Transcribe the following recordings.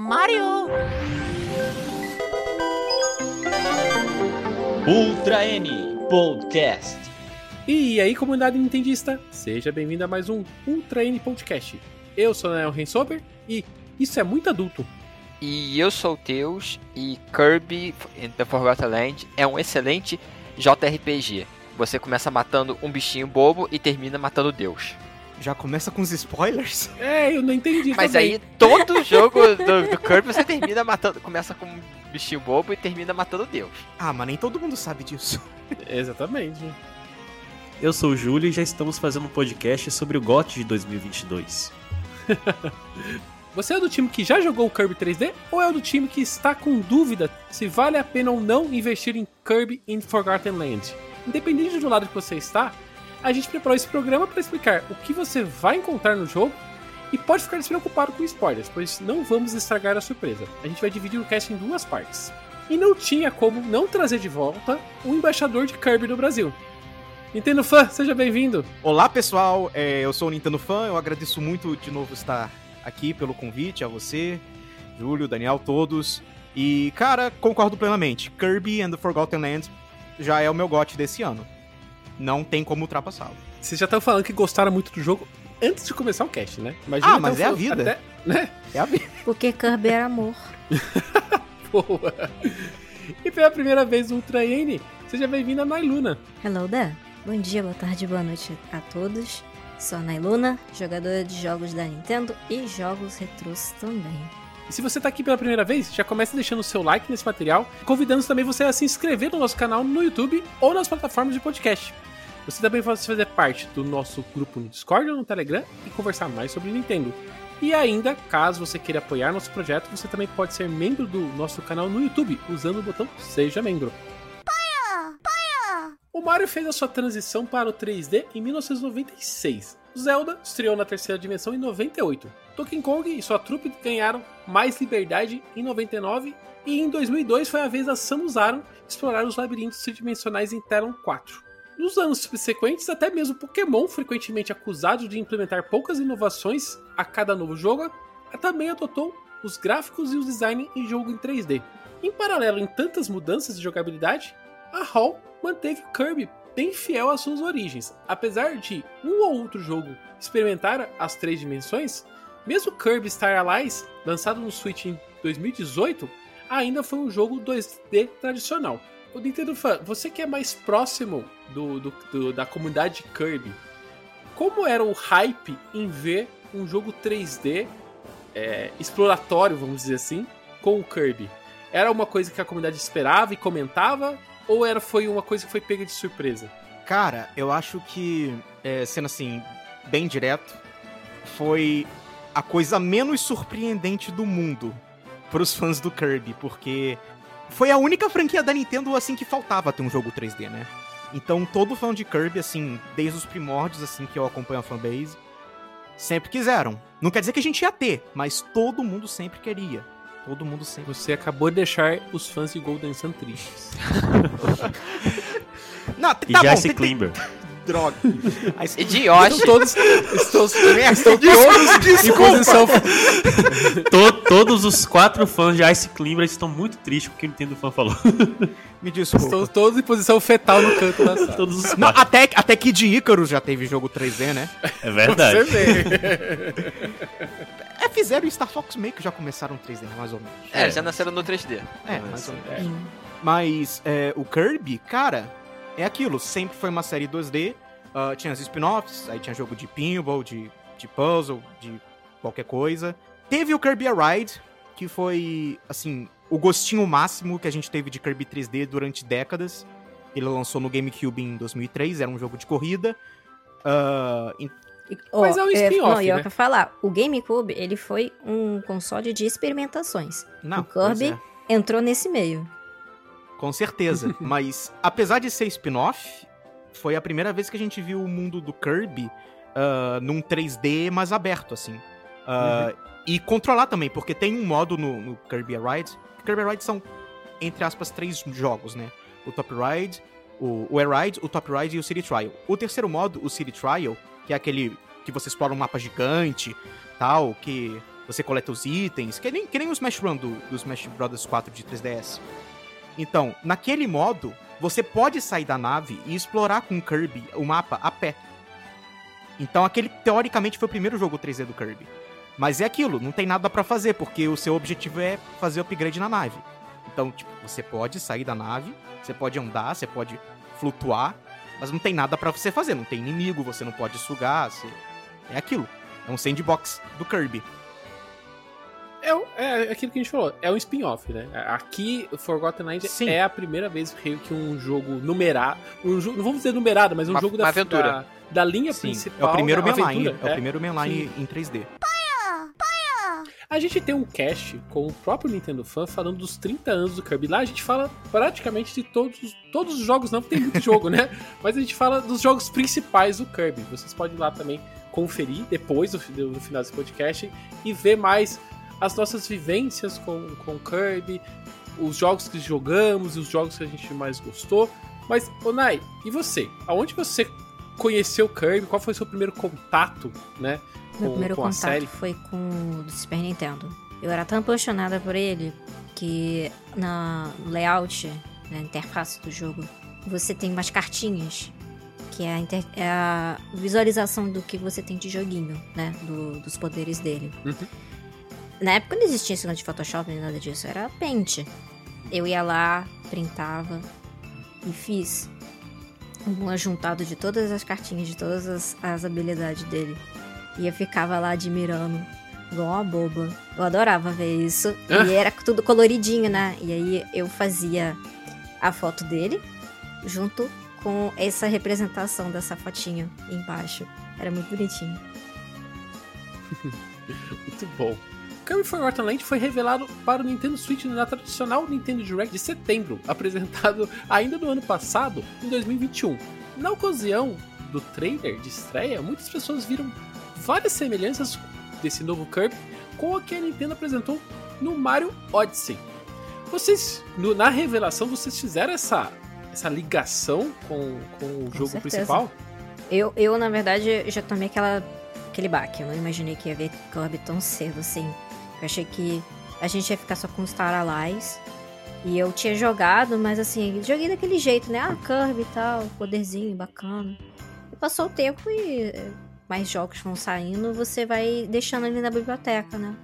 Mario! Ultra N Podcast. E aí, comunidade nintendista, seja bem-vindo a mais um Ultra N Podcast. Eu sou o Daniel Rensober e isso é muito adulto. E eu sou o Teus e Kirby in the Forgotten Land é um excelente JRPG. Você começa matando um bichinho bobo e termina matando Deus. Já começa com os spoilers? É, eu não entendi Mas também. aí todo jogo do, do Kirby você termina matando, começa com um bichinho bobo e termina matando Deus. Ah, mas nem todo mundo sabe disso. Exatamente. Eu sou o Júlio e já estamos fazendo um podcast sobre o GOT de 2022. Você é do time que já jogou o Kirby 3D ou é do time que está com dúvida se vale a pena ou não investir em Kirby in Forgotten Land? Independente do lado que você está, a gente preparou esse programa para explicar o que você vai encontrar no jogo e pode ficar despreocupado com spoilers, pois não vamos estragar a surpresa. A gente vai dividir o cast em duas partes. E não tinha como não trazer de volta o embaixador de Kirby no Brasil. Nintendo Fã, seja bem-vindo! Olá, pessoal. É, eu sou o Nintendo Fã. Eu agradeço muito de novo estar aqui pelo convite, a você, Júlio, Daniel, todos. E, cara, concordo plenamente. Kirby and the Forgotten Land já é o meu gote desse ano. Não tem como ultrapassá-lo. Vocês já estão falando que gostaram muito do jogo antes de começar o cast, né? Imagina Ah, mas é a vida. até- né? É a vida. Porque Kirby era amor. Boa. E pela primeira vez Ultra N, seja bem-vindo a Nailuna. Hello there. Bom dia, boa tarde, boa noite a todos. Sou a Nailuna, jogadora de jogos da Nintendo e jogos retrôs também. E se você tá aqui pela primeira vez, já começa deixando o seu like nesse material, convidando também você a se inscrever no nosso canal no YouTube ou nas plataformas de podcast. Você também pode fazer parte do nosso grupo no Discord ou no Telegram e conversar mais sobre Nintendo. E ainda, caso você queira apoiar nosso projeto, você também pode ser membro do nosso canal no YouTube usando o botão Seja Membro. O Mario fez a sua transição para o 3D em 1996. O Zelda estreou na terceira dimensão em 98. Donkey Kong e sua trupe ganharam mais liberdade em 99 e em 2002 foi a vez da Samus Aran explorar os labirintos tridimensionais em Terran 4. Nos anos subsequentes, até mesmo Pokémon, frequentemente acusado de implementar poucas inovações a cada novo jogo, também adotou os gráficos e o design em jogo em 3D. Em paralelo em tantas mudanças de jogabilidade, a Hall manteve Kirby bem fiel às suas origens. Apesar de um ou outro jogo experimentar as três dimensões, mesmo Kirby Star Allies, lançado no Switch em 2018, ainda foi um jogo 2D tradicional. O Nintendo Fan, você que é mais próximo do, do- do- da comunidade de Kirby, como era o hype em ver um jogo 3D é, exploratório, vamos dizer assim, com o Kirby? Era uma coisa que a comunidade esperava e comentava? Ou era, foi uma coisa que foi pega de surpresa? Cara, eu acho que, é, sendo assim, bem direto, foi a coisa menos surpreendente do mundo pros fãs do Kirby, porque foi a única franquia da Nintendo, assim, que faltava ter um jogo 3D, né? Então, todo fã de Kirby, assim, desde os primórdios, assim, que eu acompanho a fanbase, sempre quiseram. Não quer dizer que a gente ia ter, mas todo mundo sempre queria. Todo mundo sempre. Você acabou de deixar os fãs de Golden Sun tristes. Não, E tá já bom, esse tem- tem-. Droga. Idiote! Estão todos, estão, todos em posição To- todos os quatro fãs de Ice Climber estão muito tristes com o que o Nintendo Fan falou. Me desculpa. Estão todos em posição fetal no canto da sala. todos os Não, até, até Kid Icarus já teve jogo 3D, né? É verdade. Você vê. É, fizeram Star Fox meio que já começaram 3D, mais ou menos. É, já nasceram no 3D. É, mais ou menos. Sim. Mas é, o Kirby, cara, é aquilo. Sempre foi uma série 2D. ah, tinha as spin-offs, aí tinha jogo de pinball, de, de puzzle, de qualquer coisa. Teve o Kirby A Ride, que foi, assim, o gostinho máximo que a gente teve de Kirby 3D durante décadas. Ele lançou no GameCube em 2003, era um jogo de corrida. E, ó, Mas é um spin-off, Não, e eu né? ia falar, o GameCube, ele foi um console de experimentações. não, o Kirby é. entrou nesse meio. Com certeza. Mas, apesar de ser spin-off, foi a primeira vez que a gente viu o mundo do Kirby ah, num 3D mais aberto, assim. Ah, E controlar também, porque tem um modo no, no Kirby Ride. Kirby Ride são, entre aspas, três jogos, né? O Top Ride, o, o Air Ride, o Top Ride e o City Trial. O terceiro modo, o City Trial, que é aquele que você explora um mapa gigante, tal, que Você coleta os itens, que nem, que nem o Smash Run do, do Smash Bros 4 de 3DS. Então, naquele modo, você pode sair da nave e explorar com o Kirby o mapa a pé. Então, aquele teoricamente foi o primeiro jogo 3D do Kirby. Mas é aquilo, não tem nada pra fazer, porque o seu objetivo é fazer upgrade na nave. Então, tipo, você pode sair da nave, você pode andar, você pode flutuar, mas não tem nada pra você fazer, não tem inimigo, você não pode sugar, você... é aquilo. É um sandbox do Kirby. É, é aquilo que a gente falou, é um spin-off, né? Aqui, Forgotten Land Sim. é a primeira vez que um jogo numerado, um não vamos dizer numerado, mas um Uma- jogo da, aventura. da, da linha Sim, principal. é o primeiro mainline, aventura, é o primeiro mainline em 3D. A gente tem um cast com o próprio Nintendo Fan falando dos 30 anos do Kirby. Lá a gente fala praticamente de todos, os- todos os jogos, não tem muito jogo, né? Mas a gente fala dos jogos principais do Kirby. Vocês podem ir lá também conferir depois do, do- do final desse podcast e ver mais as nossas vivências com, com o Kirby, os jogos que jogamos e os jogos que a gente mais gostou. Mas, Onai, e você? Aonde você conheceu o Kirby? Qual foi o seu primeiro contato, né? Meu com- primeiro com contato série? foi com o Super Nintendo. Eu era tão apaixonada por ele que na no layout, na interface do jogo, você tem umas cartinhas que é a, inter- é a visualização do que você tem de joguinho, né? Do- dos poderes dele. Uhum. Na época não existia esse negócio de Photoshop nem nada disso, era Paint. Eu ia lá, printava e fiz um ajuntado de todas as cartinhas, de todas as, as habilidades dele. E eu ficava lá admirando, igual uma boba. Eu adorava ver isso. E era tudo coloridinho, né? E aí eu fazia a foto dele junto com essa representação dessa fotinha embaixo. Era muito bonitinho. Muito bom. Kirby Forgotten Land foi revelado para o Nintendo Switch na tradicional Nintendo Direct de setembro, apresentado ainda no ano passado, em 2021. Na ocasião do trailer de estreia, muitas pessoas viram várias semelhanças desse novo Kirby com o que a Nintendo apresentou no Mario Odyssey. Vocês, no- na revelação, vocês fizeram essa, essa ligação com, com o jogo certeza. principal? Eu, eu, na verdade, já tomei aquela, aquele baque. Eu não imaginei que ia ver Kirby tão cedo assim. Eu achei que a gente ia ficar só com Star Allies. E eu tinha jogado, mas assim, joguei daquele jeito, né? Ah, Kirby e tal, poderzinho, bacana. E passou o tempo e eh, mais jogos vão saindo, você vai deixando ele na biblioteca, né?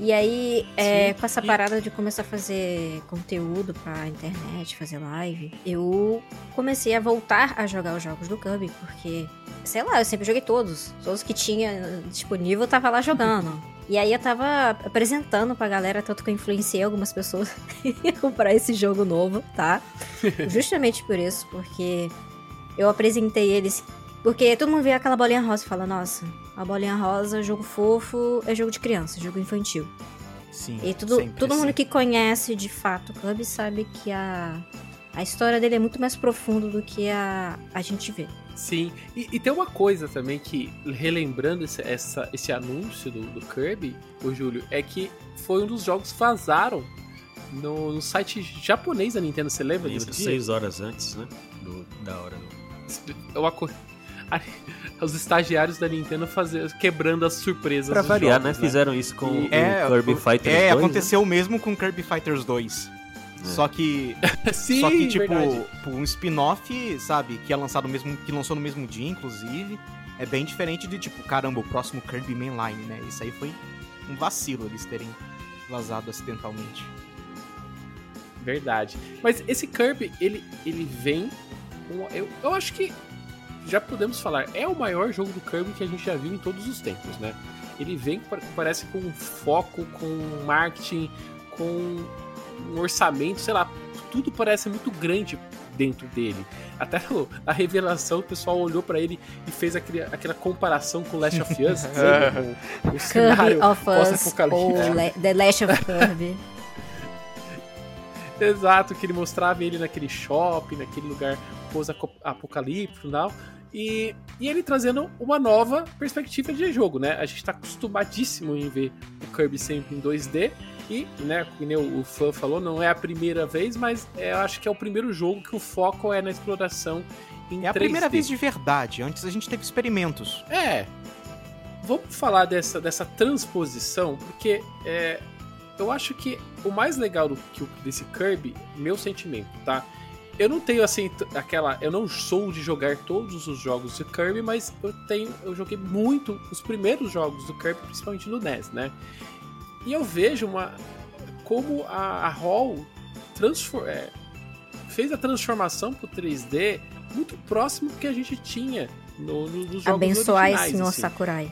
E aí, é, com essa parada de começar a fazer conteúdo pra internet, fazer live, eu comecei a voltar a jogar os jogos do Kirby, porque, sei lá, eu sempre joguei todos. Todos que tinha disponível eu tava lá jogando. E aí eu tava apresentando pra galera, tanto que eu influenciei algumas pessoas a comprar esse jogo novo, tá? Justamente por isso, porque eu apresentei eles. Porque todo mundo vê aquela bolinha rosa e fala, nossa, a bolinha rosa, jogo fofo, é jogo de criança, jogo infantil. Sim. E tudo, todo mundo que conhece de fato o Kirby sabe que a, a história dele é muito mais profunda do que a, a gente vê. Sim, e, e tem uma coisa também que, relembrando esse, essa, esse anúncio do, do Kirby, o Júlio, é que foi um dos jogos que vazaram no, no site japonês da Nintendo. Você lembra Isso, disso? seis horas antes, né? Do, da hora do. É uma co- Os estagiários da Nintendo fazer, quebrando as surpresas. Pra variar, jogos, né? Fizeram isso com E- o É, Kirby Fighters É, 2, né? aconteceu o mesmo com Kirby Fighters 2. Só que, Sim, só que tipo, verdade. um spin-off, sabe, que é lançado mesmo, que lançou no mesmo dia, inclusive, é bem diferente de tipo, caramba, o próximo Kirby Mainline, né? Isso aí foi um vacilo eles terem vazado acidentalmente. Verdade. Mas esse Kirby, ele, ele vem. eu, eu acho que já podemos falar, é o maior jogo do Kirby que a gente já viu em todos os tempos, né? Ele vem, pa- parece com foco, com marketing, com um orçamento, sei lá, tudo parece muito grande dentro dele. Até no- a revelação, o pessoal olhou pra ele e fez aquele, aquela comparação com Last of Us, sabe? com o cenário. Le- The Last of Kirby. Exato, que ele mostrava ele naquele shopping, naquele lugar pós-apocalíptico e tal. E, e ele trazendo uma nova perspectiva de jogo, né? A gente tá acostumadíssimo em ver o Kirby sempre em 2D. E, né, como o fã falou, não é a primeira vez, mas é, eu acho que é o primeiro jogo que o foco é na exploração em É a 3D. primeira vez de verdade. Antes a gente teve experimentos. É. vamos falar dessa, dessa transposição, porque é, eu acho que o mais legal do, que desse Kirby, meu sentimento, tá? Eu não tenho assim aquela, eu não sou de jogar todos os jogos de Kirby, mas eu tenho, eu joguei muito os primeiros jogos do Kirby, principalmente no NES, né? E eu vejo uma como a, a Hall transfor- é, fez a transformação pro 3D muito próximo do que a gente tinha no, no, nos jogos Abençoai, originais, senhor assim. Sakurai.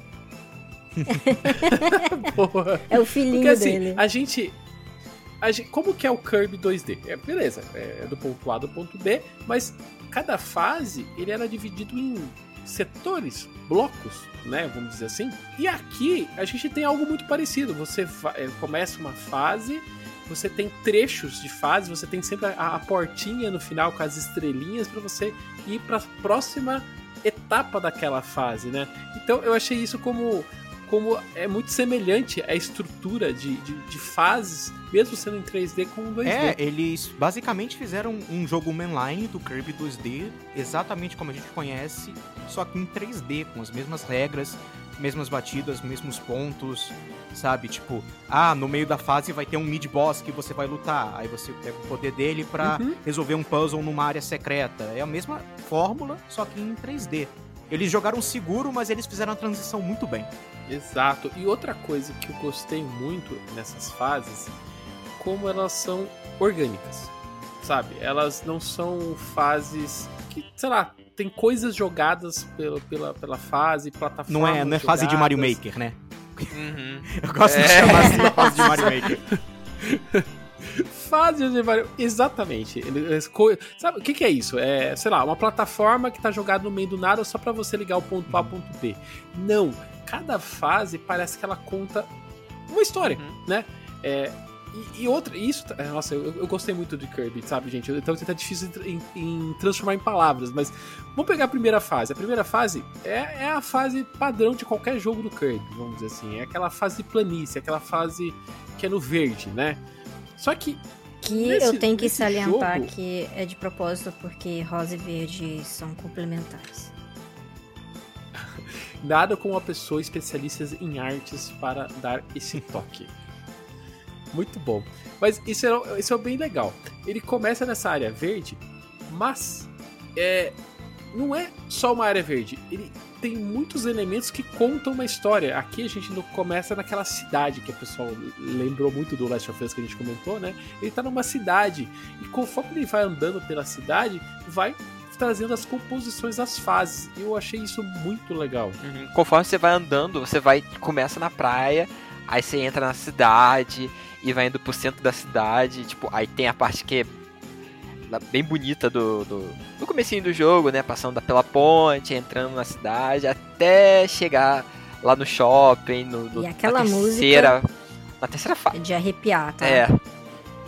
É o filhinho Porque assim, dele. a gente, gente- Como que é o Kirby 2D? É, beleza, é do ponto A do ponto B, mas cada fase ele era dividido em setores, blocos, né? Vamos dizer assim. E aqui a gente tem algo muito parecido. Você é, começa uma fase. Você tem trechos de fase, você tem sempre a, a portinha no final com as estrelinhas para você ir para a próxima etapa daquela fase, né? Então eu achei isso como como é muito semelhante à estrutura de, de, de fases, mesmo sendo em 3D com 2D. É, eles basicamente fizeram um jogo mainline do Kirby 2D, exatamente como a gente conhece, só que em 3D, com as mesmas regras, mesmas batidas, mesmos pontos, sabe? Tipo, ah, no meio da fase vai ter um mid-boss que você vai lutar, aí você pega o poder dele pra Uhum. resolver um puzzle numa área secreta. É a mesma fórmula, só que em 3D. Eles jogaram seguro, mas eles fizeram a transição muito bem. Exato. E outra coisa que eu gostei muito nessas fases, como elas são orgânicas, sabe? Elas não são fases que, sei lá, tem coisas jogadas pela, pela, pela fase, plataformas Não é, não é fase de Mario jogadas. Maker, né? Uhum. Eu gosto de É. chamar assim a fase de Mario Maker. Fase de Mario. Exatamente. Sabe o que, que é isso? É, sei lá, uma plataforma que tá jogada no meio do nada só pra você ligar o ponto A ao ponto B. Não. Cada fase parece que ela conta uma história, Uhum. né? É, e, e outra, isso. tá- Nossa, eu, eu gostei muito de Kirby, sabe, gente? Então tá difícil em, em transformar em palavras, mas vamos pegar a primeira fase. A primeira fase é, é a fase padrão de qualquer jogo do Kirby, vamos dizer assim. É aquela fase planície, aquela fase que é no verde, né? Só que Que nesse- eu tenho que salientar jogo- que é de propósito porque rosa e verde são complementares. Nada com uma pessoa especialista em artes para dar esse toque. Muito bom. Mas isso é, isso é bem legal. Ele começa nessa área verde, mas é, não é só uma área verde. Ele tem muitos elementos que contam uma história. Aqui a gente começa naquela cidade que o pessoal lembrou muito do Last of Us que a gente comentou, né? Ele tá numa cidade e conforme ele vai andando pela cidade, vai trazendo as composições das fases. E eu achei isso muito legal. Uhum. Conforme você vai andando, você vai começa na praia, aí você entra na cidade e vai indo pro centro da cidade, tipo, aí tem a parte que é bem bonita do, do, do comecinho do jogo, né, passando pela ponte, entrando na cidade, até chegar lá no shopping, no, no- E aquela na música- terceira, na terceira É fase. de arrepiar, tá? É,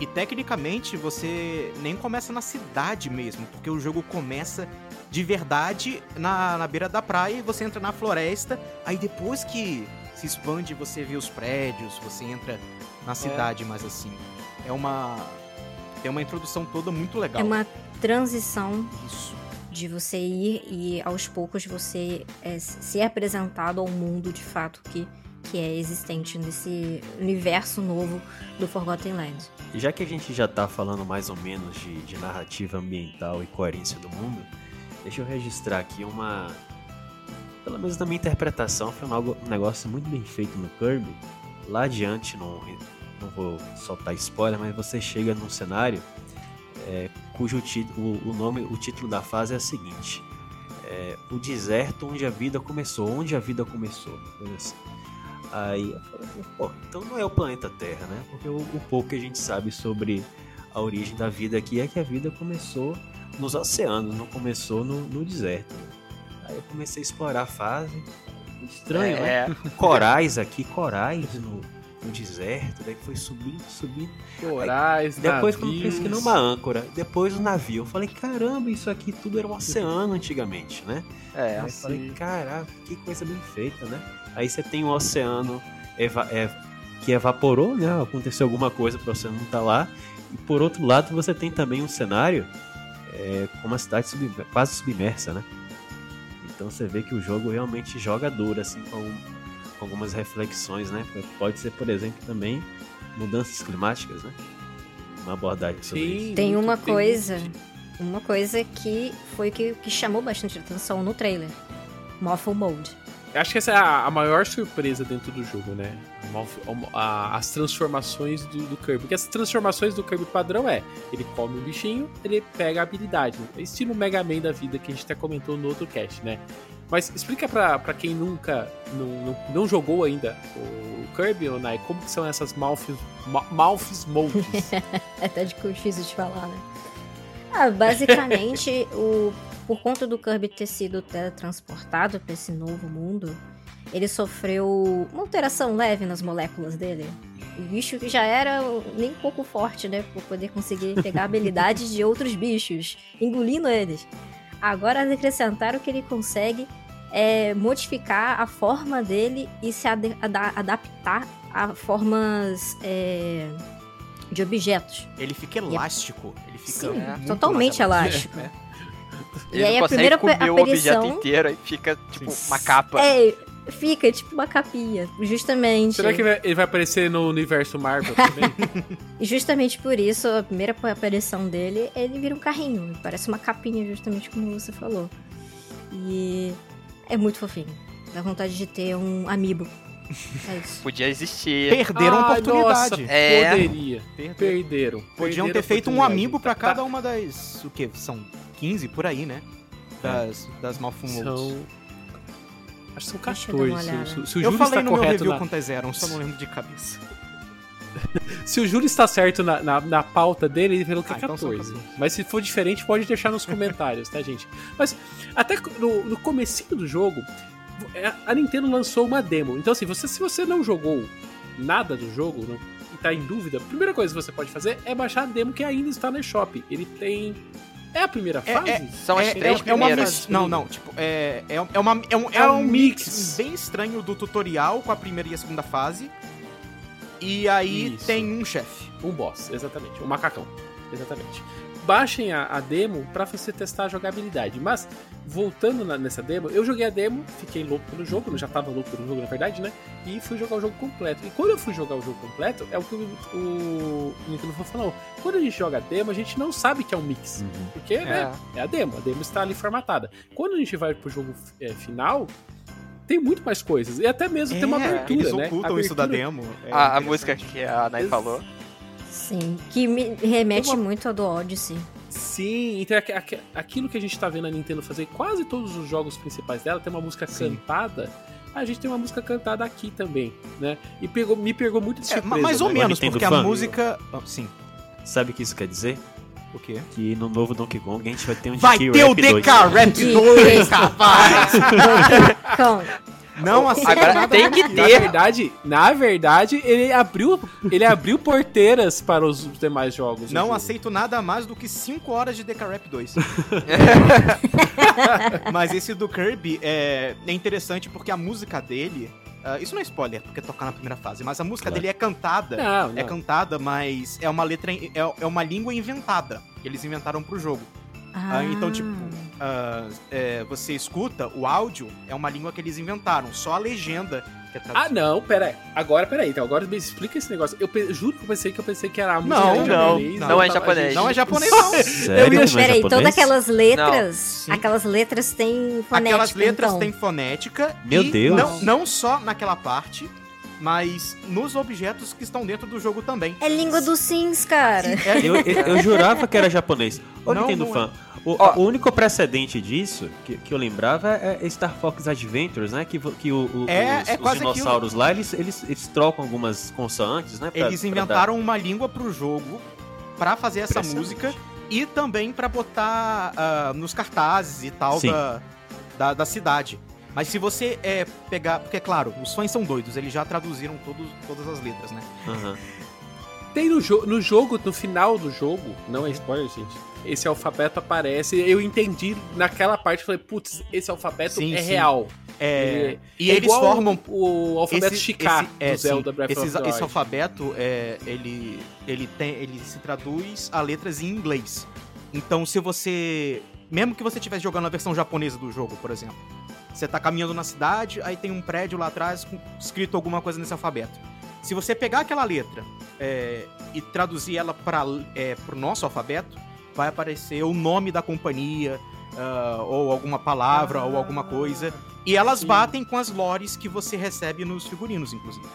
E tecnicamente você nem começa na cidade mesmo, porque o jogo começa de verdade na, na beira da praia e você entra na floresta. Aí depois que se expande, você vê os prédios, você entra na cidade, mas assim. É uma. Tem uma introdução toda muito legal. É uma transição Isso. de você ir e aos poucos você é, ser apresentado ao mundo de fato que, que é existente nesse universo novo do Forgotten Lands. E já que a gente já tá falando mais ou menos de, de narrativa ambiental e coerência do mundo, deixa eu registrar aqui uma. Pelo menos na minha interpretação, foi um, algo- um negócio muito bem feito no Kirby. Lá adiante, não, não vou soltar spoiler, mas você chega num cenário é, cujo ti- o, nome, o título da fase é o seguinte: é, O deserto onde a vida começou. Onde a vida começou. coisa assim. Aí eu falei, pô, então não é o planeta Terra, né? Porque o, o pouco que a gente sabe sobre a origem da vida aqui é que a vida começou nos oceanos, não começou no, no deserto. Aí eu comecei a explorar a fase. Estranho, né? é, Corais aqui, corais no, no deserto, daí foi subindo, subindo. Corais, Depois quando navios. pensa que numa âncora, depois o navio. Eu falei, caramba, isso aqui tudo era um oceano antigamente, né? é. Aí eu falei, caraca, que coisa bem feita, né? Aí você tem o oceano eva- é, que evaporou, né? Aconteceu alguma coisa para o oceano não estar lá. E por outro lado, você tem também um cenário é, com uma cidade submer- quase submersa, né? Então você vê que o jogo realmente joga duro, assim, com com algumas reflexões, né? Pode ser, por exemplo, também mudanças climáticas, né? Uma abordagem sobre isso. Sim, Tem muito- uma tem coisa, muito- uma coisa que foi que, que chamou bastante atenção no trailer. Morphle Mode. Acho que essa é a, a maior surpresa dentro do jogo, né? A- a- as transformações do, do Kirby. Porque as transformações do Kirby padrão é: ele come um bichinho, ele pega a habilidade. Estilo Mega Man da vida que a gente até comentou no outro cast, né? Mas explica pra, pra quem nunca não, não, não jogou ainda o Kirby, ou Nai, como que são essas Ma- Malfis Modes? É até difícil de falar, né? Ah, basicamente, o, por conta do Kirby ter sido teletransportado para esse novo mundo, ele sofreu uma alteração leve nas moléculas dele. O bicho que já era nem um pouco forte, né? Por poder conseguir pegar habilidades de outros bichos, engolindo eles. Agora acrescentaram que ele consegue é, modificar a forma dele e se ade- ada- adaptar a formas é, de objetos. Ele fica elástico. Ele fica Sim, muito totalmente elástico. É. E Ele aí a primeira comer pe- o objeto aparição- inteiro e fica tipo uma capa. É, fica tipo uma capinha, justamente. Será que ele vai aparecer no universo Marvel também? E justamente por isso, a primeira aparição dele, ele vira um carrinho. Parece uma capinha, justamente como você falou. E é muito fofinho. Dá vontade de ter um amiibo. É isso. Podia existir. Perderam a Ai, oportunidade. Nossa, É. Poderia. Perderam. Perderam. Podiam Perderam ter a feito um pra Tá- cada uma das. O que? São 15 por aí, né? Das, das Malfum Modes. São. Acho que são Deixa eu dar uma 14. Se, olhada. se- se o Eu Júlio falei está no meu correto review na, quantas eram, só não lembro de cabeça. Se o Júlio está certo na, na, na pauta dele, ele falou que Ah, é então são 14. 14. Mas se for diferente, pode deixar nos comentários, tá, gente? Mas até no, no comecinho do jogo, é, a Nintendo lançou uma demo. Então, assim, você, se você não jogou nada do jogo não, e tá em dúvida, a primeira coisa que você pode fazer é baixar a demo que ainda está no eShop. Ele tem... É a primeira É- fase? é- São as é, três é, é uma primeiras. mis- Não, não, tipo, é, é, é, uma, é, um, é É um um mix mix. bem estranho do tutorial com a primeira e a segunda fase. E aí Isso. tem um chefe. Um boss, exatamente. Um macacão. Exatamente. Baixem a, a demo pra você testar a jogabilidade. Mas, voltando na- nessa demo, eu joguei a demo, fiquei louco pelo jogo, eu já tava louco pelo jogo, na verdade, né? E fui jogar o jogo completo. E quando eu fui jogar o jogo completo, é o que o, o Nintendo falou. Quando a gente joga a demo, a gente não sabe que é um mix. Uhum. Porque, né? É. É a demo, a demo está ali formatada. Quando a gente vai pro jogo é, final, tem muito mais coisas. E até mesmo tem uma É, abertura, Eles né? ocultam isso da Abertura- demo. é A, a música que a Nai falou. Sim, que me remete uma- muito ao do Odyssey. Sim, então aqu- aqu- aquilo que a gente tá vendo a Nintendo fazer, quase todos os jogos principais dela tem uma música Sim. cantada. A gente tem uma música cantada aqui também, né? E pegou, me pegou muito de É, surpresa. ma- mais ou né? menos, porque a música. Ah, sim. Sabe o que isso quer dizer? O quê? Que no novo Donkey Kong a gente vai ter um Vai DK ter o Rap 2. DK Rap De- 2, rapaz! Não aceito Agora nada tem que Na ter. verdade, na verdade, ele abriu, ele abriu porteiras para os demais jogos. Não o jogo. aceito nada mais do que 5 horas de DK Rap 2. Mas esse do Kirby é, é interessante porque a música dele. ah, isso não é spoiler, porque tocar na primeira fase, mas a música Claro. dele é cantada. Não, É não. cantada, mas é uma letra. É, é uma língua inventada. Que eles inventaram pro jogo. Ah, então, tipo, Ah, é, você escuta, o áudio é uma língua que eles inventaram, só a legenda que é Ah, não, pera aí. Agora, pera aí. Então, agora me explica esse negócio. Eu pe- juro que eu pensei que eu pensei que era a música Não, não, japonês, não é tava- japonês. Não é japonês, não. Sério? Eu Não é Peraí, todas aquelas letras. Aquelas letras têm fonética. Aquelas letras então. têm fonética. Meu e Deus. Não, não só naquela parte, mas nos objetos que estão dentro do jogo também. É língua dos Sims, cara. É, Eu, eu, jurava que era japonês. Ô, Não, Nintendo não fã, o, Ó. o único precedente disso que, que eu lembrava é Star Fox Adventures, né? Que, que o, o- É, os, é os dinossauros lá, eles, eles, eles trocam algumas consoantes, né? pra- Eles inventaram uma língua pro jogo pra fazer essa música e também pra botar ah, nos cartazes e tal da, da, da cidade. Mas se você é, pegar. Porque, claro, os fãs são doidos, eles já traduziram todos, todas as letras, né? Aham. Tem no, jo no jogo, no final do jogo, não é spoiler, gente. Esse alfabeto aparece. Eu entendi naquela parte, falei, putz, esse alfabeto Sim, é sim. real. É, Ele- e é eles igual formam. o alfabeto esse- Chiká esse- é, do Zelda sim, Breath esse, of the esse alfabeto, é, ele, ele, tem, ele se traduz a letras em inglês. Então, se você. Mesmo que você estivesse jogando a versão japonesa do jogo, por exemplo. Você tá caminhando na cidade, aí tem um prédio lá atrás com- escrito alguma coisa nesse alfabeto. Se você pegar aquela letra é, e traduzir ela para é, pro nosso alfabeto, vai aparecer o nome da companhia, ah, ou alguma palavra, ou alguma coisa. E elas sim. batem com as lores que você recebe nos figurinos, inclusive.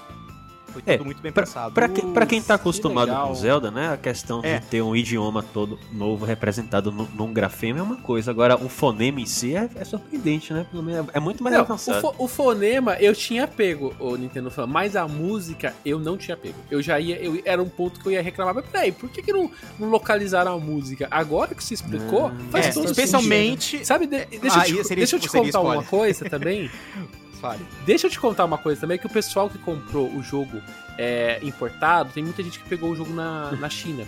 Foi tudo É, muito bem Pra, pensado. pra, que- pra quem tá Que acostumado legal. com Zelda, né? A questão É. de ter um idioma todo novo representado nu- num grafema é uma coisa. Agora, o fonema em si é, é surpreendente, né? Pelo menos é, é muito mais Não, o, avançado. fo- o fonema eu tinha pego, o Nintendo Fan, mas a música eu não tinha pego. Eu já ia, eu, era um ponto que eu ia reclamar, mas peraí, por que, que não, não localizaram a música? Agora que você explicou, Ah, faz É, todo especialmente. sentido. Sabe, de- deixa, ah, eu te, seria- deixa eu te contar uma coisa também. Fale. Deixa eu te contar uma coisa também, que o pessoal que comprou o jogo é, importado, tem muita gente que pegou o jogo na, na China.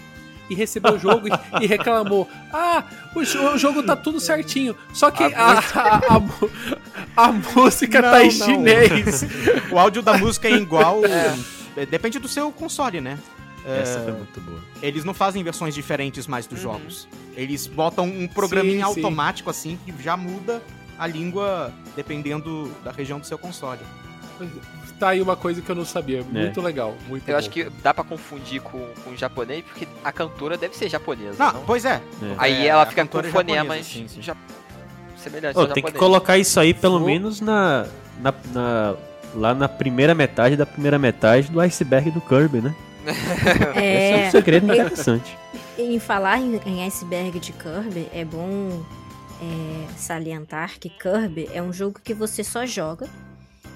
E recebeu o jogo e, e reclamou: Ah, o, o jogo tá tudo certinho. Só que a, a, a a música Não, tá em não. chinês. O áudio da música é igual. é, Depende do seu console, né? É, Essa foi muito boa. eles não fazem versões diferentes mais dos Uhum. jogos. Eles botam um programinha Sim, sim. automático assim que já muda a língua dependendo da região do seu console. Tá aí uma coisa que eu não sabia. Muito legal. Muito Eu bom. acho que dá pra confundir com, com o japonês, porque a cantora deve ser japonesa. Não, não? pois é. É. Aí É, ela fica com é fonemas sim, sim. ja- semelhantes Ô, ao tem que colocar isso aí pelo Vou- menos na, na, na- lá na primeira metade da primeira metade do iceberg do Kirby, né? Esse é É, um segredo interessante. em falar em, em iceberg de Kirby, é bom é, salientar que Kirby é um jogo que você só joga.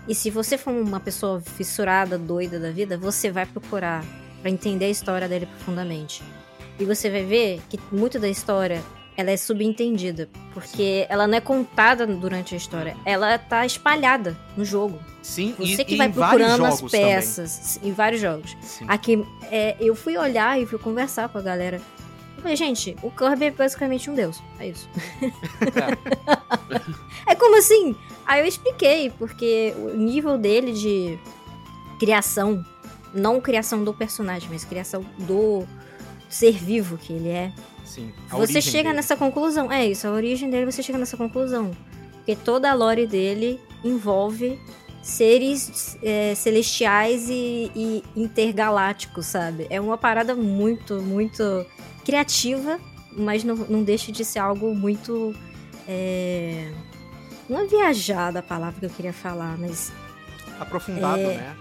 E se você for uma pessoa fissurada, doida da vida, você vai procurar pra entender a história dele profundamente. E você vai ver que muito da história ela é subentendida, porque ela não é contada durante a história, ela tá espalhada no jogo. Sim, Você e, que vai procurando as peças em vários jogos. também. Sim. Aqui, é, eu fui olhar e fui conversar com a galera. Falei, gente, o Kirby é basicamente um deus. É isso. é como assim? Aí eu expliquei, porque o nível dele de criação, não criação do personagem, mas criação do ser vivo que ele é. Sim. Você chega dele. nessa conclusão. É isso, a origem dele, você chega nessa conclusão. Porque toda a lore dele envolve seres é, celestiais e, e intergalácticos, sabe? É uma parada muito, muito criativa, mas não, não deixa de ser algo muito. É... Não é viajada a palavra que eu queria falar, mas. Aprofundado, É. né?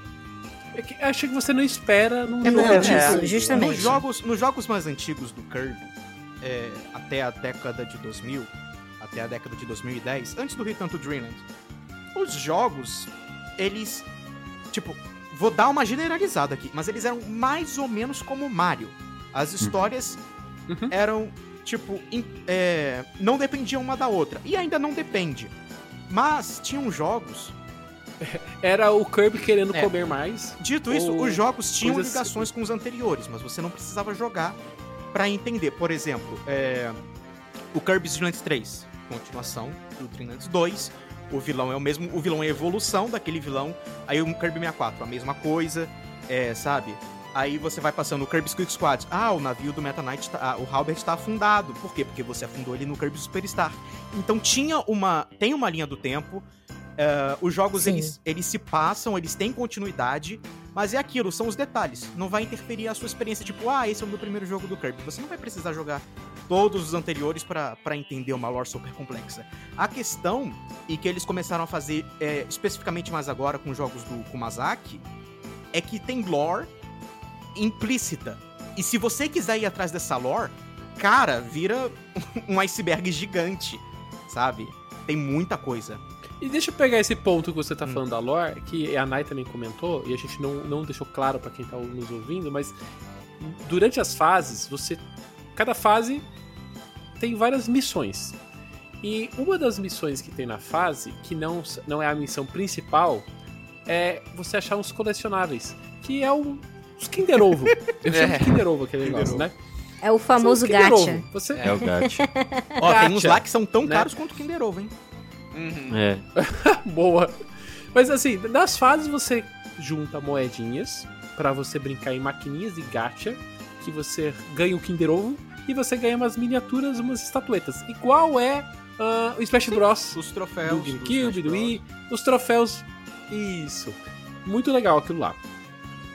É que- Achei que você não espera num É jogo disso. isso, justamente. Nos jogos, nos jogos mais antigos do Kirby, é, até a década de 2000, até a década de 2010, antes do Return to Dreamland, os jogos, eles, tipo, vou dar uma generalizada aqui, mas eles eram mais ou menos como Mario. As histórias Uhum. eram, tipo, in- é, não dependiam uma da outra. E ainda não depende. Mas tinham jogos Era o Kirby querendo É. comer mais. Dito isso, os jogos tinham ligações com os anteriores, mas você não precisava jogar pra entender. Por exemplo, é, o Kirby's Dream Land 3, continuação do Dream Land 2. O vilão é o mesmo, o vilão é a evolução daquele vilão. Aí o Kirby 64, a mesma coisa, é, sabe? Aí você vai passando o Kirby's Quick Squad. Ah, o navio do Meta Knight, tá, ah, o Halbert tá afundado. Por quê? Porque você afundou ele no Kirby Superstar. Então tinha uma, tem uma linha do tempo. é, os jogos Sim. eles, eles se passam, eles têm continuidade, mas é aquilo, são os detalhes. Não vai interferir a sua experiência, tipo, ah, esse é o meu primeiro jogo do Kirby. Você não vai precisar jogar todos os anteriores pra entender uma lore super complexa. A questão, e que eles começaram a fazer é, especificamente mais agora com jogos do Kumazaki, é que tem lore implícita. E se você quiser ir atrás dessa lore, cara, vira um iceberg gigante, sabe? Tem muita coisa. E deixa eu pegar esse ponto que você tá Hum. falando da lore, que a Nai também comentou, e a gente não, não deixou claro pra quem tá nos ouvindo, mas durante as fases, você. Cada fase tem várias missões. E uma das missões que tem na fase, que não, não é a missão principal, é você achar uns colecionáveis. Que é um, os Kinder Ovo. Eu chamo de Kinder Ovo aquele negócio, né? É o famoso São Kinder gacha. Ovo. Você, É o gato. Ó, tem uns Gacha, lá que são tão né? caros quanto o Kinder Ovo, hein? Uhum. É. Boa. Mas assim, nas fases você junta moedinhas pra você brincar em maquininhas de gacha, que você ganha o Kinder Ovo e você ganha umas miniaturas, umas estatuetas. E qual é Ah, o Smash Bros. Os troféus. do GameCube, do. Wii, os troféus. Isso. Muito legal aquilo lá.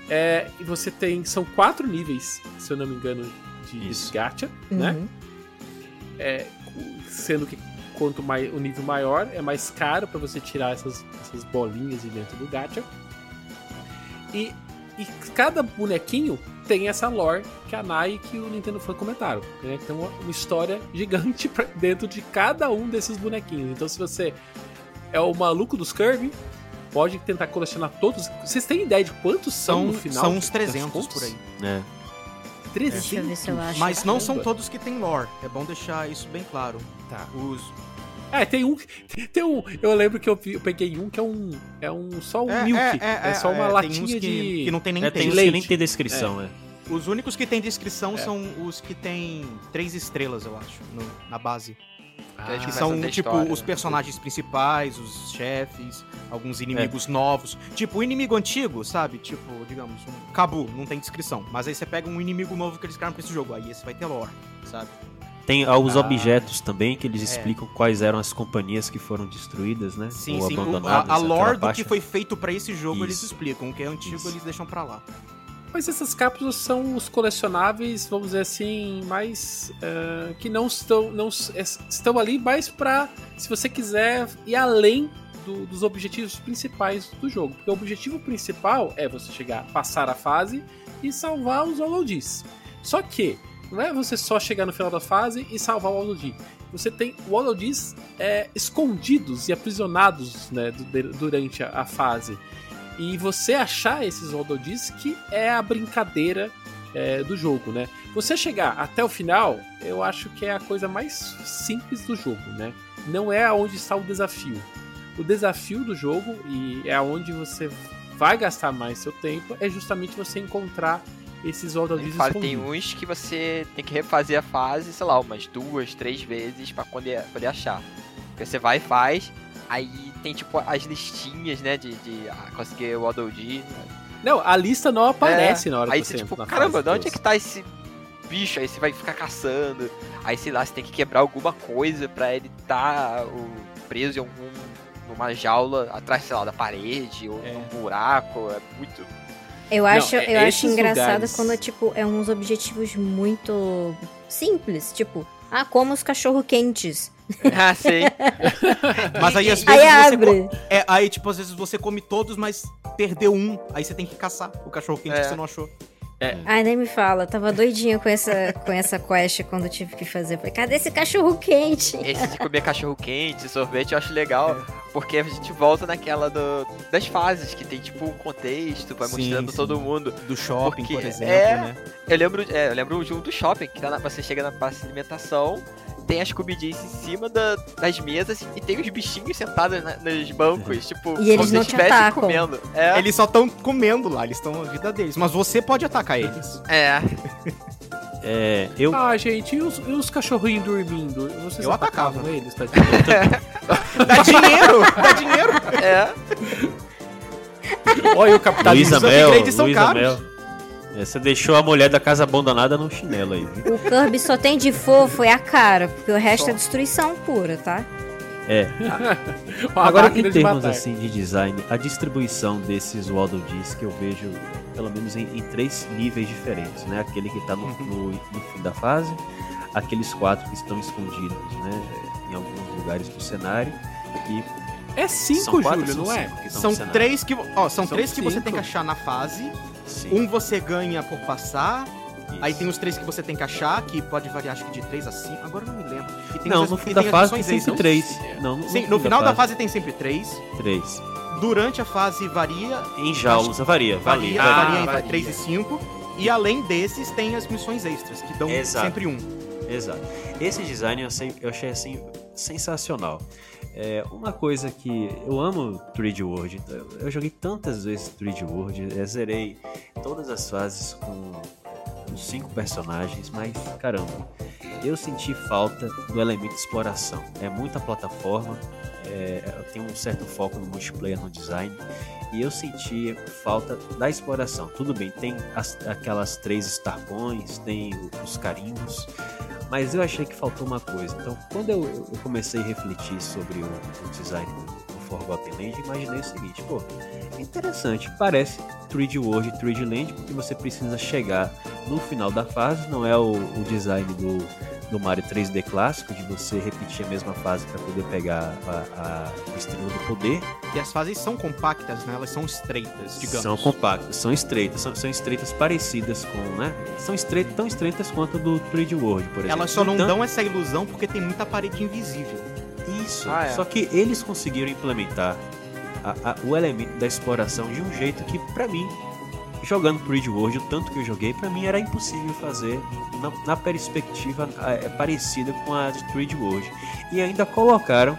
É, e você tem. São quatro níveis, se eu não me engano, de Isso. gacha, né? Uhum. É, sendo que quanto mais, o nível maior, é mais caro pra você tirar essas, essas bolinhas de dentro do gacha. E, e cada bonequinho tem essa lore que a Nai e que o Nintendo Fan comentaram. Né? Tem uma, uma história gigante dentro de cada um desses bonequinhos. Então, se você é o maluco dos Kirby, pode tentar colecionar todos. Vocês têm ideia de quantos são, São, no final? são uns 300 contas? por aí. né? 300? Deixa eu ver se eu acho. Mas não são todos que tem lore. É bom deixar isso bem claro. Tá. Os, É, tem um. Tem um. Eu lembro que eu, vi- eu peguei um que é um. É um. Só um É, milk. é, É, é, só uma é, tem latinha uns que, de. que não tem nem É, tem que nem leite. tem descrição, é. Os únicos que tem descrição É. são os que tem três estrelas, eu acho, no- na base. Ah, Que são, a tipo, história, os né? personagens principais, os chefes, alguns É. inimigos novos. Tipo, o inimigo antigo, sabe? Tipo, digamos, um Cabu, não tem descrição. Mas aí você pega um inimigo novo que eles criaram pra esse jogo. Aí esse vai ter lore, sabe? Tem os Ah. objetos também que eles É. explicam quais eram as companhias que foram destruídas, né? Sim, Ou sim. O- abandonadas. a, a aquela lore do que foi feito pra esse jogo eles Isso. explicam. O que é antigo Isso. eles deixam pra lá. Mas essas cápsulas são os colecionáveis, vamos dizer assim, mais. eh, que não estão. Não, é- estão ali mais pra. Se você quiser ir além do- dos objetivos principais do jogo. Porque o objetivo principal é você chegar, passar a fase e salvar os Holodis. Só que, não é você só chegar no final da fase e salvar o Holodis. Você tem o Holodis é, escondidos e aprisionados né, durante a, a fase. E você achar esses Holodis que é a brincadeira é, do jogo, né? Você chegar até o final, eu acho que é a coisa mais simples do jogo, né? Não é onde está o desafio. O desafio do jogo, e é onde você vai gastar mais seu tempo, é justamente você encontrar esses Ele fala, tem escondidos. uns que você tem que refazer a fase, sei lá, umas duas, três vezes pra poder, poder achar. Porque você vai e faz, aí tem tipo as listinhas, né, de, de ah, conseguir o Waddle Dee. Não, a lista não aparece na hora Aí que você você tipo, caramba, de onde é que tá esse bicho? Aí você vai ficar caçando. Aí sei lá, você tem que quebrar alguma coisa pra ele tá o, preso em algum numa jaula atrás, sei lá, da parede ou É. num buraco. É muito. Eu acho, é- eu acho engraçado lugares- quando, tipo, é uns objetivos muito simples. Tipo, ah, como os cachorro-quentes. ah, sei. Mas aí às vezes Aí você abre. co- é, aí tipo às vezes você come todos, mas perdeu um, aí você tem que caçar o cachorro quente É. que você não achou. Ai, nem me fala. Tava doidinha com essa, com essa quest quando eu tive que fazer. Falei, cadê esse cachorro-quente? Esse de comer cachorro quente, sorvete, eu acho legal, porque a gente volta naquela do, das fases, que tem tipo um contexto, vai Sim, mostrando sim. todo mundo. Do shopping, Porque por exemplo, é- né? Eu lembro, é, eu lembro de um do shopping, que tá na- você chega na praça de alimentação, tem as comidinhas em cima da- das mesas e tem os bichinhos sentados na- nos bancos, tipo, E eles como se não estivessem atacam. comendo. É, Eles só estão comendo lá, eles estão na vida deles. Mas você pode atacar eles. é. É, eu, Ah, gente, e os, e os cachorrinhos dormindo? Vocês Eu atacava. eles, tá? Dá dinheiro! Dá dinheiro! É, Olha o Luísa capitalismo. os Mel, upgrades são Luísa caros. Mel. É, você deixou a mulher da casa abandonada no chinelo aí, viu? O Kirby só tem de fofo é a cara, porque o resto Só. é destruição pura, tá? É, Agora, em termos assim de design, a distribuição desses Waddle Dees que eu vejo, pelo menos em, em três níveis diferentes, né? Aquele que tá no, no- no fim da fase, aqueles quatro que estão escondidos, né? Em alguns lugares do cenário e É cinco, Júlio, não é? São três que. Ó, são, São três que você tem que achar na fase. Sim, Um você ganha por passar. isso. Aí tem os três que você tem que achar, que pode variar acho que de 3 a 5. Agora eu não me lembro. E tem Não, no fim da as fase tem sempre três. Não, no, Sim, fim no final da fase tem sempre três. Três. Durante a fase varia. Em jaulas, varia, Varia, varia. Ah, varia entre varia. 3 e 5. E além desses, tem as missões extras, que dão Exato. sempre um. Exato. Esse design eu achei assim sensacional. É, uma coisa que eu amo 3D World, então, eu- joguei tantas vezes 3D World, eu zerei todas as fases com os cinco personagens, mas caramba, eu senti falta do elemento exploração. É muita plataforma, é, tem um certo foco no multiplayer no design. E eu senti falta da exploração. Tudo bem, tem as- aquelas três Star Coins, tem os carimbos, Mas eu achei que faltou uma coisa. Então, quando eu, eu comecei a refletir sobre o, o design do Forgotten Land, imaginei o seguinte, pô, interessante, parece 3D World e 3D Land, porque você precisa chegar no final da fase, não é o, o design do, do Mario 3D clássico, de você repetir a mesma fase para poder pegar a, a estrela do poder. E as fases são compactas, né? Elas são estreitas, digamos. São compactas, são estreitas, são, são estreitas parecidas com, né? São estreitas, tão estreitas quanto a do 3D World, por exemplo. Elas só não Então- dão essa ilusão porque tem muita parede invisível. Isso. Ah, é. Só que eles conseguiram implementar a- a- o elemento da exploração de um jeito que, pra mim, jogando pro Ridge World, o tanto que eu joguei, pra mim era impossível fazer na, na perspectiva é, parecida com a de 3D World. E ainda colocaram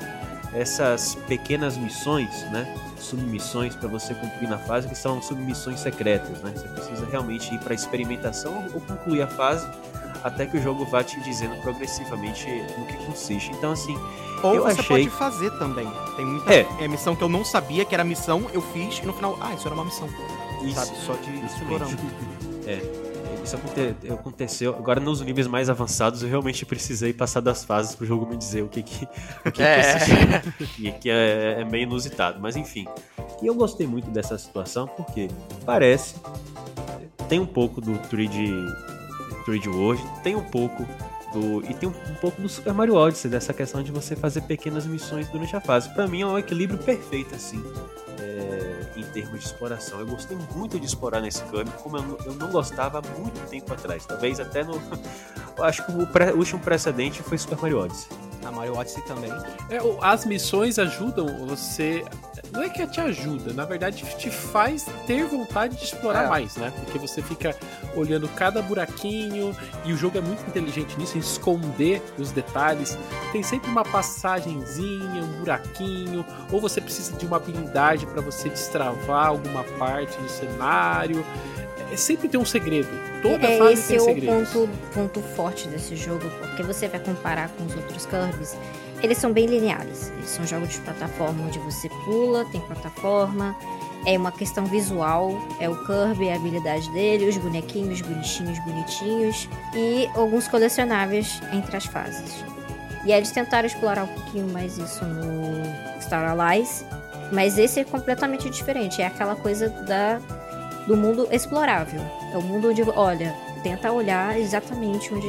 essas pequenas missões, né? Submissões para você cumprir na fase, que são submissões secretas, né? Você precisa realmente ir para experimentação ou concluir a fase até que o jogo vá te dizendo progressivamente no que consiste. Então, assim, Ou Eu você achei- pode fazer também. Tem muita É. é. missão que eu não sabia que era missão, eu fiz e no final, ah, isso era uma missão. Isso, sabe? Só de. É, isso aconte- aconteceu. Agora, nos níveis mais avançados, eu realmente precisei passar das fases pro jogo me dizer o que que, o que, É. consistia. E que é, é meio inusitado, mas enfim. E eu gostei muito dessa situação porque parece. Tem um pouco do 3D, 3D World, tem um pouco do. E tem um, um pouco do Super Mario Odyssey, dessa questão de você fazer pequenas missões durante a fase. Pra mim é um equilíbrio perfeito, assim. é, em termos de exploração. Eu gostei muito de explorar nesse Kirby, como eu, não- eu não gostava há muito tempo atrás. Talvez até no. Acho que o, pré- o último precedente foi Super Mario Odyssey. A Mario Odyssey também. É, as missões ajudam você. Não é que te ajuda, na verdade te faz ter vontade de explorar É. mais, né? Porque você fica olhando cada buraquinho e o jogo é muito inteligente nisso, em esconder os detalhes. Tem sempre uma passagenzinha, um buraquinho, ou você precisa de uma habilidade para você destravar alguma parte do cenário. É, sempre tem um segredo. Toda é, fase esse tem é o segredos. ponto, ponto forte desse jogo, porque você vai comparar com os outros Kirby's, eles são bem lineares. Eles são jogos de plataforma onde você pula, tem plataforma, é uma questão visual, é o Kirby, a habilidade dele, os bonequinhos bonitinhos, bonitinhos, e alguns colecionáveis entre as fases. E eles tentaram explorar um pouquinho mais isso no Star Allies, mas esse é completamente diferente. É aquela coisa da do mundo explorável. É o mundo onde, olha, tenta olhar exatamente onde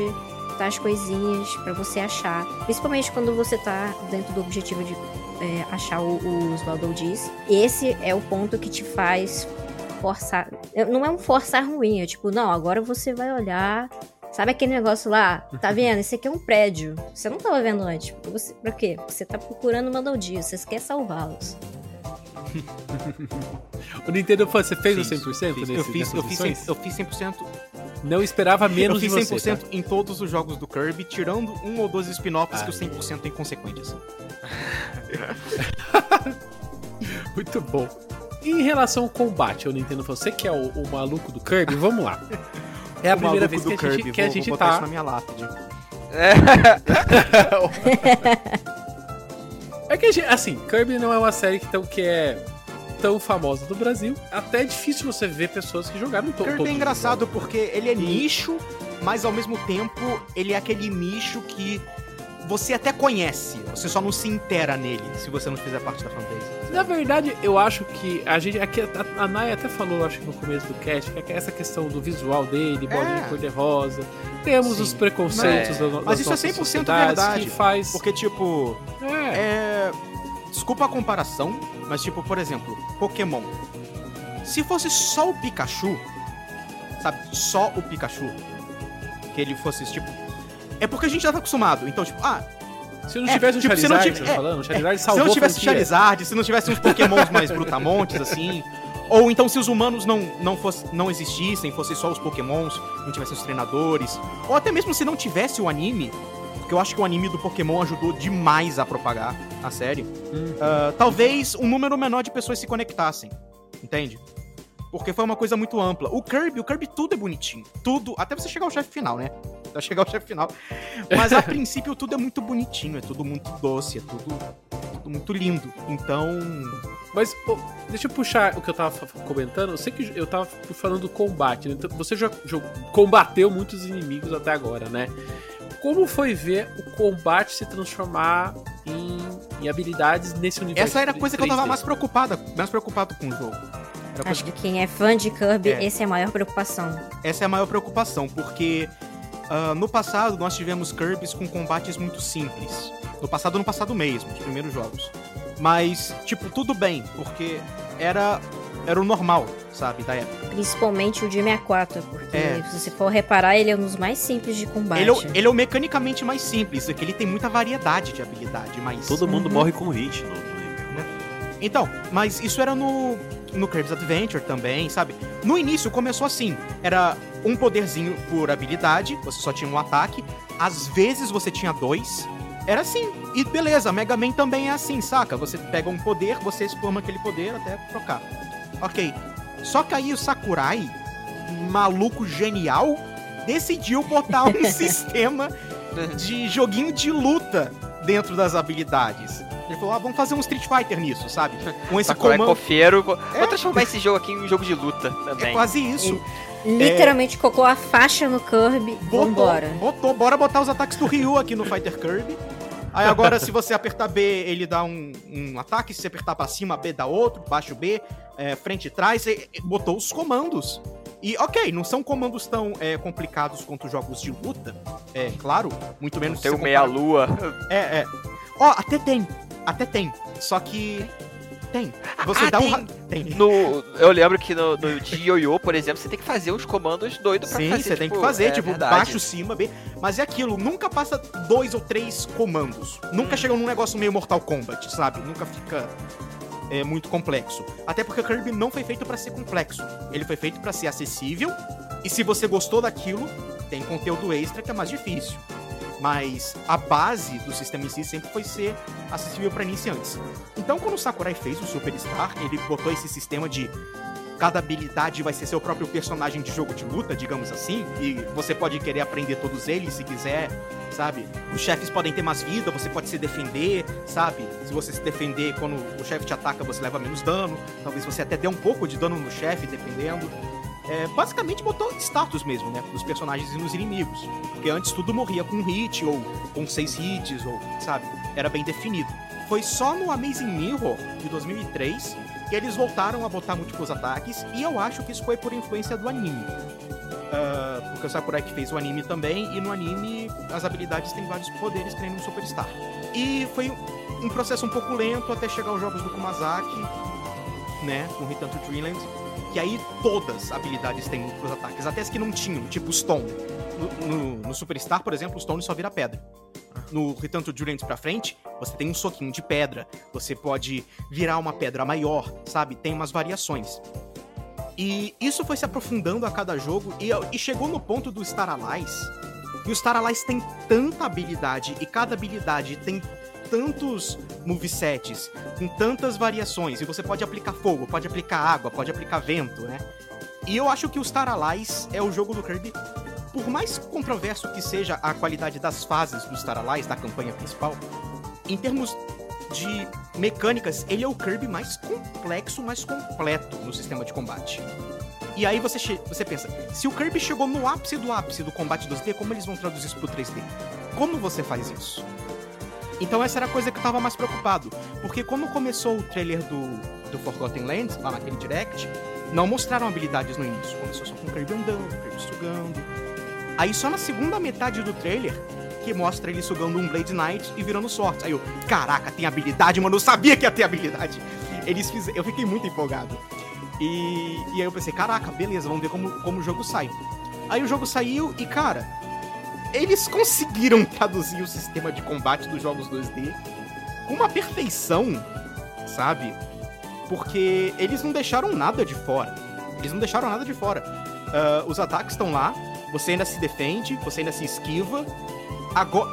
as coisinhas pra você achar. Principalmente quando você tá dentro do objetivo de é, achar o- os Valdodis. Esse é o ponto que te faz forçar. é, Não é um forçar ruim, é tipo, não, agora você vai olhar. Sabe aquele negócio lá? Tá vendo? Esse aqui é um prédio. Você não tava vendo antes. Você, pra quê? Você tá procurando Valdodis, você quer salvá-los. O Nintendo Fan, você fez Fiz, o 100% fiz. nesse, eu fiz, eu fiz, missões? 100%, eu fiz 100%, Não esperava menos eu fiz de você, 100% tá? em todos os jogos do Kirby, tirando um ou dois spin-offs que o Aí. 100% é inconsequentes. Muito bom. Em relação ao combate, o Nintendo Fan, você que é o, o maluco do Kirby, vamos lá. É a O primeira maluco vez que a gente, que a vou- gente vou botar isso tá. na minha lápide. É que a gente, assim, Kirby não é uma série que, tão, que é tão famosa do Brasil. Até é difícil você ver pessoas que jogaram to Kirby é engraçado porque ele é nicho, mas ao mesmo tempo ele é aquele nicho que você até conhece, você só não se intera nele se você não fizer parte da fanbase. Na verdade, eu acho que a gente. Aqui, a, a Naya até falou, acho que no começo do cast, que é essa questão do visual dele, bolinha É. cor-de-rosa. Temos Sim. os preconceitos Mas- da, das mas isso é nossas 100% sociedades verdade, Que faz. Porque, tipo, É, é. Desculpa a comparação, mas, tipo, por exemplo, Pokémon. Se fosse só o Pikachu, sabe, só o Pikachu, que ele fosse, tipo. É porque a gente já tá acostumado. Então, tipo, ah, se não é, tivesse um tipo, se não Charizard, tive- você tá é, falando, o Charizard se salvou não a tivesse franquia. Charizard, se não tivesse uns Pokémons mais brutamontes, assim. Ou então se os humanos não, não, fosse, não existissem, fossem só os Pokémons, não tivessem os treinadores. Ou até mesmo se não tivesse o anime, porque eu acho que o anime do Pokémon ajudou demais a propagar a série. Hum. ah, talvez um número menor de pessoas se conectassem. Entende? Porque foi uma coisa muito ampla. O Kirby, o Kirby tudo é bonitinho. Tudo, até você chegar ao chefe final, né? Até chegar ao chefe final. Mas a princípio tudo é muito bonitinho, é tudo muito doce, é tudo, tudo muito lindo. Então, Mas, ô, deixa eu puxar o que eu tava comentando. Eu sei que eu tava falando do combate, né? Então, você já, já combateu muitos inimigos até agora, né? como foi ver o combate se transformar em, em habilidades nesse universo? Essa era a coisa que eu tava 3D? mais preocupada, mais preocupado com o jogo. Era a coisa Acho que quem é fã de Kirby, É. essa é a maior preocupação. Essa é a maior preocupação, porque ah, no passado nós tivemos Kirby's com combates muito simples. No passado, no passado mesmo, os primeiros jogos. Mas, tipo, tudo bem, porque era, era o normal, sabe, da época. Principalmente o de 64, porque É. se você for reparar, ele é um dos mais simples de combate. Ele, é o- ele é o mecanicamente mais simples, é que ele tem muita variedade de habilidade, mas... Todo mundo Uhum. morre com hit no, no MMO. Então, mas isso era no, no Kirby's Adventure também, sabe? No início começou assim, era um poderzinho por habilidade, você só tinha um ataque, às vezes você tinha dois, era assim. E beleza, Mega Man também é assim, saca? Você pega um poder, você explama aquele poder até trocar. Ok. Só que aí o Sakurai, maluco genial, decidiu botar um sistema de joguinho de luta dentro das habilidades. Ele falou, ah, vamos fazer um Street Fighter nisso, sabe? Com esse Sakurai comando. Cofeiro. Vou É. vou transformar esse jogo aqui em um jogo de luta É também. quase isso. Literalmente colocou a faixa no Kirby. Botou, Vambora. botou, bora botar os ataques do Ryu aqui no Fighter Kirby. Aí agora, se você apertar B, ele dá um, um ataque. Se você apertar pra cima, B dá outro. Baixo B, é, frente e trás. Você botou os comandos. E, ok, não são comandos tão é, complicados quanto jogos de luta. É, claro. Muito menos Tem o meia-lua. É, é. Ó, até tem. Até tem. Só que. Tem. Você Ah, dá um. tem. ra- Tem. No, eu lembro que no, no de Yo-Yo, por exemplo, você tem que fazer os comandos doidos pra Sim, fazer. você tem que tipo, fazer, é tipo, verdade. baixo, cima, B. Mas é aquilo, nunca passa dois ou três comandos. Nunca Hum. chega num negócio meio Mortal Kombat, sabe? Nunca fica é, muito complexo. Até porque o Kirby não foi feito pra ser complexo. Ele foi feito pra ser acessível. E se você gostou daquilo, tem conteúdo extra que é mais difícil. Mas a base do sistema em si sempre foi ser acessível pra iniciantes. Então, quando o Sakurai fez o Superstar, ele botou esse sistema de cada habilidade vai ser seu próprio personagem de jogo de luta, digamos assim, e você pode querer aprender todos eles se quiser, sabe? Os chefes podem ter mais vida, você pode se defender, sabe? Se você se defender quando o chefe te ataca, você leva menos dano, talvez você até dê um pouco de dano no chefe, dependendo. É, basicamente botou status mesmo, né? Nos personagens e nos inimigos. Porque antes tudo morria com um hit, ou com seis hits, ou, sabe? Era bem definido. Foi só no Amazing Mirror, de 2003, que eles voltaram a botar múltiplos ataques, e eu acho que isso foi por influência do anime. Ah, porque o Sakurai que fez o anime também, e no anime as habilidades têm vários poderes, que nem no Superstar. E foi um processo um pouco lento até chegar aos jogos do Kumazaki, né, com Return to Dreamland, que aí todas as habilidades têm múltiplos ataques, até as que não tinham, tipo Stone. No, no, no Superstar, por exemplo, o Stone só vira pedra. No Return to Dreamland pra frente, você tem um soquinho de pedra, você pode virar uma pedra maior, sabe? Tem umas variações. E isso foi se aprofundando a cada jogo e, e chegou no ponto do Star Allies. E o Star Allies tem tanta habilidade e cada habilidade tem tantos movesets, com tantas variações, e você pode aplicar fogo, pode aplicar água, pode aplicar vento, né? E eu acho que o Star Allies é o jogo do Kirby, por mais controverso que seja a qualidade das fases do Star Allies, da campanha principal, em termos de mecânicas, ele é o Kirby mais complexo, mais completo no sistema de combate. E aí você, você pensa, se o Kirby chegou no ápice do ápice do combate 2D, como eles vão traduzir isso pro 3D? Como você faz isso? Então essa era a coisa que eu tava mais preocupado. Porque quando começou o trailer do, do Forgotten Lands, lá naquele direct, não mostraram habilidades no início. Começou só com o Kirby andando, o Kirby sugando. Aí só na segunda metade do trailer que mostra ele sugando um Blade Knight e virando sorte. Aí eu, caraca, tem habilidade, mano, eu sabia que ia ter habilidade. Eles eu fiquei muito empolgado. E, e aí eu pensei, caraca, beleza, vamos ver como, como o jogo sai. Aí o jogo saiu e, cara, eles conseguiram traduzir o sistema de combate dos jogos 2D com uma perfeição, sabe? Porque eles não deixaram nada de fora. Eles não deixaram nada de fora. Ah, os ataques estão lá, você ainda se defende, você ainda se esquiva. Agora,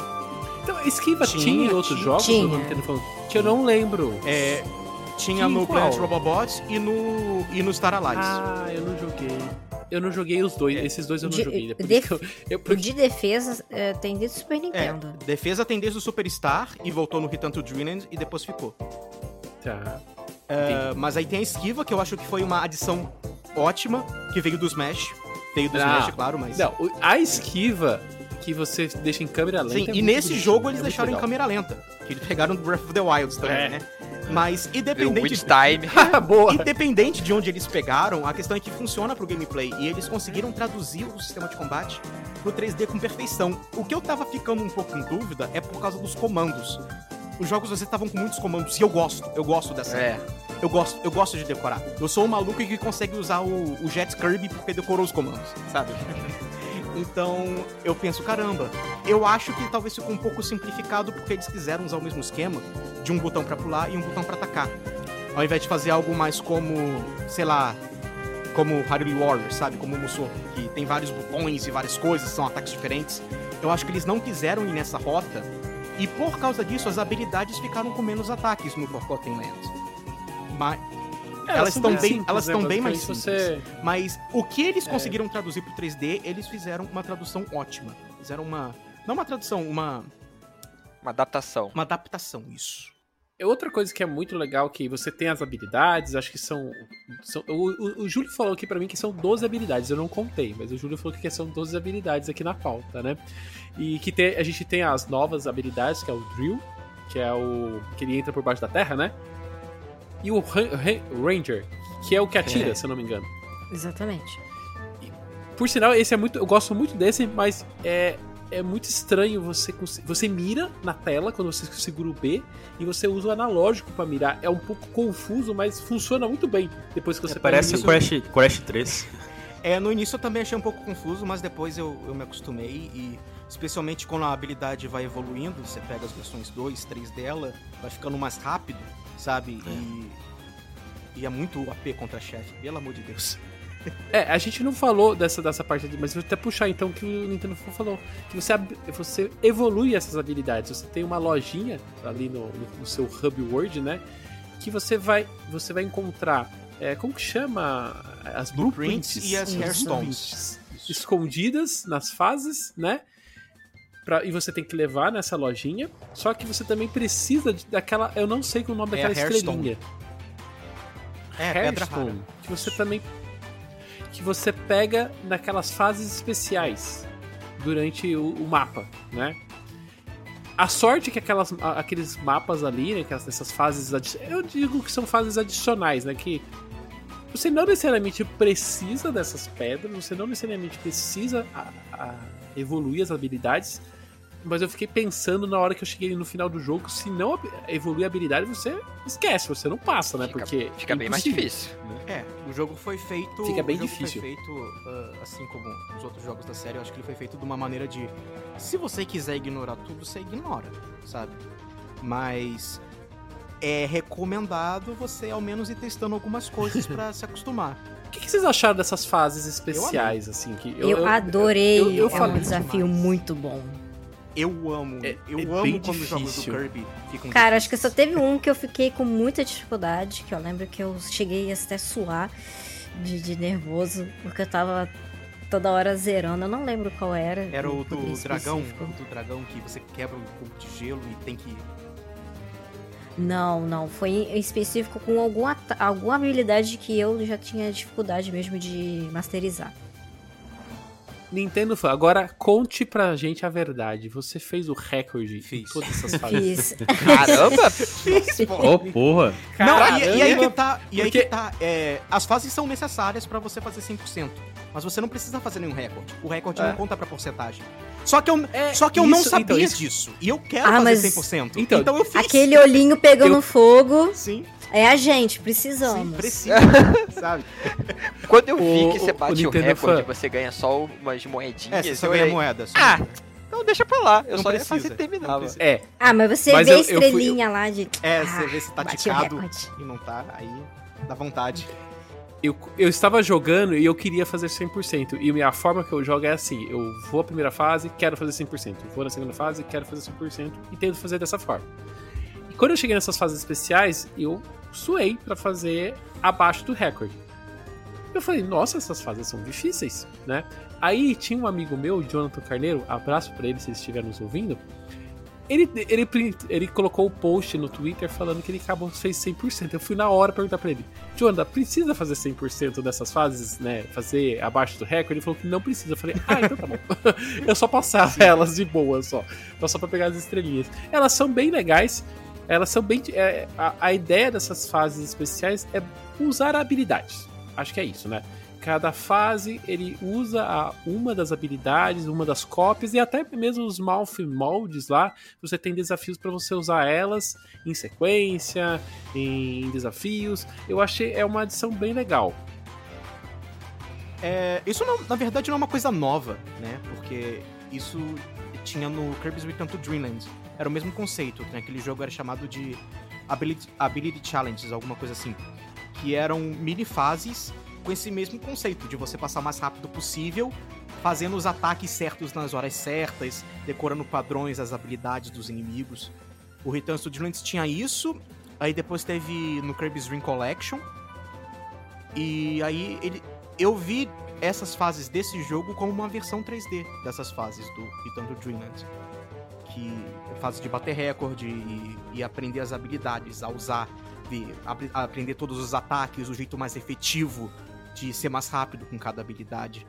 Então, esquiva Tinha, tinha, em outros tinha. jogos? Tinha. Que eu não lembro. é, tinha Que no qual? Planet Robobots e no, e no Star Allies. Ah, eu não joguei. Eu não joguei os dois. Esses dois eu não De- joguei. É por de- isso que eu, eu, O por- de defesa é, tem desde o Super É, Nintendo. defesa tem desde o Superstar e voltou no Return to Dreamland e depois ficou. Tá. Ah, mas aí tem a esquiva, que eu acho que foi uma adição ótima, que veio do Smash. Veio do Ah, Smash, claro, mas. Não, a esquiva que você deixa em câmera lenta. Sim, é e nesse jogo é eles muito deixaram em legal. câmera lenta. Que eles pegaram do Breath of the Wild também, É. né? Mas independente, time. Boa! independente de onde eles pegaram, a questão é que funciona pro gameplay. E eles conseguiram traduzir o sistema de combate pro 3D com perfeição. O que eu tava ficando um pouco em dúvida é por causa dos comandos. Os jogos você estavam com muitos comandos e eu gosto, eu gosto dessa. É. Eu gosto, eu gosto de decorar. Eu sou um maluco que consegue usar o, o Jet Kirby porque decorou os comandos, sabe? Então, eu penso, caramba, eu acho que talvez ficou um pouco simplificado porque eles quiseram usar o mesmo esquema de um botão pra pular e um botão pra atacar. Ao invés de fazer algo mais como, sei lá, como Hyrule Warriors, sabe? Como o Musou, que tem vários botões e várias coisas, são ataques diferentes. Eu acho que eles não quiseram ir nessa rota e por causa disso as habilidades ficaram com menos ataques no Forgotten Lands. Mas, É, elas estão bem simples, elas né? estão bem mais Basicamente Você... mas o que eles É. conseguiram traduzir pro 3D, eles fizeram uma tradução ótima. Fizeram uma. Não uma tradução, uma, Uma adaptação. uma adaptação, isso. É Outra coisa que é muito legal que você tem as habilidades, acho que são. são- o, o- o Júlio falou aqui pra mim que são 12 habilidades, eu não contei, mas o Júlio falou que são 12 habilidades aqui na pauta, né? E que tem- a gente tem as novas habilidades, que é o Drill, que é o. que ele entra por baixo da terra, né? E o Ran- Ran- Ranger, que é o que atira, É. se eu não me engano. Exatamente. Por sinal, esse é muito. Eu gosto muito desse, mas é, é muito estranho você. Você mira na tela quando você segura o B e você usa o analógico pra mirar. É um pouco confuso, mas funciona muito bem depois que você É, parece o Crash, Crash 3. É, no início eu também achei um pouco confuso, mas depois eu, eu me acostumei e especialmente quando a habilidade vai evoluindo, você pega as versões 2, 3 dela, vai ficando mais rápido, sabe? E, e é muito AP contra chefe, pelo amor de Deus. É, a gente não falou dessa, dessa parte, mas vou até puxar então o que o Nintendo falou. Que você, você evolui essas habilidades. Você tem uma lojinha ali no, no- seu Hub World, né? Que você vai, você vai encontrar. é, como que chama? As Blueprints blueprints. e as. Hairstones. Escondidas nas fases, né? Pra- e você tem que levar nessa lojinha. Só que você também precisa de- daquela. Eu não sei o nome É daquela estrelinha. É. Hairstone, que você também que você pega naquelas fases especiais durante o, o mapa, né? A sorte é que aquelas, aqueles mapas ali, né, aquelas, essas fases, eu digo que são fases adicionais, né, que você não necessariamente precisa dessas pedras, você não necessariamente precisa a- a evoluir as habilidades, mas eu fiquei pensando na hora que eu cheguei no final do jogo, se não evoluir a habilidade, você esquece, você não passa, né? Fica- Porque Fica é bem mais difícil. É, o jogo foi feito. Fica bem o jogo difícil. Foi feito, ah, assim como os outros jogos da série, eu acho que ele foi feito de uma maneira de. Se você quiser ignorar tudo, você ignora, sabe? Mas é recomendado você ao menos ir testando algumas coisas pra se acostumar. O que, que vocês acharam dessas fases especiais, assim? Que Eu, adorei. eu- eu é falei um desafio demais. muito bom. Eu amo, É- eu é amo bem quando os jogos do difícil. Kirby ficam Cara, acho que só difíceis. teve um que eu fiquei com muita dificuldade, que eu lembro que eu cheguei a até suar de, de nervoso, porque eu tava toda hora zerando. Eu não lembro qual era. Era o do dragão, específico. o do dragão que você quebra o cubo de gelo e tem que. Não, não. Foi em específico com alguma, alguma habilidade que eu já tinha dificuldade mesmo de masterizar. Nintendo, agora conte pra gente a verdade. Você fez o recorde Fiz. em todas essas fases. Fiz. Caramba! Ô, porra. Não, e, e aí que tá. E aí porque- que tá. é, as fases são necessárias pra você fazer 100%. Mas você não precisa fazer nenhum recorde. O recorde É. não conta pra porcentagem. Só que eu, É, só que eu não isso- sabia então, isso- disso. E eu quero Ah, fazer mas- 100%. Então, Então, eu fiz. Aquele olhinho pegando Eu- fogo Sim, é a gente, sim, precisamos. precisa. sabe? Quando eu vi O- que você o- o bate o, Nintendo recorde, fã. você ganha só umas moedinhas. É, você eu ganha olhei, moeda. só. Ah, então deixa pra lá. Eu Não só ia precisa, fazer e terminava. É, Ah, mas você Mas vê eu- a eu fui- estrelinha lá de. É, Ah, você vê se tá ticado e não tá, aí dá vontade. eu, eu estava jogando e eu queria fazer 100%. E a forma que eu jogo é assim: eu vou à primeira fase, quero fazer 100%. Vou na segunda fase, quero fazer 100%. E tento fazer dessa forma. E quando eu cheguei nessas fases especiais, eu suei pra fazer abaixo do recorde. Eu falei, nossa, essas fases são difíceis, né? Aí tinha um amigo meu, Jonathan Carneiro, abraço pra ele se ele estiver nos ouvindo. Ele, ele, ele colocou o post no Twitter falando que ele acabou fez 100%. Eu fui na hora perguntar pra ele: Jonathan, precisa fazer 100% dessas fases, né? Fazer abaixo do recorde? Ele falou que não precisa. Eu falei: Ah, então tá bom. eu só passava elas de boa, só. Então, só pra pegar as estrelinhas. Elas são bem legais. Elas são bem. é, a, a ideia dessas fases especiais é usar habilidades. Acho que é isso, né? Cada fase ele usa a- uma das habilidades, uma das cópias e até mesmo os Mouth Molds lá. Você tem desafios para você usar elas em sequência, em desafios. Eu achei é uma adição bem legal. É, isso, não- na verdade, não é uma coisa nova, né? Porque isso tinha no Kirby's Return to Dreamland. Era o mesmo conceito, né? Aquele jogo era chamado de Ability, Ability Challenges, alguma coisa assim. Que eram mini fases com esse mesmo conceito, de você passar o mais rápido possível, fazendo os ataques certos nas horas certas, decorando padrões, as habilidades dos inimigos. O Return to Dreamland tinha isso, aí depois teve no Kirby's Dream Collection, e aí ele, eu vi essas fases desse jogo como uma versão 3D dessas fases do Return to Dreamland. Que fase de bater recorde e, e aprender as habilidades, a usar, de, a aprender todos os ataques, o jeito mais efetivo de ser mais rápido com cada habilidade.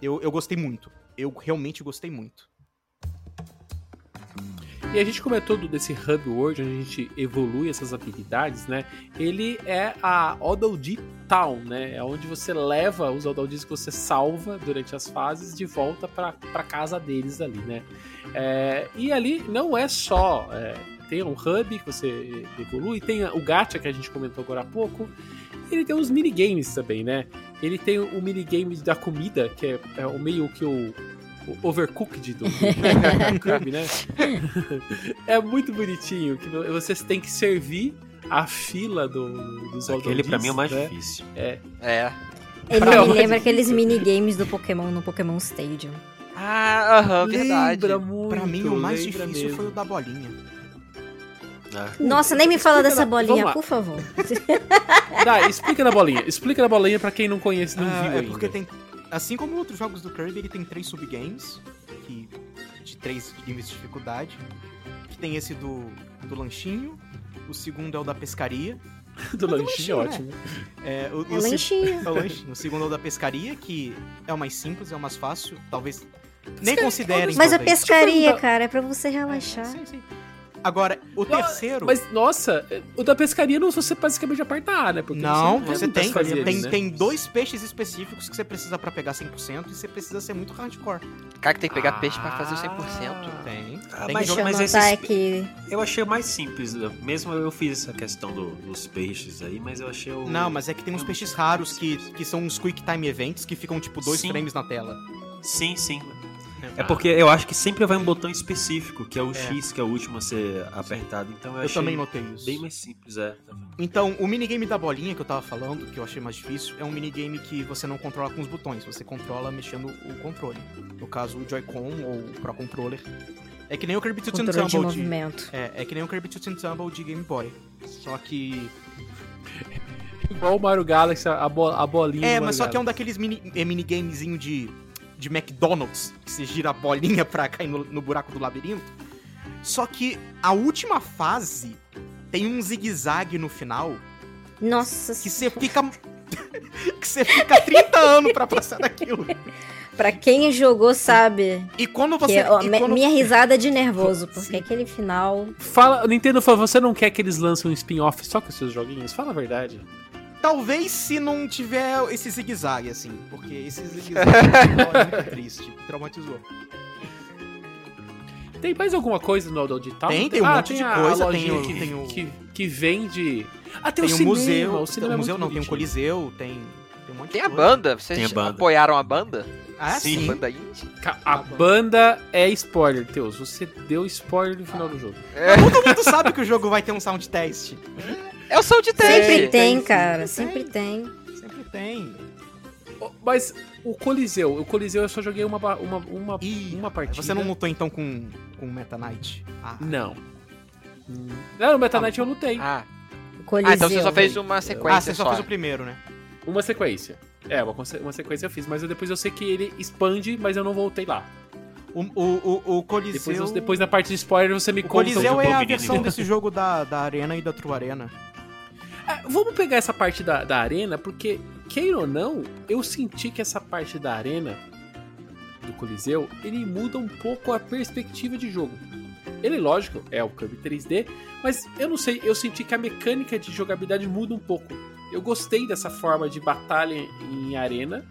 Eu, eu gostei muito. Eu realmente gostei muito. E a gente comentou do- desse Hub World, onde a gente evolui essas habilidades, né? Ele é a Odaldi Town, né? É onde você leva os Odaldis que você salva durante as fases de volta pra casa deles ali, né? É, e ali não é só. é, tem um hub que você evolui, tem o gacha que a gente comentou agora há pouco. Ele tem os minigames também, né? Ele tem o minigame da comida, que é, é o meio que o overcooked do, Kirby, né? é muito bonitinho, que vocês têm que servir a fila do, dos Aquele pra mim é o mais né? difícil. É. Ele Ah, me lembra aqueles minigames do Pokémon no Pokémon Stadium. Ah, aham, verdade. Muito, Pra mim, o mais difícil mesmo. foi o da bolinha. Ah, Nossa, nem me fala explica dessa na- bolinha, por favor. Dá, explica na bolinha. Explica na bolinha pra quem não conhece, não Ah, viu é ainda. porque tem. Assim como outros jogos do Kirby, ele tem três subgames, que, de três níveis de dificuldade. Que tem esse do, do lanchinho, o segundo é o da pescaria. do lanchinho, lanchinho, né? ótimo. É, o, É o se- lanchinho. é o lanchinho. O segundo é o da pescaria, que é o mais simples, é o mais fácil. Talvez nem considerem. Mas a talvez. pescaria, cara, é pra você relaxar. Sim, sim. Agora, o terceiro. Mas, nossa, o da pescaria não você basicamente aperta A, né? Porque Não, você muitas tem, fases, tem, né? tem dois peixes específicos que você precisa pra pegar 100% e você precisa ser muito hardcore. Cara que tem que pegar Ah. peixe pra fazer o 100%. Tem. Ah, tem mas- mas esses- aqui. Eu achei o mais simples. né? Mesmo eu fiz essa questão do- dos peixes aí, mas eu achei o. Não, mas é que tem uns peixes raros que, que são uns quick time events que ficam tipo dois Sim. frames na tela. Sim, sim. É porque eu acho que sempre vai um botão específico, que é o X, que é o último a ser apertado. Então eu, Eu achei também notei isso. bem mais simples, é. Então, o minigame da bolinha que eu tava falando, que eu achei mais difícil, é um minigame que você não controla com os botões, você controla mexendo o controle. No caso, o Joy-Con ou o Pro Controller. É que nem o Kirby Toot and Controle de Tumble de, movimento. é, é que nem o Kirby Toot and Tumble de Game Boy. Só que Igual o Mario Galaxy, a, bo- a bolinha É, do mas Mario só que é um Galaxy. daqueles mini, é, minigamezinho de, de McDonald's, que você gira a bolinha pra cair no, no buraco do labirinto. Só que a última fase tem um zigue-zague no final Nossa, que você fica. que você fica 30 anos pra passar daquilo. pra quem jogou sabe E quando que você. é, ó, e quando- minha risada é de nervoso, porque aquele final... Fala, Nintendo, fala, você não quer que eles lancem um spin-off só com seus joguinhos? Fala a verdade. Talvez se não tiver esse zigue-zague, assim. Porque esse zigue-zague é muito triste. Traumatizou. Tem mais alguma coisa no Adult Town? Tem, tem um ah, monte de a coisa, tem o- que, tem o- que, que vende... Ah, tem, Tem o um cinema, museu. o cinema é o museu muito não, tem um bonitinho. coliseu, tem. Tem um monte Tem de a coisa. banda. Vocês Tem a banda. apoiaram a banda? Ah, Sim. sim. Banda A banda é spoiler, Teus. Você deu spoiler no final do jogo. Todo mundo sabe que o jogo vai ter um sound test. É o som de teste. Sempre tem, cara, sempre tem. Sempre tem. Mas o Coliseu, o Coliseu eu só joguei uma, uma, uma, Ih, uma partida. Você não lutou então com, com o Meta Knight? Ah, Não. Não, no Meta Knight eu lutei. Ah. Coliseu. ah, então você só fez uma ah, sequência você só só. fez o primeiro, né? Uma sequência. É, uma, uma sequência eu fiz, mas eu- depois eu sei que ele expande, mas eu não voltei lá. O, o, o, o Coliseu. Depois, depois na parte de spoiler você me o conta. Coliseu o é a versão desse jogo da, da Arena e da True Arena. Ah, vamos pegar essa parte da, da arena, porque, queira ou não, eu senti que essa parte da arena do Coliseu, ele muda um pouco a perspectiva de jogo. Ele, lógico, é o Kirby 3D, mas eu não sei, eu senti que a mecânica de jogabilidade muda um pouco. Eu gostei dessa forma de batalha em arena,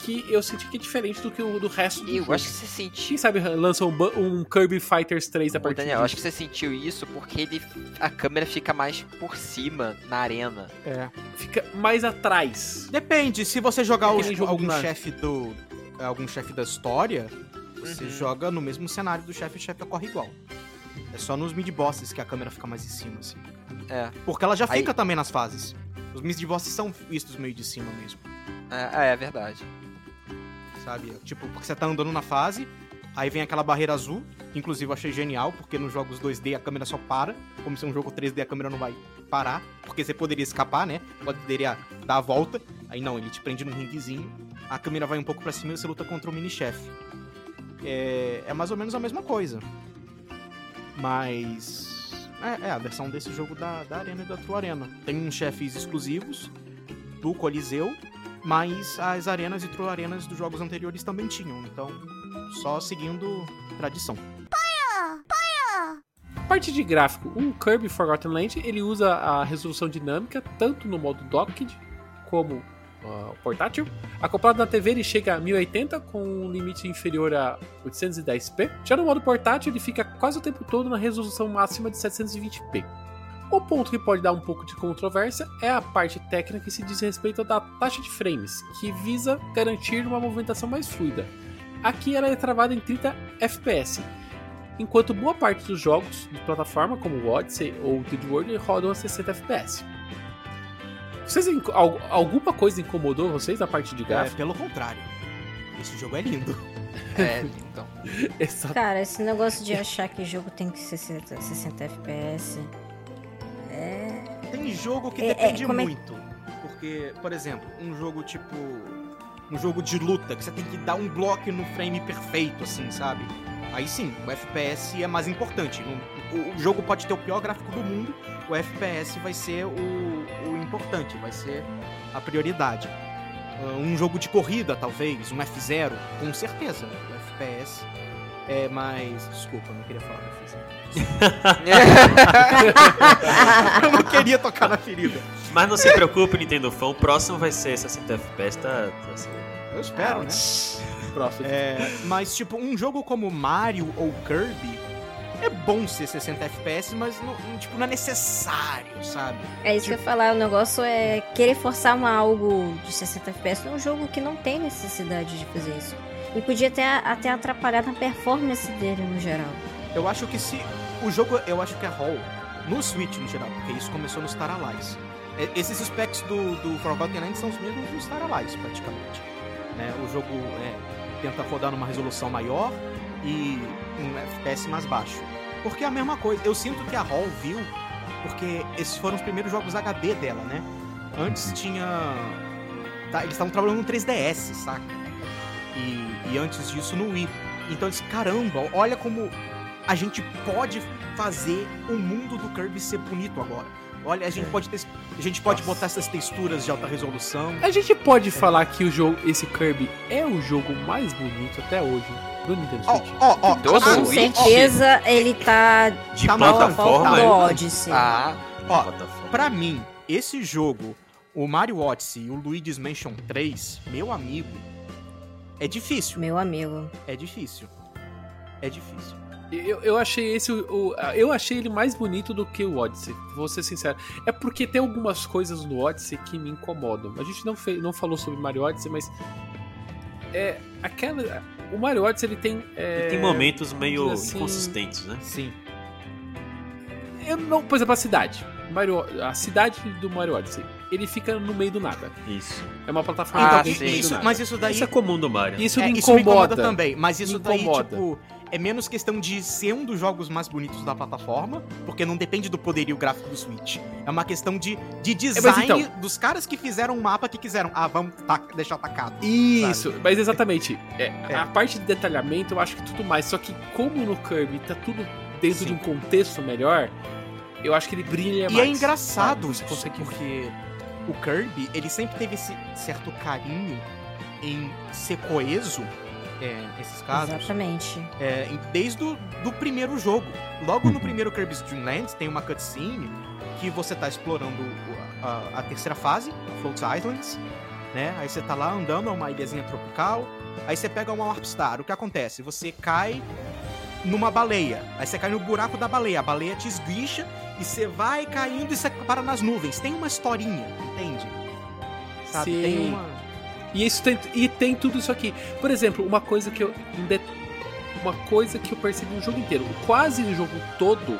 que eu senti que é diferente do que o do resto do eu jogo. acho que você sentiu. Quem sabe lança um, um Kirby Fighters 3 a Ô, partir Daniel, acho que você sentiu isso porque ele, a câmera fica mais por cima na arena. É. Fica mais atrás. Depende, se você jogar É os- algum chefe do. algum chefe da história, você Uhum. joga no mesmo cenário do chefe e o chefe ocorre igual. É só nos mid-bosses que a câmera fica mais em cima, assim. É. Porque ela já Aí- fica também nas fases. Os mid-bosses são vistos meio de cima mesmo, É, é verdade. Sabe? Tipo, porque você tá andando na fase, aí vem aquela barreira azul, que inclusive eu achei genial, porque nos jogos 2D a câmera só para, como se é um jogo 3D a câmera não vai parar, porque você poderia escapar, né? Poderia dar a volta, aí não, ele te prende num ringuezinho, a câmera vai um pouco pra cima e você luta contra o mini-chefe. É, é mais ou menos a mesma coisa. Mas. É, é a versão desse jogo da, da Arena e da True Arena. Tem uns chefes exclusivos do Coliseu, mas as arenas e True Arenas dos jogos anteriores também tinham. Então, só seguindo tradição. Parte de gráfico, o Kirby Forgotten Land ele usa a resolução dinâmica tanto no modo docked como ah, portátil. Acoplado na TV ele chega a 1080 com um limite inferior a 810p. Já no modo portátil ele fica quase o tempo todo na resolução máxima de 720p. O ponto que pode dar um pouco de controvérsia é a parte técnica que se diz respeito da taxa de frames, que visa garantir uma movimentação mais fluida. Aqui ela é travada em 30 FPS, enquanto boa parte dos jogos de plataforma, como o Odyssey ou o 3D World, rodam a 60 FPS. Vocês, alguma coisa incomodou vocês na parte de É, gráfico? pelo contrário. Esse jogo é lindo. É, então. Exato. Cara, esse negócio de achar que jogo tem que ser 60, 60 FPS. É. Tem jogo que É, é, depende é- muito. Porque, por exemplo, um jogo tipo. Um jogo de luta, que você tem que dar um bloco no frame perfeito, assim, sabe? Aí sim, o FPS é mais importante. O, o jogo pode ter o pior gráfico do mundo, o FPS vai ser o, o importante, vai ser a prioridade. Ah, Um jogo de corrida, talvez, um F0, com certeza. O FPS é mais. Desculpa, eu não queria falar do F0. Eu não queria tocar na ferida. Mas não se preocupe, Nintendo Fã, o próximo vai ser 60 FPS, tá? tá assim. Eu espero, né? Próximo. É, mas, tipo, um jogo como Mario ou Kirby é bom ser 60 FPS, mas não, tipo, não é necessário, sabe? É isso que eu ia falar, o negócio é querer forçar uma algo de 60 FPS num jogo que não tem necessidade de fazer isso. E podia até, até atrapalhar na performance dele no geral. Eu acho que se. O jogo, eu acho que é Hall, no Switch no geral, porque isso começou no Star Allies. É, Esses specs do, do Forgotten Land são os mesmos do Star Allies, praticamente. Né? O jogo é, tenta rodar numa resolução maior e um FPS mais baixo. Porque é a mesma coisa. Eu sinto que a Hall viu, porque esses foram os primeiros jogos HD dela, né? Antes tinha. tá, eles estavam trabalhando no 3DS, saca? E, e antes disso no Wii. Então eles, caramba, olha como a gente pode fazer o mundo do Kirby ser bonito agora. Olha, a gente pode ter, a gente pode botar essas texturas de alta resolução. A gente pode falar que o jogo, esse Kirby é o jogo mais bonito até hoje do Nintendo ó, Do ah, Com Switch? certeza ele tá De Tá plataforma, é- do Odyssey. Ah, ó, plataforma. pra mim, esse jogo, o Mario Odyssey e o Luigi's Mansion 3, meu amigo, é difícil, Meu amigo. é difícil. É difícil. Eu, eu achei esse. O, eu achei ele mais bonito do que o Odyssey, vou ser sincero. É porque tem algumas coisas no Odyssey que me incomodam. A gente não, fez, não falou sobre Mario Odyssey, mas. É. Aquela. O Mario Odyssey ele tem. é, Ele tem momentos meio assim- inconsistentes, né? Sim. Eu não, por exemplo, a cidade. Mario, a cidade do Mario Odyssey. Ele fica no meio do nada. Isso. É uma plataforma Ah, Então, isso, mas isso daí Isso é comum do Mario. Isso É, me isso me incomoda também, mas isso Me daí, incomoda. tipo, é menos questão de ser um dos jogos mais bonitos da plataforma, porque não depende do poderio gráfico do Switch. É uma questão de, de design então- dos caras que fizeram um mapa que quiseram, ah, vamos deixar atacado. Isso, mas exatamente. É, É. A parte de detalhamento eu acho que tudo mais. Só que como no Kirby tá tudo dentro Sim. de um contexto melhor, eu acho que ele brilha E mais. é engraçado sabe? isso, consegue porque o Kirby, ele sempre teve esse certo carinho em ser coeso, é, nesses casos, Exatamente. é, desde o do primeiro jogo. Logo no Uhum. primeiro Kirby's Dream Land tem uma cutscene que você tá explorando o- a, a terceira fase, Float Islands, né? Aí você tá lá andando, é uma ilhazinha tropical, aí você pega uma Warp Star. O que acontece? Você cai numa baleia, aí você cai no buraco da baleia, a baleia te esguicha e você vai caindo e você para nas nuvens. Tem uma historinha, entende? Sabe? Sim. Tem uma... E isso tem, e tem tudo isso aqui. Por exemplo, uma coisa que eu uma coisa que eu percebi o jogo inteiro, quase o jogo todo,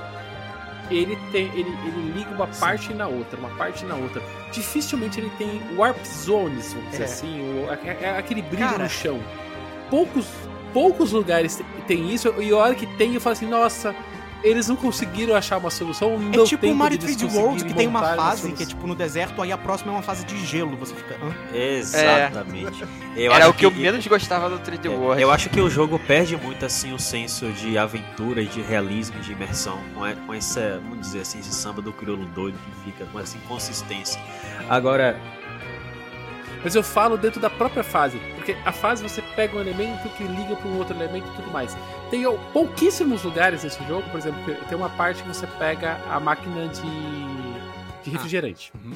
ele tem ele, ele liga uma parte na outra, uma parte na outra. Dificilmente ele tem warp zones, vamos dizer É. assim, aquele brilho Cara. no chão. Poucos poucos lugares te- tem isso e a hora que tem eu falo assim, nossa, eles não conseguiram achar uma solução, não É tipo o Mario deles 3D World, que tem uma fase que é tipo no deserto, aí a próxima é uma fase de gelo. Você fica. Hã? Exatamente. Eu Era acho o que eu menos gostava do 3D É, World. Eu acho que o jogo perde muito assim o senso de aventura e de realismo, de imersão, com, e- com essa, vamos dizer assim, esse samba do crioulo doido que fica com essa inconsistência. Agora, Mas eu falo dentro da própria fase, porque a fase você pega um elemento que liga para um outro elemento e tudo mais. Tem pouquíssimos lugares nesse jogo, por exemplo, tem uma parte que você pega a máquina de, de refrigerante. uhum.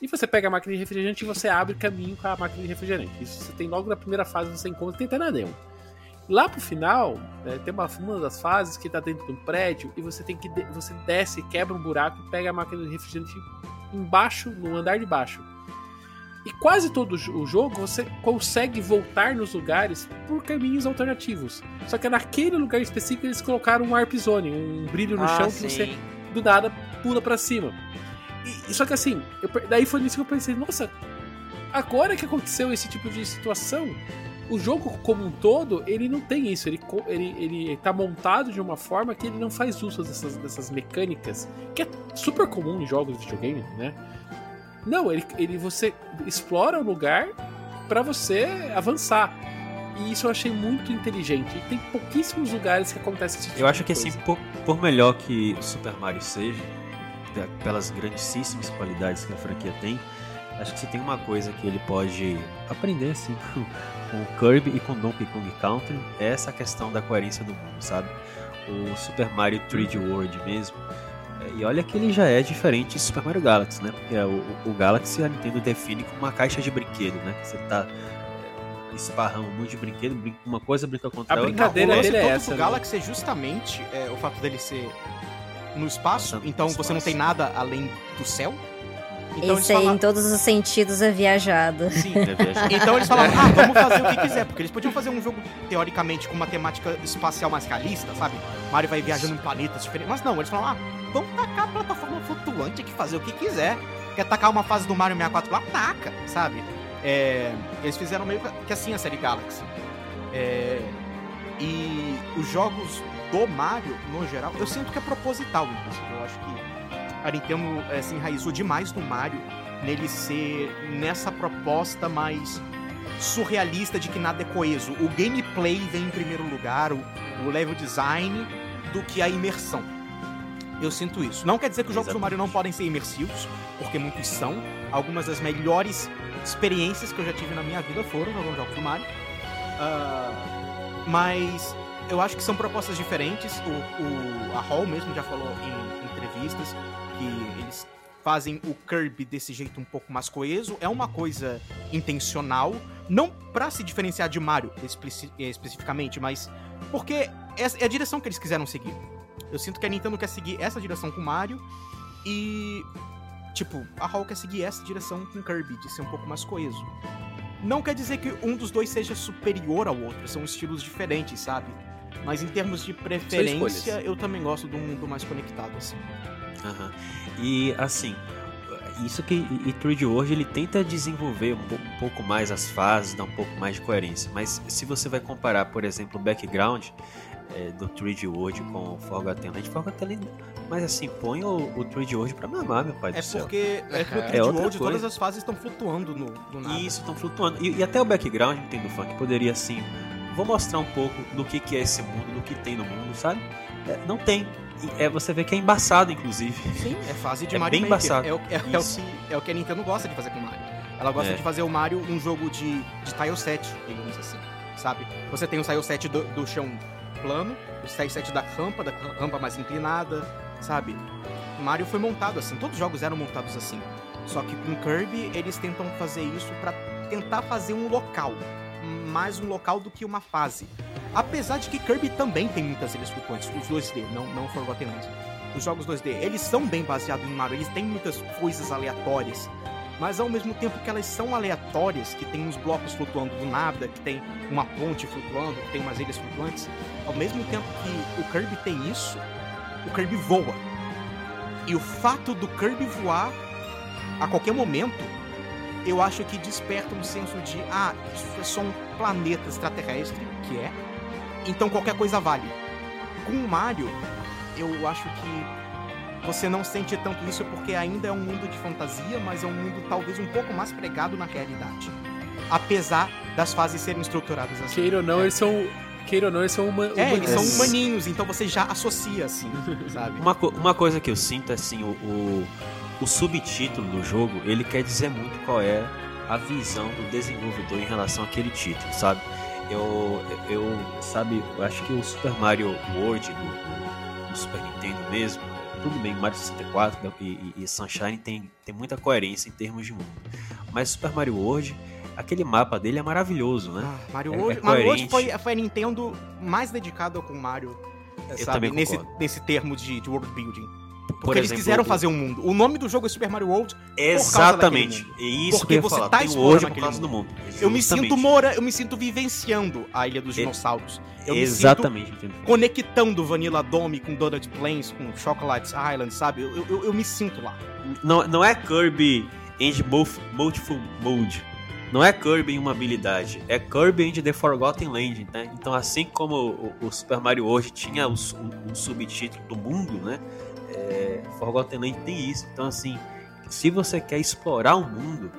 E você pega a máquina de refrigerante e você abre caminho com a máquina de refrigerante. Isso você tem logo na primeira fase, você encontra, tem até na demo. Lá pro final, né, tem uma, uma das fases que tá dentro de um prédio e você tem que. de- Você desce, quebra um buraco e pega a máquina de refrigerante embaixo, no andar de baixo. E quase todo o jo- o jogo você consegue voltar nos lugares por caminhos alternativos. Só que naquele lugar específico eles colocaram um warp zone, um brilho no Ah, chão sim. que você do nada pula pra cima. E, só que assim, eu daí foi nisso que eu pensei, nossa, agora que aconteceu esse tipo de situação, o jogo como um todo, ele não tem isso, ele, ele, ele tá montado de uma forma que ele não faz uso dessas, dessas mecânicas, que é super comum em jogos de videogame, né? Não, ele, ele você explora o lugar pra você avançar. E isso eu achei muito inteligente. E tem pouquíssimos lugares que acontece esse tipo eu acho que assim, coisa. por, por melhor que Super Mario seja, pe- pelas grandíssimas qualidades que a franquia tem, acho que se tem uma coisa que ele pode aprender assim com, Kirby e com Donkey Kong Country, é essa questão da coerência do mundo, sabe? O Super Mario 3D World mesmo. É, E olha que ele já é diferente de Super Mario Galaxy, né? Porque o, o- o Galaxy a Nintendo define como uma caixa de brinquedo, né? Você tá é, esparrando um monte de brinquedo, brinca com uma coisa, brinca contra A outra. brincadeira o lance dele é essa, do né? Galaxy é justamente é, o fato dele ser no espaço, então no você não tem nada além do céu. Então Esse aí, falam- em todos os sentidos, é viajado. Sim. né, viajar. Então eles falavam, ah, vamos fazer o que quiser, porque eles podiam fazer um jogo, teoricamente, com uma temática espacial mais realista, sabe? Mario vai viajando em planetas diferentes. Mas não, eles falaram, ah, vamos tacar a plataforma flutuante aqui, fazer o que quiser. Quer tacar uma fase do Mario 64 lá? Taca, sabe? É, eles fizeram meio que assim a série Galaxy. É, e os jogos do Mario, no geral, eu sinto que é proposital, inclusive. Eu acho que a Nintendo é, se enraizou demais no Mario, nele ser nessa proposta mais surrealista de que nada é coeso. O gameplay vem em primeiro lugar, o, o level design, do que a imersão. Eu sinto isso. Não quer dizer que os jogos do Mario não podem ser imersivos, porque muitos são. Algumas das melhores experiências que eu já tive na minha vida foram jogando jogos do Mario. Ah, mas eu acho que são propostas diferentes. O, o- a Hall mesmo já falou em entrevistas que eles fazem o Kirby desse jeito um pouco mais coeso. É uma coisa intencional, não pra se diferenciar de Mario especi- especificamente, mas porque essa é a direção que eles quiseram seguir. Eu sinto que a Nintendo quer seguir essa direção com Mario e tipo, a Hall quer seguir essa direção com Kirby, de ser um pouco mais coeso. Não quer dizer que um dos dois seja superior ao outro, são estilos diferentes, sabe? Mas em termos de preferência, eu também gosto do, do mais conectado, assim. Aham. E assim, Isso que e, e 3D World ele tenta desenvolver um, um pouco mais as fases, dar um pouco mais de coerência. Mas se você vai comparar, por exemplo, o background é, do 3D World com o Forgotten Land, Forgotten Land, mas assim, põe o, o 3D World pra mamar, meu pai É do céu. porque é que o É 3D outra World, coisa. todas as fases estão flutuando no, no nada. Isso, estão flutuando. E, e até o background, Nintendo Funk, poderia assim. Vou mostrar um pouco do que, que é esse mundo, do que tem no mundo, sabe? É, não tem. É, você vê que é embaçado, inclusive. Sim, é fase de É Mario bem Maker. embaçado. É o, é, é o que, é o que a Nintendo gosta de fazer com o Mario. Ela gosta É. de fazer o Mario um jogo de, de tile set, digamos assim, sabe? Você tem o tile set do, do chão plano, o tile set da rampa, da rampa mais inclinada, sabe? Mario foi montado assim, todos os jogos eram montados assim. Só que com Kirby, eles tentam fazer isso pra tentar fazer um local. Mais um local do que uma fase. Apesar de que Kirby também tem muitas ilhas flutuantes, os 2D, não, não Forgotten Lands. Os jogos 2D, eles são bem baseados em Mario, eles têm muitas coisas aleatórias. Mas ao mesmo tempo que elas são aleatórias, que tem uns blocos flutuando do nada, que tem uma ponte flutuando, que tem umas ilhas flutuantes, ao mesmo tempo que o Kirby tem isso, o Kirby voa. E o fato do Kirby voar a qualquer momento, eu acho que desperta um senso de, ah, isso é só um planeta extraterrestre, que é, então qualquer coisa vale. Com o Mario, eu acho que você não sente tanto isso porque ainda é um mundo de fantasia, mas é um mundo talvez um pouco mais pregado na realidade. Apesar das fases serem estruturadas assim. Queira ou não, eles são. Queira ou não, eles são uma, É, eles são É. humaninhos, então você já associa assim, sabe? Uma, co- uma coisa que eu sinto é assim, o, o, o subtítulo do jogo, ele quer dizer muito qual é a visão do desenvolvedor em relação àquele título, sabe? Eu, eu sabe, eu acho que o Super Mario World do, do- do Super Nintendo mesmo, tudo bem, Mario 64 né, e, e, e Sunshine tem, tem muita coerência em termos de mundo. Mas Super Mario World, aquele mapa dele é maravilhoso, né? Ah, Mario É- é World, Mario World foi, foi a Nintendo mais dedicada com Mario, Eu sabe? também Nesse, concordo. nesse termo de, de world building. Porque Por eles exemplo, quiseram fazer um mundo. O nome do jogo é Super Mario World. Exatamente. daquele É isso Porque você falar. tá explorando hoje por causa do mundo. Eu me sinto mora, eu me sinto vivenciando a Ilha dos Dinossauros. Eu me Exatamente. conectando Vanilla Dome com Donut Plains, com Chocolate Island, sabe? Eu, eu, eu me sinto lá. Não, não é Kirby em Multi- Multiple Mode. Não é Kirby em uma habilidade. É Kirby in The Forgotten Land, né? Então, assim como o, o Super Mario World tinha su- o subtítulo do mundo, né? É, Forgotten Land tem isso. Então, assim, se você quer explorar o mundo,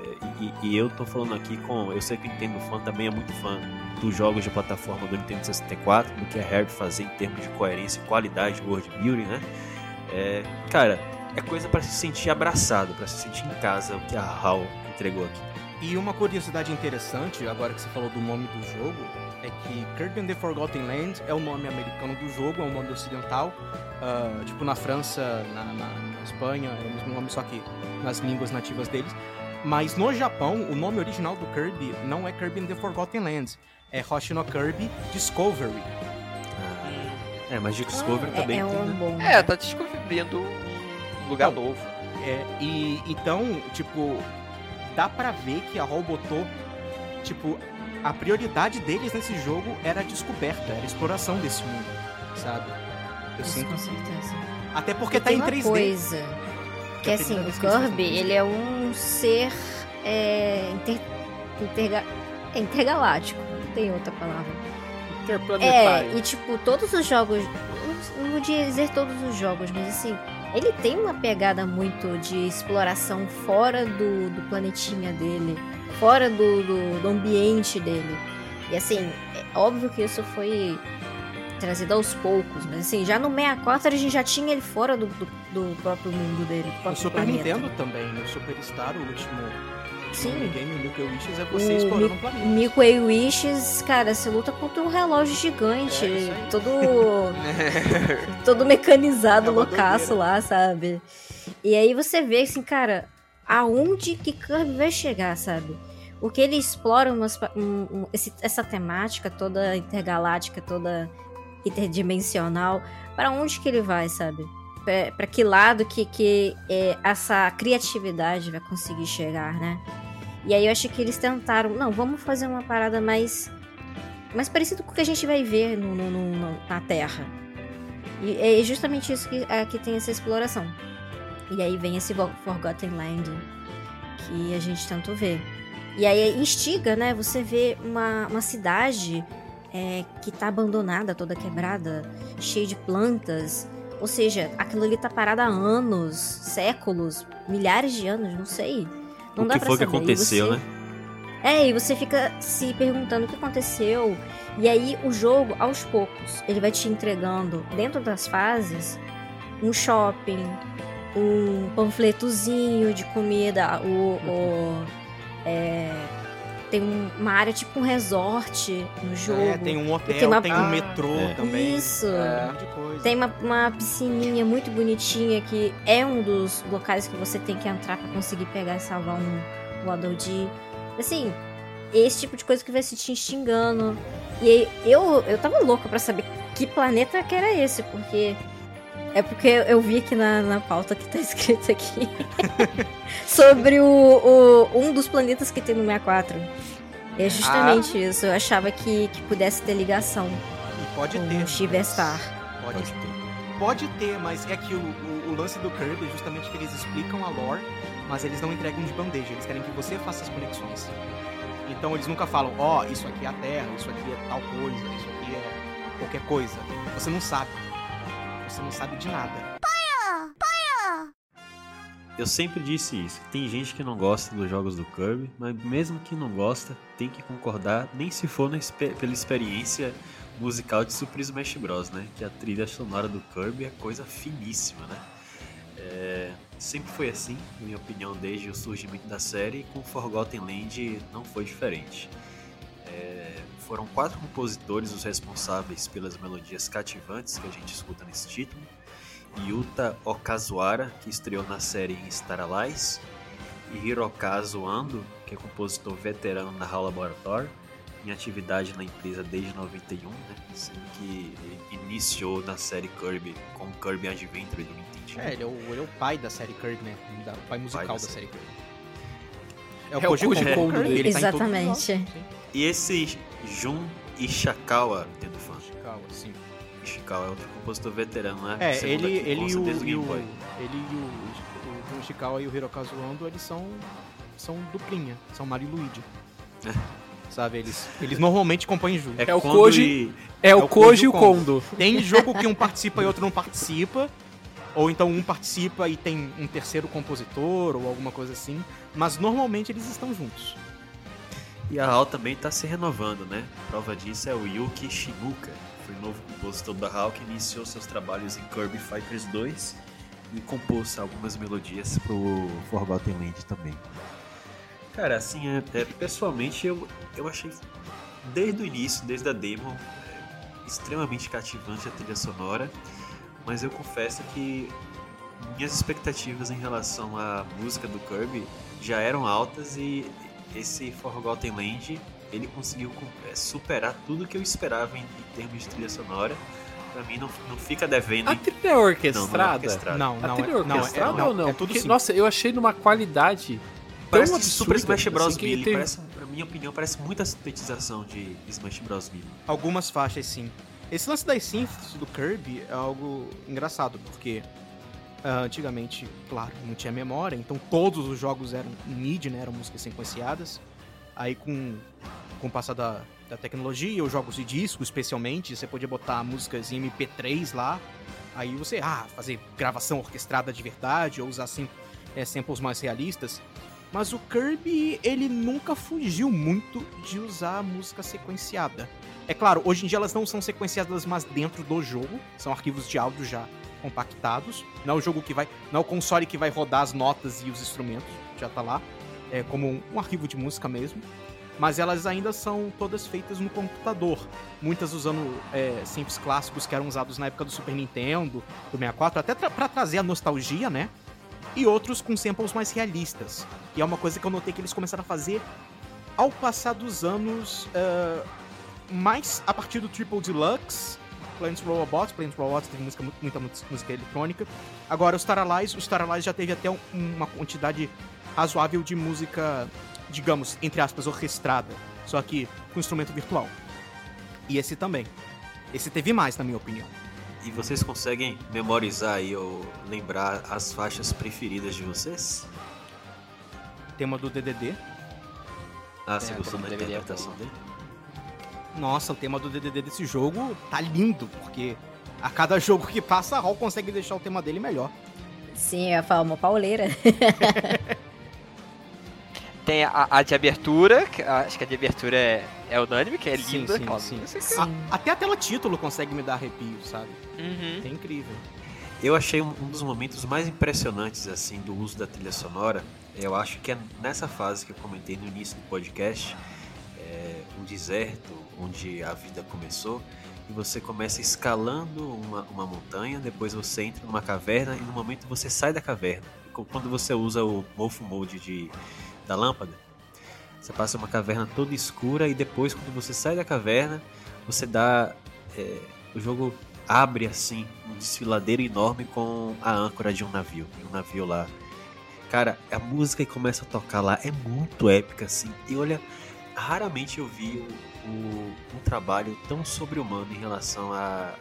é, e, e eu tô falando aqui com. Eu sei que o Nintendo fã também é muito fã dos jogos de plataforma do Nintendo 64, do que a Rare fazer em termos de coerência e qualidade de world building, né? É, cara, é coisa pra se sentir abraçado, pra se sentir em casa, o que a HAL entregou aqui. E uma curiosidade interessante, agora que você falou do nome do jogo, é que Kirby and the Forgotten Land é o nome americano do jogo, é um nome ocidental. Ah, tipo, na França, na, na- na Espanha, é o mesmo nome, só que nas línguas nativas deles. Mas no Japão, o nome original do Kirby não é Kirby and the Forgotten Land, é Hoshino Kirby Discovery. Ah, é, mas Discovery é, também é tem, um né? bom. É, tá descobrindo um lugar Não. novo. É, e então, tipo, dá pra ver que a HAL botou, tipo, a prioridade deles nesse jogo era a descoberta, era a exploração desse mundo, sabe? Eu Isso, sinto com que- certeza. Até porque E tá tem em uma 3D. coisa que É a assim, o que Kirby, ele é um ser é, inter, interga- é intergaláctico, não tem outra palavra. Interplanetário. É, e tipo, todos os jogos, não- não vou dizer todos os jogos, mas assim, ele tem uma pegada muito de exploração fora do, do planetinha dele, fora do, do, do ambiente dele. E assim, é óbvio que isso foi trazido aos poucos, mas assim, já no 64 a gente já tinha ele fora do, do, do próprio mundo dele, No próprio Super planeta. Nintendo também, no Superstar, o último Sim. minigame, o Nuclear Wishes, é você O explorando um planeta. Milky Wishes, cara, você luta contra um relógio gigante, É, todo todo mecanizado, É loucaço doideira. lá, sabe? E aí você vê assim, cara, aonde que Kirby vai chegar, sabe? O que ele explora umas um- um- esse- essa temática toda intergaláctica, toda interdimensional, para onde que ele vai, sabe? Pra que lado que, que é, essa criatividade vai conseguir chegar, né? E aí eu acho que eles tentaram, não, vamos fazer uma parada mais mais parecido com o que a gente vai ver no, no- no- na Terra. E é justamente isso que, é, que tem essa exploração. E aí vem esse For- Forgotten Land que a gente tanto vê. E aí instiga, né? Você vê uma, uma cidade é, que tá abandonada, toda quebrada, cheia de plantas. Ou seja, aquilo ali tá parado há anos, séculos, milhares de anos, não sei. Não o dá que pra foi que saber. E aconteceu, você- né? é, e você fica se perguntando o que aconteceu. E aí o jogo, aos poucos, ele vai te entregando dentro das fases um shopping, um panfletozinho de comida, o. o- é, tem um- uma área tipo um resort no jogo. É, tem um hotel, tem tem, uma- um metrô É. também. Isso. É, um monte de coisa. Tem uma, uma piscininha muito bonitinha que é um dos locais que você tem que entrar pra conseguir pegar e salvar um Waddle Dee. Assim, esse tipo de coisa que vai se te instigando. E aí, eu, eu tava louca pra saber que planeta que era esse, porque. É porque eu vi aqui na, na pauta que tá escrito aqui sobre o, o- um dos planetas que tem no 64. É justamente isso. Eu achava que, que pudesse ter ligação E pode com ter. o Shiverstar. Pode, Pode ter. Pode ter, mas é aquilo. O, o lance do Kirby é justamente que eles explicam a lore, mas eles não entregam de bandeja. Eles querem que você faça as conexões. Então eles nunca falam, ó, isso aqui é a Terra, isso aqui é tal coisa, isso aqui é qualquer coisa. Você não sabe. Você não sabe de nada. Eu sempre disse isso. Tem gente que não gosta dos jogos do Kirby, mas mesmo que não gosta, tem que concordar, nem se for na expe- pela experiência musical de Super Smash Bros, né? Que a trilha sonora do Kirby é coisa finíssima, né? É, sempre foi assim, na minha opinião, desde o surgimento da série, e com Forgotten Land não foi diferente. É, foram quatro compositores os responsáveis pelas melodias cativantes que a gente escuta nesse título. Yuta Okazuara, que estreou na série em Star Allies, e Hirokazu Ando, que é compositor veterano na HAL Laboratory, em atividade na empresa desde 91, né? sendo que ele iniciou na série Kirby com Kirby Adventure do Nintendo. É, ele é o, ele é o pai da série Kirby, né? Da- O pai musical da da, série. série Kirby. É o Koji Kondo Kirby, dele. ele tá Exatamente. sim. E esse Jun Ishikawa, Nintendo fã. Musical, assim. Ishikawa é outro compositor veterano, né? É, Segundo ele, ele, e o, e o, ele e o, o, o Ishikawa e o Hirokazu Ando, eles são, são duplinha, são Mario e Luigi. Sabe, eles, eles normalmente compõem junto. É o quando Koji- e- É o o Koji e o Kondo. Kondo. Tem jogo que um participa e outro não participa, ou então um participa e tem um terceiro compositor, ou alguma coisa assim, mas normalmente eles estão juntos. E a HAL também está se renovando, né? Prova disso é o Yuki Shimuka, foi o novo compositor da HAL que iniciou seus trabalhos em Kirby Fighters 2 e compôs algumas melodias pro Forgotten Land também. Cara, assim, é- é, pessoalmente eu, eu achei desde o início, desde a demo, é, extremamente cativante a trilha sonora, mas eu confesso que minhas expectativas em relação à música do Kirby já eram altas e esse Forgotten Land ele conseguiu é, superar tudo que eu esperava em, em termos de trilha sonora. Pra mim não, não fica devendo. A trilha é não, não é orquestrada? Não, A não, trilha é, é não, é, orquestrada não, ou não? é tudo Porque, sim. nossa, eu achei numa qualidade Parece tão de Super absurda, Smash Bros. assim, que Melee. teve- Parece, na minha opinião, parece muita sintetização de Smash Bros. Melee. Algumas faixas, sim. Esse lance das synths do Kirby é algo engraçado, porque ah, antigamente, claro, não tinha memória, então todos os jogos eram MIDI, né, eram músicas sequenciadas. Aí com, com o passar da, da tecnologia, os jogos de disco especialmente, você podia botar músicas em MP3 lá, aí você, ah, fazer gravação orquestrada de verdade, ou usar sim, é, samples mais realistas. Mas o Kirby, ele nunca fugiu muito de usar a música sequenciada. É claro, hoje em dia elas não são sequenciadas mais dentro do jogo, são arquivos de áudio já compactados. Não é o jogo que vai, não é o console que vai rodar as notas e os instrumentos, já tá lá, é como um, um arquivo de música mesmo. Mas elas ainda são todas feitas no computador, muitas usando é, synths clássicos que eram usados na época do Super Nintendo, do 64, até tra pra trazer a nostalgia, né? E outros com samples mais realistas. E é uma coisa que eu notei que eles começaram a fazer ao passar dos anos, ah, mais a partir do Triple Deluxe, Plants Robots, Plants Robots teve música, muita, muita música eletrônica. Agora o Star Allies, o Star Allies já teve até um- uma quantidade razoável de música, digamos, entre aspas, orquestrada, só que com instrumento virtual. E esse também. Esse teve mais, na minha opinião. E vocês conseguem memorizar aí ou lembrar as faixas preferidas de vocês? Tema do DDD. Ah, você É, gostou da deveria interpretação dele? Nossa, o tema do DDD desse jogo tá lindo, porque a cada jogo que passa, a Hall consegue deixar o tema dele melhor. Sim, eu ia falar uma pauleira. Tem a, a de abertura, que acho que a de abertura é, é unânime, que é Sim, linda. sim, sim. Sim. A- até a tela título consegue me dar arrepio, sabe? Uhum. É incrível. Eu achei um um dos momentos mais impressionantes assim do uso da trilha sonora. Eu acho que é nessa fase que eu comentei no início do podcast, é, um deserto onde a vida começou e você começa escalando uma, uma montanha, depois você entra numa caverna e no momento você sai da caverna. Quando você usa o Morph Mode de, da lâmpada, você passa uma caverna toda escura e depois quando você sai da caverna, você dá é, o jogo abre assim um desfiladeiro enorme com a âncora de um navio, de um navio lá. Cara, a música que começa a tocar lá é muito épica assim. E olha, raramente eu vi o- um trabalho tão sobre-humano em relação à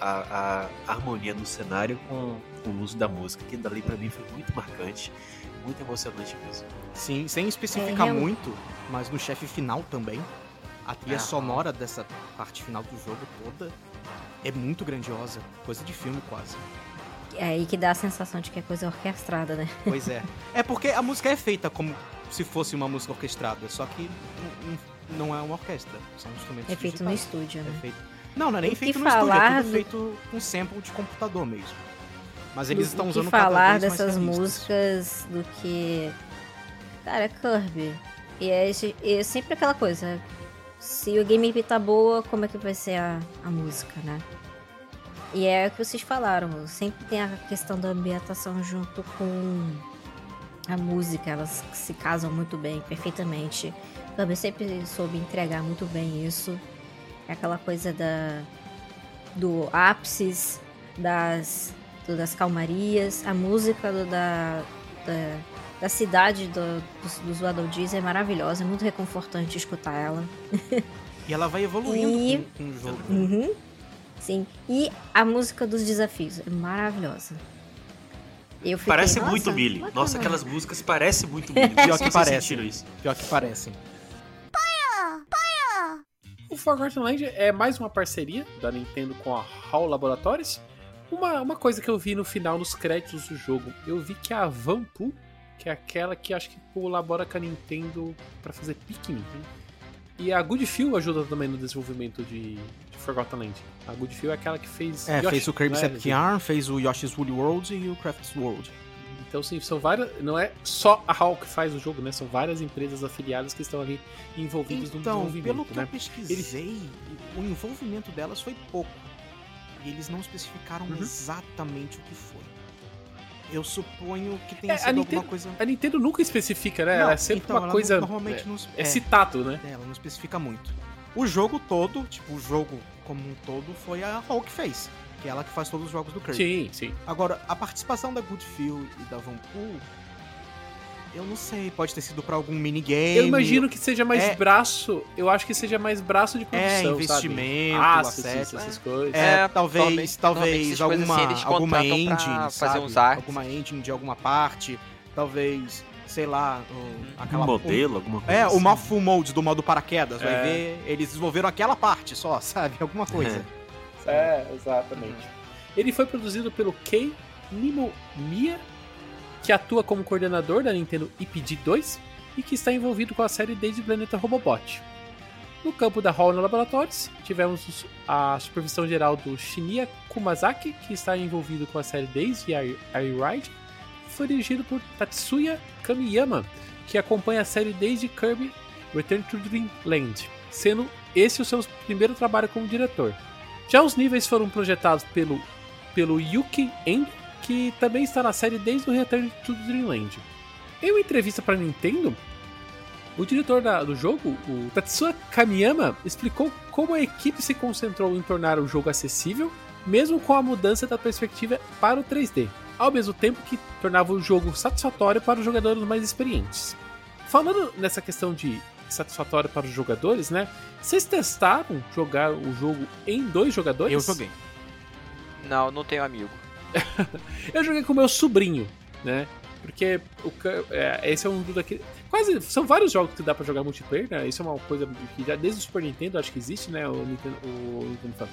a, a, a harmonia do cenário com o uso da música. Que dali pra mim foi muito marcante, muito emocionante mesmo. Sim, sem especificar É, muito, mas no chefe final também, a trilha Aham. sonora dessa parte final do jogo toda é muito grandiosa. Coisa de filme quase. É aí que dá a sensação de que é coisa orquestrada, né? Pois é. É porque a música é feita como se fosse uma música orquestrada, só que não é uma orquestra, são instrumentos É feito no digitais. estúdio, É né? feito... Não, não é nem O feito no estúdio, é tudo do- feito com sample de computador mesmo. Mas eles Do- estão o usando cada falar vez mais dessas músicas do que. Cara, é Kirby. E é, é sempre aquela coisa. Se o gameplay tá boa, como é que vai ser a, a música, né? E é o que vocês falaram, sempre tem a questão da ambientação junto com a música, elas se casam muito bem, perfeitamente. Kirby sempre soube entregar muito bem isso. É aquela coisa da do ápices, das, do- das calmarias, a música do- da, da, da cidade do, dos, dos Waddle é maravilhosa, é muito reconfortante escutar ela. E ela vai evoluindo E- com, com o jogo. Uhum. Sim. E a música dos desafios é maravilhosa. Eu fiquei, Parece "Nossa, muito Billy. bacana." Nossa, aquelas músicas parecem muito Billy. Pior que Vocês parece. sentiram isso? Pior que parecem. O Forgotten Land é mais uma parceria da Nintendo com a HAL Laboratories. Uma, uma coisa que eu vi no final, nos créditos do jogo, eu vi que a Vanpu, que é aquela que acho que colabora com a Nintendo pra fazer Pikmin, e a Good Feel ajuda também no desenvolvimento de, de Forgotten Land. A Good Feel é aquela que fez. É, Yoshi, fez o Kirby's né? Epic Yarn, fez o Yoshi's Woolly World e o Crafts World. Então, sim, são várias. Não é só a HAL que faz o jogo, né? São várias empresas afiliadas que estão ali envolvidas no Então, desenvolvimento, pelo que né? eu pesquisei, o envolvimento delas foi pouco. E eles não especificaram Uhum. exatamente o que foi. Eu suponho que É, tenha a sido Nintendo- alguma coisa. A Nintendo nunca especifica, né? Não, ela é sempre então, uma coisa. não- normalmente é, não, é citado, né? é, ela não especifica muito. O jogo todo, tipo, o jogo como um todo, foi a que fez. Que é ela que faz todos os jogos do Kirby. Sim, sim. Agora, a participação da Goodfield e da Vanpool, eu não sei, pode ter sido pra algum minigame. Eu imagino que seja mais É- braço. Eu acho que seja mais braço de produção. É, sabe? investimento, Assets, asset, essas é. coisas. É, É, talvez, normalmente- talvez essas alguma, assim, alguma engine, fazer sabe? uns artes. Alguma engine de alguma parte, talvez, sei lá, o- aquela Um modelo, alguma coisa É, assim. uma full mode do modo paraquedas, vai É. ver, eles desenvolveram aquela parte só, sabe? Alguma coisa. É, exatamente. Ele foi produzido pelo Kei Nimomiya, que atua como coordenador da Nintendo IPD2 e que está envolvido com a série desde Planeta Robobot. No campo da Hall Laboratories, tivemos os- a supervisão geral do Shinya Kumazaki, que está envolvido com a série desde a Ride, foi dirigido por Tatsuya Kamiyama, que acompanha a série desde Kirby Return to Dreamland, sendo esse o seu primeiro trabalho como diretor. Já os níveis foram projetados pelo, pelo Yuki Endo, que também está na série desde o Return to Dreamland. Em uma entrevista para Nintendo, o diretor da- do jogo, o Tatsuya Kamiyama, explicou como a equipe se concentrou em tornar o jogo acessível, mesmo com a mudança da perspectiva para o 3D, ao mesmo tempo que tornava o jogo satisfatório para os jogadores mais experientes. Falando nessa questão de satisfatório para os jogadores, né? Vocês testaram jogar o jogo em dois jogadores? Eu joguei. Não, não tenho amigo. Eu joguei com o meu sobrinho, né? Porque o, é, esse é um daqui. Quase. São vários jogos que dá pra jogar multiplayer, né? Isso é uma coisa que já desde o Super Nintendo acho que existe, né? O Nintendo, o Nintendo Fun.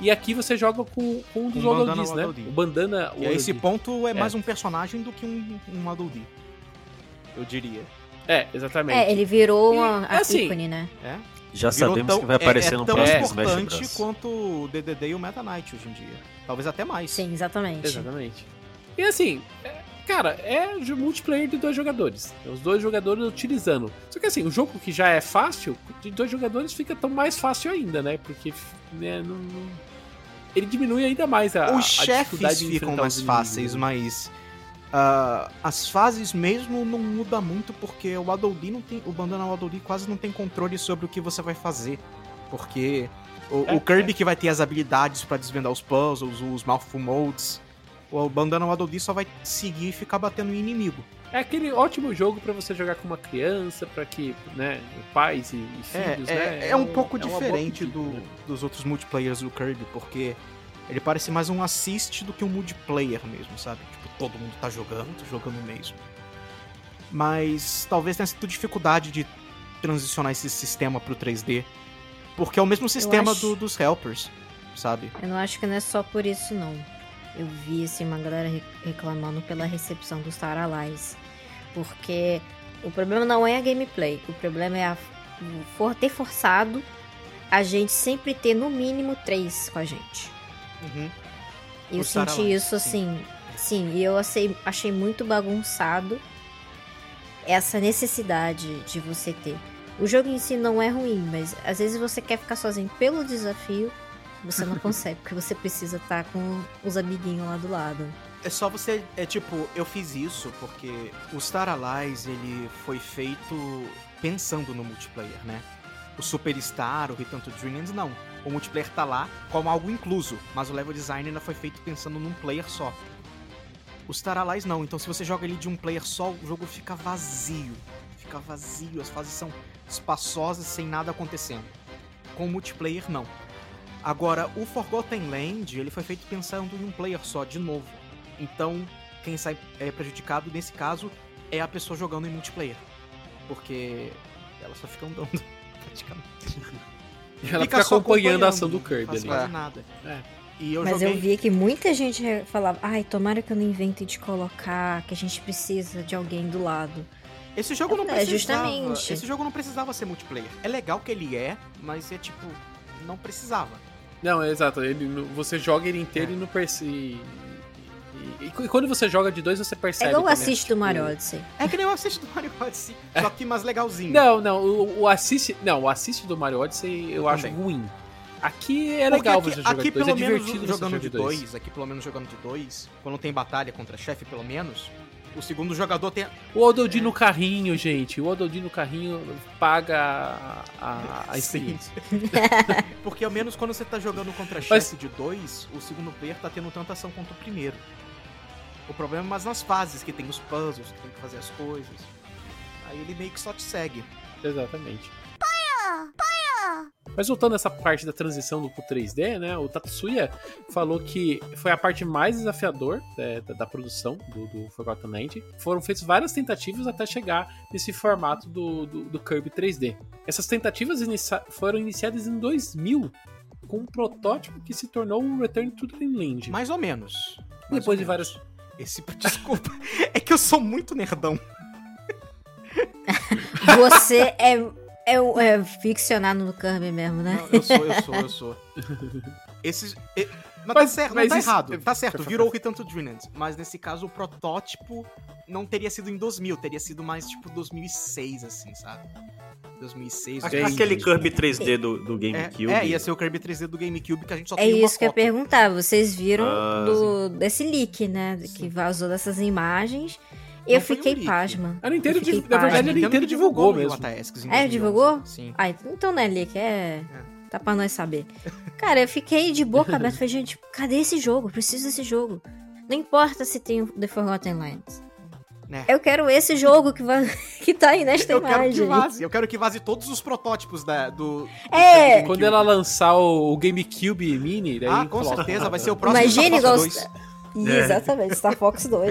E aqui você joga com, com um dos o Ododis, né? O bandana. E a esse ponto é É. mais um personagem do que um, um. Eu diria. Dee. É, exatamente. É, ele virou uma E, a assim, ícone, né? É? Já Virou sabemos tão- que vai aparecer é, é no próximo Smash importante Bros. quanto o DDD e o Meta Knight hoje em dia. Talvez até mais. Sim, exatamente. Exatamente. E assim, é- cara, é de multiplayer de dois jogadores. É Os dois jogadores utilizando. Só que assim, o jogo que já é fácil, de dois jogadores fica tão mais fácil ainda, né? Porque né, não, não- ele diminui ainda mais a, Os a chefes dificuldade de ficam enfrentar mais os fáceis, inimigos. mas ah, as fases mesmo não muda muito porque o Dee não tem, o Bandana Dee quase não tem controle sobre o que você vai fazer, porque o, É, o Kirby que vai ter as habilidades pra desvendar os puzzles, os mouthful modes, o Bandana Dee só vai seguir e ficar batendo em inimigo. É aquele ótimo jogo pra você jogar com uma criança, pra que, né, pais e, e É, filhos, é, né? é um pouco é diferente do- né? dos outros multiplayers do Kirby, porque ele parece mais um assist do que um multiplayer mesmo, sabe? Todo mundo tá jogando, tá jogando mesmo. Mas talvez tenha sido dificuldade de transicionar esse sistema pro 3D, porque é o mesmo sistema acho- do- dos helpers, sabe? Eu não acho que não é só por isso, não. Eu vi, assim, uma galera re- reclamando pela recepção dos Star Allies. Porque o problema não é a gameplay. O problema é a, o for, ter forçado a gente sempre ter no mínimo três com a gente. Uhum. E eu senti Allies, isso, assim... Sim, e eu achei, achei muito bagunçado essa necessidade de você ter. O jogo em si não é ruim, mas às vezes você quer ficar sozinho pelo desafio, você não consegue, porque você precisa estar com os amiguinhos lá do lado. É só você. É tipo, eu fiz isso porque o Star Allies ele foi feito pensando no multiplayer, né? O Superstar, o Return to Dreamlands, não. O multiplayer tá lá como algo incluso, mas o level design ainda foi feito pensando num player só. O Star Allies não, então se você joga ele de um player só, o jogo fica vazio. Fica vazio, as fases são espaçosas sem nada acontecendo. Com o multiplayer, não. Agora, o Forgotten Land, ele foi feito pensando em um player só, de novo. Então, quem sai é, prejudicado nesse caso é a pessoa jogando em multiplayer. Porque elas só ficam andando, praticamente. Ela Fica fica só acompanhando a ação acompanhando, do Kirby não faz ali. quase nada. É. E eu mas joguei... eu vi que muita gente falava, ai, tomara que eu não invente de colocar, que a gente precisa de alguém do lado. Esse jogo não É, precisava. justamente. Esse jogo não precisava ser multiplayer. É legal que ele é, mas é tipo, não precisava. Não, é exato. Ele, você joga ele inteiro É. e não percebe. E, e- e quando você joga de dois, você É percebe. igual o assist do Mario Odyssey. É que nem o assist do Mario Odyssey, só que mais legalzinho. Não, não, o, o assist. Não, o assist do Mario Odyssey eu, Eu acho ruim. Aqui é Porque legal aqui, você jogar aqui de dois, pelo é menos divertido você jogando jogar de dois. aqui pelo menos jogando de dois, quando tem batalha contra chefe pelo menos, o segundo jogador tem O Ododin no carrinho, gente. O Ododin no carrinho paga a, a, experiência. Porque ao menos quando você tá jogando contra Mas- chefe de dois, o segundo player tá tendo tanta ação quanto o primeiro. O problema é mais nas fases, que tem os puzzles, que tem que fazer as coisas. Aí ele meio que só te segue. Exatamente. Mas voltando a essa parte da transição do pro 3D, né? O Tatsuya falou que foi a parte mais desafiador é, da, da produção do, do Forgotten Land. Foram feitas várias tentativas até chegar nesse formato do, do, do Kirby 3D. Essas tentativas inicia- foram iniciadas em 2000 com um protótipo que se tornou o Return to Dreamland. Mais ou menos. Mais Depois ou de menos. várias Esse, desculpa. é que eu sou muito nerdão. Você é, é, o- é ficcionado no Kirby mesmo, né? Não, eu sou, eu sou, eu sou. Esses. Mas, Mas- tá certo, mas não tá isso- errado. Tá certo, virou o. Return to Dreamland. Mas nesse caso, o protótipo não teria sido em 2000, teria sido mais tipo 2006, assim, sabe? 2006. Entendi. Aquele Kirby 3D do, do É, GameCube. é, ia ser o Kirby 3D do GameCube que a gente só É tem uma isso que eu ia perguntar. Vocês viram Ah, do, desse leak, né? Que vazou dessas imagens. Eu um fiquei leak. pasma. A Nintendo, Eu fiquei div- na verdade, a Nintendo divulgou mesmo. Iwata Asks em Ah, 2011. divulgou? Sim. Ah, então não é leak, é. Tá pra nós saber. Cara, eu fiquei de boca aberta. Falei, gente, cadê esse jogo? Eu Preciso desse jogo. Não importa se tem o The Forgotten Lands. Eu quero esse jogo que, va- que tá aí nesta Eu quero que imagem. vaze. Eu quero que vaze todos os protótipos da, do. do É. Quando ela lançar o, o GameCube Mini, daí Ah, com coloca. certeza, vai ser o próximo Imagine Star igual. Fox 2. Exatamente, Star Fox 2.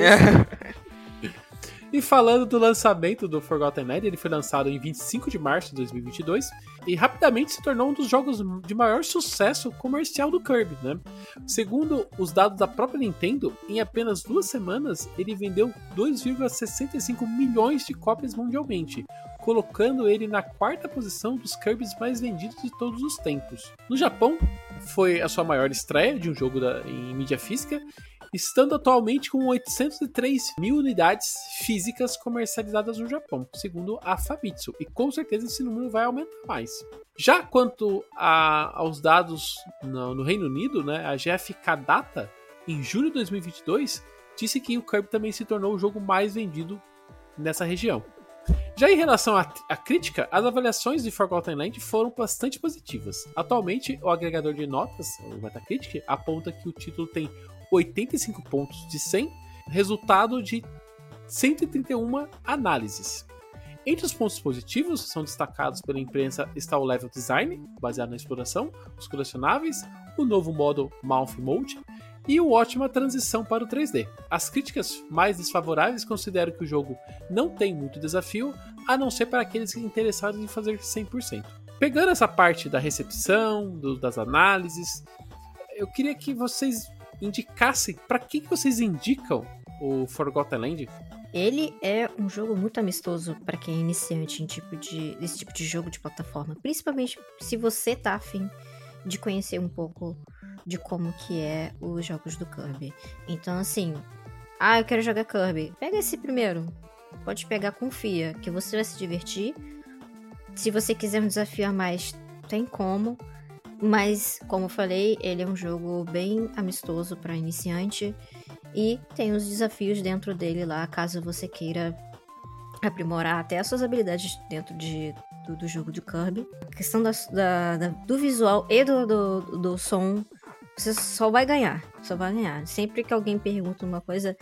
E falando do lançamento do Forgotten Land, ele foi lançado em 25 de março de 2022 e rapidamente se tornou um dos jogos de maior sucesso comercial do Kirby, né? Segundo os dados da própria Nintendo, em apenas duas semanas ele vendeu 2,65 milhões de cópias mundialmente, colocando ele na quarta posição dos Kirbys mais vendidos de todos os tempos. No Japão, foi a sua maior estreia de um jogo da- em mídia física estando atualmente com 803 mil unidades físicas comercializadas no Japão, segundo a Famitsu, e com certeza esse número vai aumentar mais. Já quanto a- aos dados no, no Reino Unido, né, a GFK Data, em julho de 2022, disse que o Kirby também se tornou o jogo mais vendido nessa região. Já em relação à, à crítica, as avaliações de Forgotten Land foram bastante positivas. Atualmente, o agregador de notas, o Metacritic, aponta que o título tem 85 pontos de 100, resultado de 131 análises. Entre os pontos positivos são destacados pela imprensa está o level design, baseado na exploração, os colecionáveis, o novo modo Mouth Mode e o ótima transição para o 3D. As críticas mais desfavoráveis consideram que o jogo não tem muito desafio, a não ser para aqueles interessados em fazer 100%. Pegando essa parte da recepção, do- das análises, eu queria que vocês indicassem para que que vocês indicam o Forgotten Land. Ele é um jogo muito amistoso pra quem é iniciante em tipo de, nesse tipo de jogo de plataforma. Principalmente se você tá afim de conhecer um pouco de como que é os jogos do Kirby. Então, assim, ah, eu quero jogar Kirby. Pega esse primeiro. Pode pegar, confia, que você vai se divertir. Se você quiser um desafio a mais, tem como. Mas, como eu falei, ele é um jogo bem amistoso pra iniciante. E tem os desafios dentro dele lá, caso você queira aprimorar até as suas habilidades dentro de, do, do jogo de Kirby. A questão da, da- da- do visual e do, do, do som, você só vai ganhar. Só vai ganhar. Sempre que alguém pergunta uma coisa,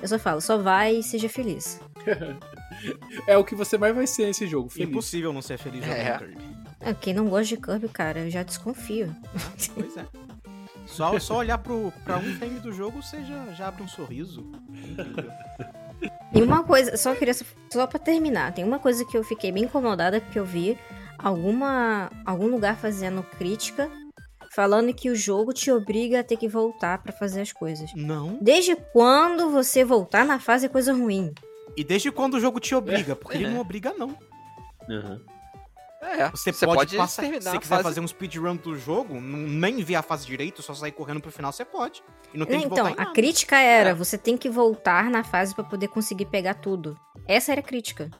eu só falo, só vai e seja feliz. É o que você mais vai ser nesse jogo, feliz. Impossível não ser feliz jogando É. Kirby. Ah, Quem não gosta de Kirby, cara, eu já desconfio. Pois é. Só, só olhar pro, pra um frame do jogo, você já, já abre um sorriso. E uma coisa, só queria só pra terminar, tem uma coisa que eu fiquei bem incomodada porque eu vi alguma algum lugar fazendo crítica falando que o jogo te obriga a ter que voltar pra fazer as coisas. Não. Desde quando você voltar na fase é coisa ruim? E desde quando o jogo te obriga? Porque ele É. não obriga, não. Aham. É, Você, você pode, pode passar. Se você quiser fase- fazer um speedrun do jogo, não- nem ver a fase direito, só sair correndo pro final, você pode. E não tem que então, a nada. crítica era, É. você tem que voltar na fase pra poder conseguir pegar tudo. Essa era a crítica.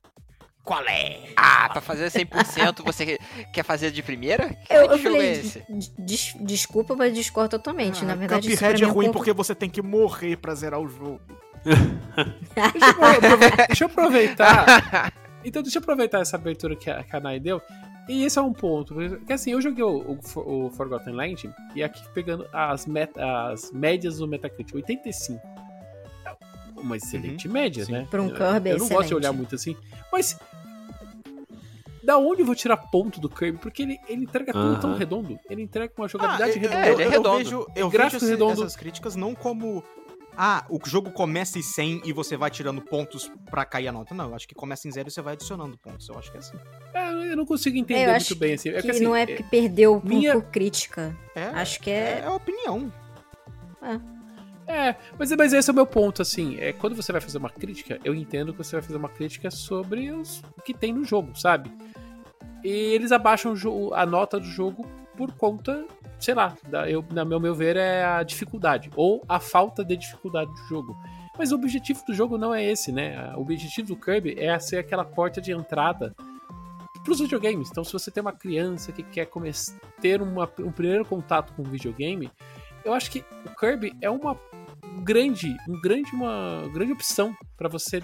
Qual é? Ah, pra fazer 100% você quer fazer de primeira? Que Eu, eu falei, é esse? "Des- des- desculpa, mas discordo totalmente. Na Ah, verdade, isso pra Cuphead é um ruim porque você tem que morrer pra zerar o jogo. Deixa eu, deixa eu aproveitar. Então, deixa eu aproveitar essa abertura que a, que a Nai deu. E esse é um ponto. Porque assim, eu joguei o, o o Forgotten Land e aqui pegando as, met- as médias do Metacritic, 85. É Uma excelente média, sim. né? Pra um Eu- Kirby é Eu não gosto de olhar muito assim. Mas. Da onde eu vou tirar ponto do Kirby? Porque ele, ele entrega tudo tão redondo. Ele entrega uma jogabilidade eu- redonda. É, ele é eu, redondo. vejo, eu vejo esse- redondo. essas críticas não como. Ah, o jogo começa em 100 e você vai tirando pontos pra cair a nota. Não, eu acho que começa em zero e você vai adicionando pontos. Eu acho que é assim. É, eu não consigo entender É, eu muito bem assim. É que que, assim, não é porque perdeu por- minha- por crítica. É, Acho que é, é. é opinião. É, mas, mas esse é o meu ponto, assim. É, quando você vai fazer uma crítica, eu entendo que você vai fazer uma crítica sobre os, o que tem no jogo, sabe? E eles abaixam a nota do jogo por conta, sei lá, eu, na meu, meu ver, é a dificuldade. Ou a falta de dificuldade do jogo. Mas o objetivo do jogo não é esse, né? O objetivo do Kirby é ser aquela porta de entrada para os videogames. Então, se você tem uma criança que quer ter uma- um primeiro contato com o videogame, eu acho que o Kirby é uma grande, um grande, uma grande opção para você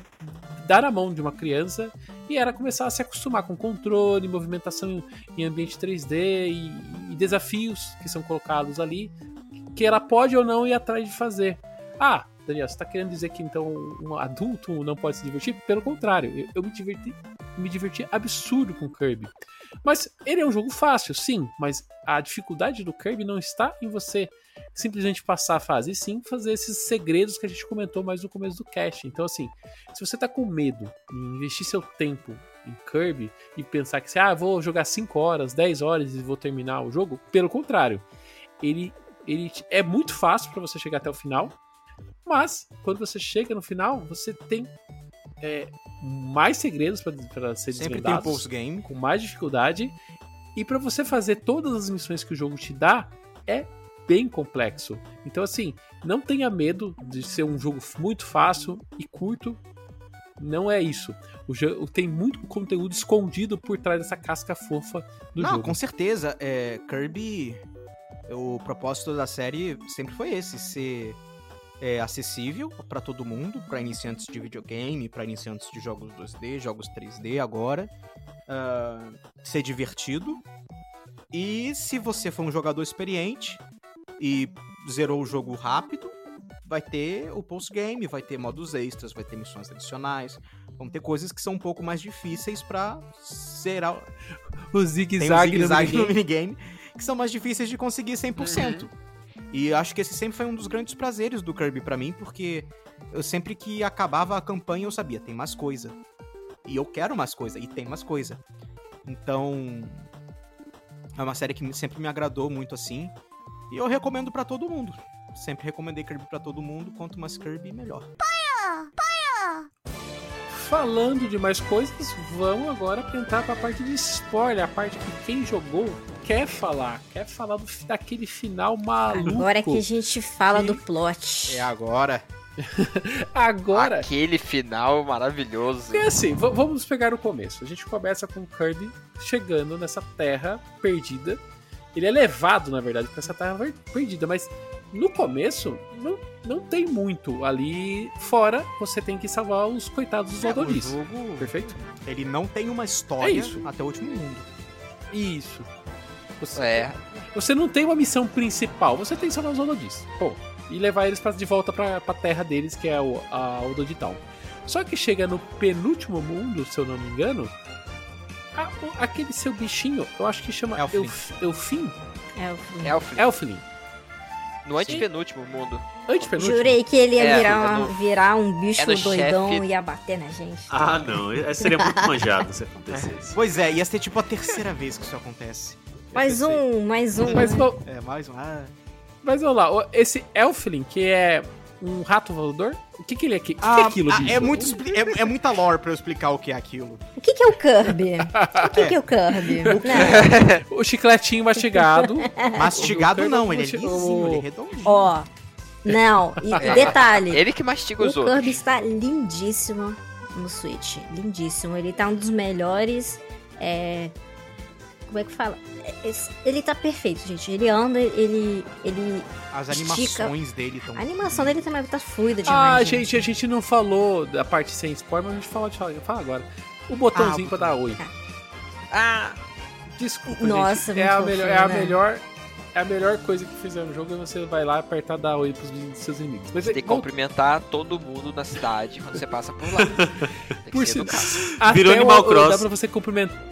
dar a mão de uma criança e ela começar a se acostumar com controle, movimentação em, em ambiente 3D e, desafios que são colocados ali que ela pode ou não ir atrás de fazer. Ah, Daniel, você tá querendo dizer que então um adulto não pode se divertir? Pelo contrário, eu, eu me diverti, me diverti absurdo com Kirby. Mas ele é um jogo fácil, sim, mas a dificuldade do Kirby não está em você simplesmente passar a fase, e sim fazer esses segredos que a gente comentou mais no começo do cast. Então, assim, se você tá com medo de investir seu tempo em Kirby e pensar que, ah, vou jogar 5 horas, 10 horas e vou terminar o jogo, pelo contrário, ele, ele é muito fácil para você chegar até o final, mas quando você chega no final, você tem é, mais segredos para ser Sempre tem um desvendados post-game. com mais dificuldade. E para você fazer todas as missões que o jogo te dá, é bem complexo. Então, assim, não tenha medo de ser um jogo muito fácil e curto. Não é isso. O jogo tem muito conteúdo escondido por trás dessa casca fofa do Não, jogo. com certeza. É, Kirby, o propósito da série sempre foi esse, ser é, acessível pra todo mundo, pra iniciantes de videogame, pra iniciantes de jogos 2D, jogos 3D agora, ah, ser divertido. E se você for um jogador experiente e zerou o jogo rápido, vai ter o post-game, vai ter modos extras, vai ter missões adicionais, vão ter coisas que são um pouco mais difíceis pra zerar, O um zigue-zague no zigue-zague no minigame. minigame, que são mais difíceis de conseguir 100%. E eu acho que esse sempre foi um dos grandes prazeres do Kirby pra mim, porque eu sempre que acabava a campanha eu sabia, tem mais coisa. E eu quero mais coisa, e tem mais coisa. Então, é uma série que sempre me agradou muito assim, e eu recomendo pra todo mundo. Sempre recomendei Kirby pra todo mundo, quanto mais Kirby, melhor. Falando de mais coisas, vamos agora entrar pra parte de spoiler, a parte que quem jogou quer falar, quer falar do, daquele final maluco. Agora que a gente fala Que- do plot. É agora. Agora, Aquele final maravilhoso. Porque assim, vamos pegar o começo. A gente começa com o Kirby chegando nessa terra perdida. Ele é levado, na verdade, pra essa terra perdida, mas no começo não, não tem muito ali fora. Você tem que salvar os coitados dos É, o Ododis. jogo, Perfeito? ele não tem uma história É isso. até o último mundo. Isso. Você, É, você não tem uma missão principal, você tem que salvar os Ododis. Pô, e levar eles pra, de volta pra, pra terra deles, que é o, a Ododitown. Só que chega no penúltimo mundo, se eu não me engano, a- o- aquele seu bichinho, eu acho que chama Elflin. Elf, Elfin? O Elflin. Elflin. No antepenúltimo mundo. Antepenúltimo. Jurei que ele ia É, virar, é no- virar um bicho é doidão chefe. e ia bater na gente. Ah, não. Seria muito manjado se acontecesse. Pois é, ia ser tipo a terceira vez que isso acontece. Mais um, mais um. Mas, vo- É, mais um. Ah, mas vamos lá, o- esse Elflin, que é um rato voador, o que, que ele é? O que, que é Ah, aquilo, ah, é, muito, é, é muita lore pra eu explicar o que é aquilo. O que, que é o Kirby? O que, que é o Kirby? Não. O chicletinho mastigado. Mastigado Kirby não, ele é lisinho, o- ele é redondinho. Ó. Não, e, e detalhe. Ele que mastiga O os outros. Kirby está lindíssimo no Switch. Lindíssimo. Ele tá um dos melhores. é, Como é que fala? É, esse- Ele tá perfeito, gente. Ele anda, ele. ele... As estica- animações dele estão. A animação dele também tá fluida Ah, demais. gente, a gente não falou da parte sem spoiler, mas a gente falou de falar. Fala agora. O botãozinho Ah, pra dar oi. Ah, Desculpa, Nossa, gente. É a, melhor, é a né? melhor. É a melhor coisa que fizeram no jogo é você vai lá apertar dar oi pros seus inimigos. Mas você tem que volta- cumprimentar todo mundo na cidade quando você passa por lá. Tem que Por ser si- até Virou o- Animal o- Cross. Dá pra você cumprimentar,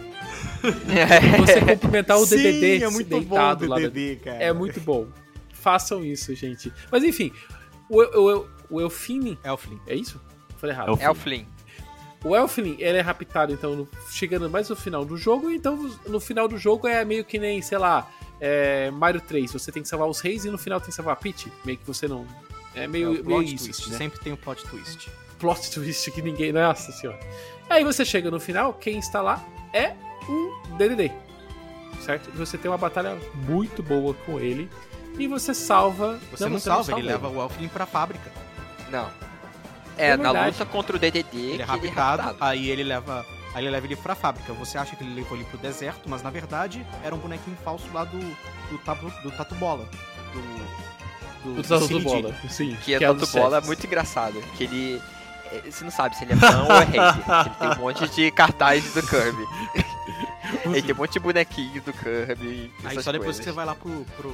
você cumprimentar o Sim, DDD é muito bom deitado o lá. DDD, cara. É muito bom. Façam isso, gente. Mas enfim, o, o, o, o Elfine, Elflin. é isso? Falei errado. Elflin. Elflin. O Elflin, ele é raptado, então, no- chegando mais no final do jogo, então no final do jogo é meio que nem, sei lá, é, Mario 3, você tem que salvar os reis e no final tem que salvar a Peach, meio que você não... É meio, É meio plot isso, twist. né? Sempre tem o plot twist. Plot twist que ninguém... Nossa senhora. Aí você chega no final, quem está lá é o DDD, certo? E você tem uma batalha muito boa com ele e você salva... Você não, salva, ele leva o Elflin pra fábrica. Não. É, É na luta contra o DDD Ele é que ele é raptado, raptado. aí ele leva. Aí ele leva ele pra fábrica. Você acha que ele levou ele pro deserto, mas na verdade era um bonequinho falso lá do. do, tabu, do Tatu Bola. Do. O Tatu Cine Bola, sim. Que é um tanto dos bola é muito engraçado. Que ele. é, Você não sabe se ele é fã ou é hater. Ele tem um monte de cartaz do Kirby. ele tem um monte de bonequinho do Kirby. Aí só depois coisas. que você vai lá pro, pro,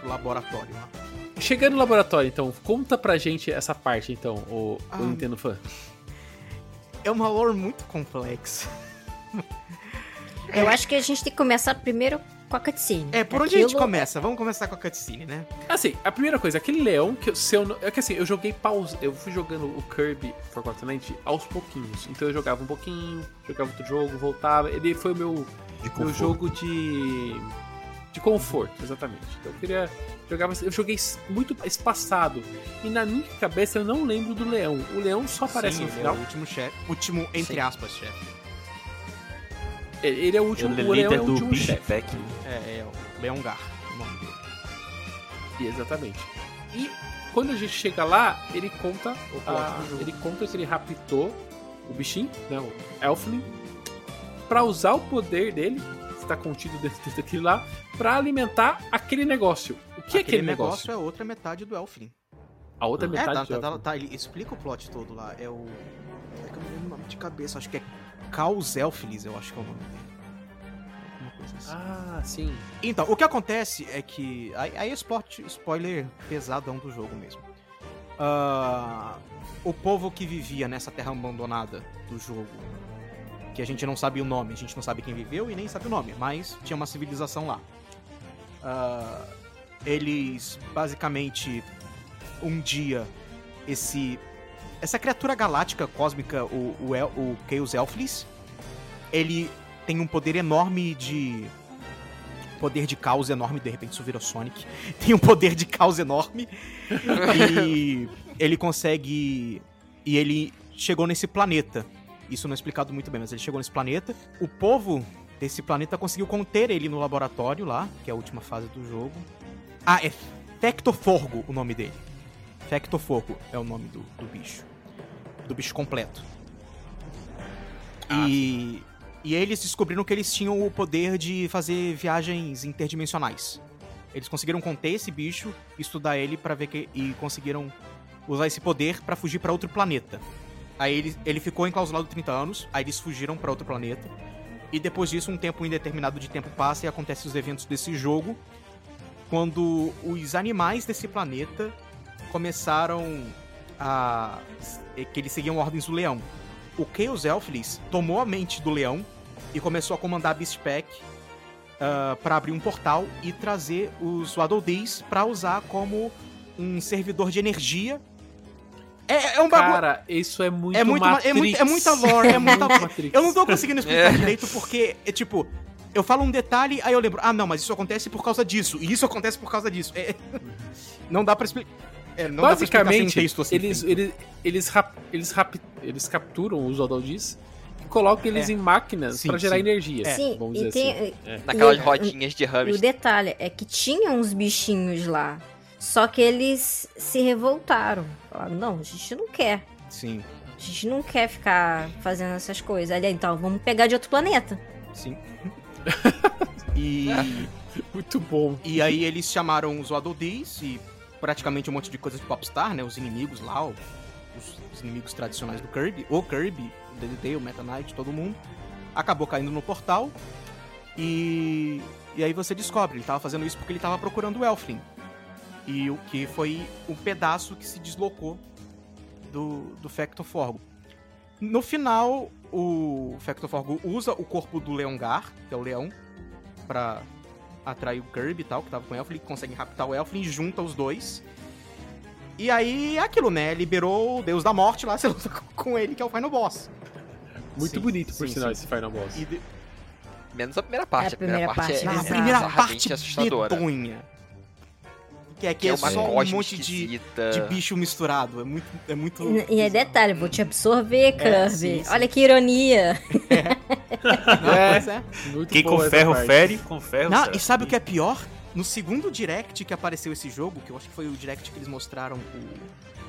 pro laboratório lá. chegando no laboratório, então, conta pra gente essa parte, então, o, Ah. o Nintendo Fan. É uma lore muito complexa. Eu acho que a gente tem que começar primeiro com a cutscene. É, por onde a gente começa? Vamos começar com a cutscene, né? Assim, a primeira coisa, aquele leão que eu, se eu é que assim, eu joguei pausa, eu fui jogando o Kirby Forgotten Land aos pouquinhos. Então eu jogava um pouquinho, jogava outro jogo, voltava. Ele foi o meu, De meu jogo de de conforto, exatamente. Então eu queria jogava, eu joguei muito espaçado e na minha cabeça eu não lembro do leão. O leão só aparece Sim, no ele final. É o último chefe. Último, entre Sim. aspas, chefe. Ele é o último, Ele o é leão é líder o do último Bicho chefe. É, é o Leon Gar, o nome dele. Exatamente. E quando a gente chega lá, ele conta, O a- ele conta que ele raptou o bichinho, né, o Elfling, pra usar o poder dele, que está contido dentro daquilo lá, pra alimentar aquele negócio. O que é aquele negócio? é outra metade do Elfling. A outra É, metade tá, do tá, tá, tá, ele explica o plot todo lá. É o. É que eu não lembro o nome de cabeça, acho que é Caos Elfilis, eu acho que é o nome dele. Assim. Ah, sim. Então, o que acontece é que. Aí, é spoiler pesadão do jogo mesmo. Ah, o povo que vivia nessa terra abandonada do jogo, que a gente não sabe o nome, a gente não sabe quem viveu e nem sabe o nome, mas tinha uma civilização lá. Ah, eles basicamente um dia esse essa criatura galáctica cósmica, o, o, El, o Chaos Elflis, ele tem um poder enorme de poder de caos enorme, de repente isso virou Sonic. Tem um poder de caos enorme. e ele consegue. E ele chegou nesse planeta. Isso não é explicado muito bem, mas ele chegou nesse planeta. O povo desse planeta conseguiu conter ele no laboratório lá, que é a última fase do jogo. Ah, é Fectoforgo o nome dele. Fectoforgo é o nome do, do bicho. Do bicho completo. E, e eles descobriram que eles tinham o poder de fazer viagens interdimensionais. Eles conseguiram conter esse bicho, estudar ele para ver que e conseguiram usar esse poder pra fugir pra outro planeta. Aí ele, ele ficou enclausulado 30 anos, aí eles fugiram pra outro planeta. E depois disso, um tempo indeterminado de tempo passa e acontecem os eventos desse jogo, quando os animais desse planeta começaram a que eles seguiam ordens do leão. O Chaos Elflis tomou a mente do leão e começou a comandar a Beast Pack ah, pra abrir um portal e trazer os Waddle Dees pra usar como um servidor de energia. É, é um bagulho. Cara, isso é muito É muito é muito- é muita lore, é muita- Matrix. Eu não tô conseguindo explicar direito porque é tipo. Eu falo um detalhe, aí eu lembro, ah, não, mas isso acontece por causa disso, e isso acontece por causa disso. É, não dá pra explicar. É, Basicamente, texto assim. eles, tem- eles, eles, rap- eles, rap- eles capturam os Odaldis e colocam eles É. em máquinas Sim, pra gerar sim. energia. Sim, vamos e dizer tem. assim. É. Naquelas e- rodinhas de E o hamster. detalhe é que tinha uns bichinhos lá. Só que eles se revoltaram. Falaram, não, a gente não quer. Sim, A gente não quer ficar fazendo essas coisas. Ali, então, vamos pegar de outro planeta. sim. e, Muito bom. e aí eles chamaram os Waddle Dees e praticamente um monte de coisas de Popstar, né? Os inimigos lá, os, os inimigos tradicionais do Kirby, o Kirby, o DDD, o Meta Knight, todo mundo. Acabou caindo no portal e, e aí você descobre, ele tava fazendo isso porque ele tava procurando o Elfling. E o que foi um pedaço que se deslocou do, do Fectoforgo. No final, o Fectoforgo usa o corpo do Leongar, que é o leão, pra atrair o Kirby e tal, que tava com o Elfling, consegue raptar o Elfling, junta os dois. E aí é aquilo, né? Liberou o Deus da Morte lá, você luta com ele, que é o Final Boss. Muito Sim, bonito, por sim, sinal, sim. esse Final Boss. E de- Menos a primeira parte. É, a primeira parte é Na Exato. primeira parte assustadora. medonha. Que é é, é só um monte de, de bicho misturado. É muito. É muito E, e é detalhe, vou te absorver, Kirby. É, sim, sim. Olha que ironia. Não, É. pois é. Muito Quem com ferro fere, com ferro Não, serve. e sabe o que é pior? No segundo direct que apareceu esse jogo, que eu acho que foi o direct que eles mostraram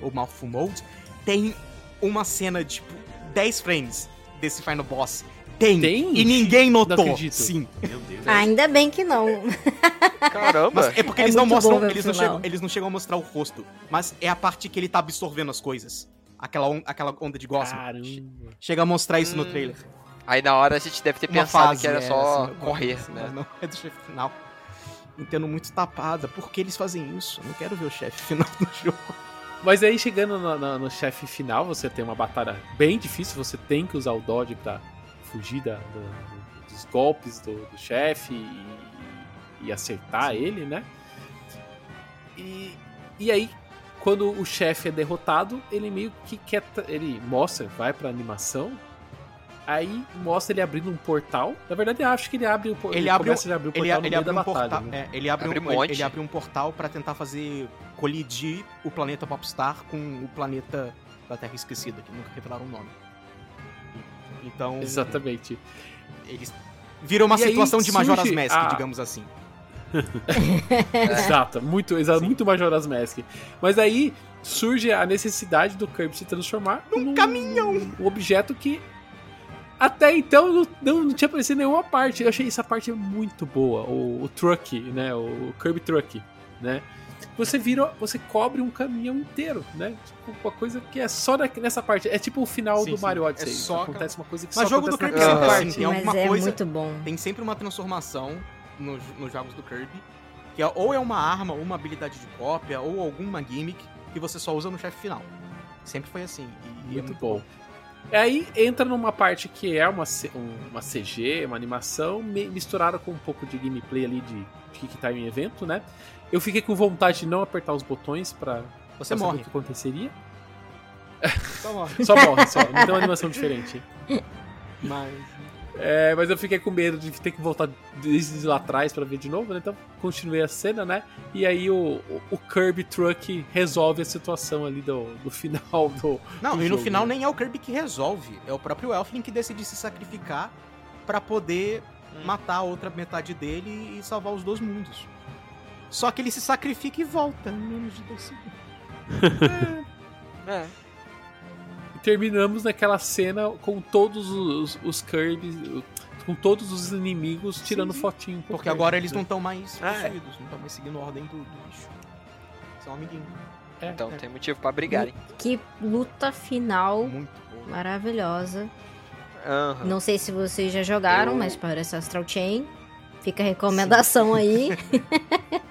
o, o Mouthful Mode, tem uma cena de tipo 10 frames desse Final Boss. Tem. Tem? E ninguém notou. acredito. Sim. Meu Deus. Ainda bem que não. Caramba! Mas é porque É eles não mostram. bom Eles não, final. chegam, eles não chegam a mostrar o rosto. Mas é a parte que ele tá absorvendo as coisas. Aquela, on- aquela onda de gosma. Caramba. Chega a mostrar isso no Hum, trailer. Aí na hora a gente deve ter Uma pensado fase, que era é, só assim, correr, assim, né? Não, é do chefe final. entendo muito tapada. Por que eles fazem isso? Eu não quero ver o chefe final do jogo. Mas aí chegando no, no- no chefe final, você tem uma batalha bem difícil, você tem que usar o dodge pra fugir da- do- dos golpes do, do chefe e, e acertar ele, né? E, e aí, quando o chefe é derrotado, ele meio que quer. Ele mostra, vai pra animação. Aí mostra ele abrindo um portal. Na verdade, eu acho que ele abre o portal. Ele abre começa o portal Ele, no ele meio abre da um batalha. portal. né? é, ele abre, Abre um, um ele abre um portal pra tentar fazer colidir o planeta Popstar com o planeta da Terra Esquecida, que nunca revelaram o nome. Então, Exatamente. eles viram uma E situação de Majora's Mask, a- digamos assim. Exato, muito, exa Sim. muito Majora's Mask. Mas aí surge a necessidade do Kirby se transformar num caminhão. Um objeto que até então não, não, não tinha aparecido nenhuma parte. Eu achei essa parte muito boa. O, o truck, né? O Kirby Truck, né? Você vira, você cobre um caminhão inteiro, né? Tipo, uma coisa que é só na- nessa parte. É tipo o final Sim, do sim. Mario É Odyssey. só acontece uma coisa que Mas só jogo do Kirby naquela sempre Ah. assim, tem Mas alguma é coisa. muito bom. Tem sempre uma transformação nos, nos jogos do Kirby, que é, ou é uma arma, ou uma habilidade de cópia, ou alguma gimmick que você só usa no chefe final. Sempre foi assim. E, e é Muito bom. E aí entra numa parte que é uma, um- uma CG, uma animação, mi- misturada com um pouco de gameplay ali de Kick Time Evento, né? Eu fiquei com vontade de não apertar os botões pra, Você morre. o que aconteceria. Só morre. Só morre, só. Não tem uma animação diferente. Mas. É, mas eu fiquei com medo de ter que voltar desde lá atrás pra ver de novo, né? Então continuei a cena, né? E aí o, o, o Kirby Truck resolve a situação ali do, do final do. Não, do e no jogo, final né? nem é o Kirby que resolve, é o próprio Elfling que decide se sacrificar pra poder matar a outra metade dele e salvar os dois mundos. Só que ele se sacrifica e volta em menos de dois segundos. É. E terminamos naquela cena com todos os, os Kirby, com todos os inimigos tirando sim. fotinho. Porque Kirby, agora eles né? não estão mais Ah, é. possuídos, não estão mais seguindo a ordem do, do bicho. São amiguinhos. É, Então é. tem motivo pra brigarem. Que luta final maravilhosa. Aham. Não sei se vocês já jogaram, Eu- mas parece Astral Chain. Fica a recomendação aí.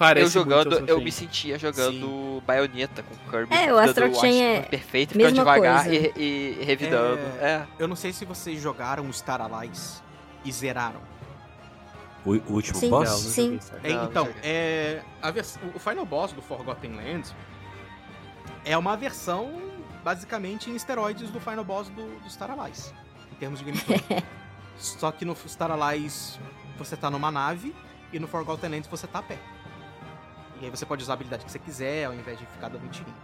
Parece eu jogando, muito eu me sentia jogando baioneta com o Kirby. É, o Astral Chain é perfeito, ficando devagar coisa. e, e revidando. É. Eu não sei se vocês jogaram o Star Allies e zeraram. O, o último Sim. boss? Não, não Sim. É, então, é, vers- o final boss do Forgotten Lands é uma versão basicamente em esteroides do final boss do, do Star Allies, em termos de gameplay. Só que no Star Allies você tá numa nave e no Forgotten Lands você tá a pé. E aí você pode usar a habilidade que você quiser ao invés de ficar dando tirinho.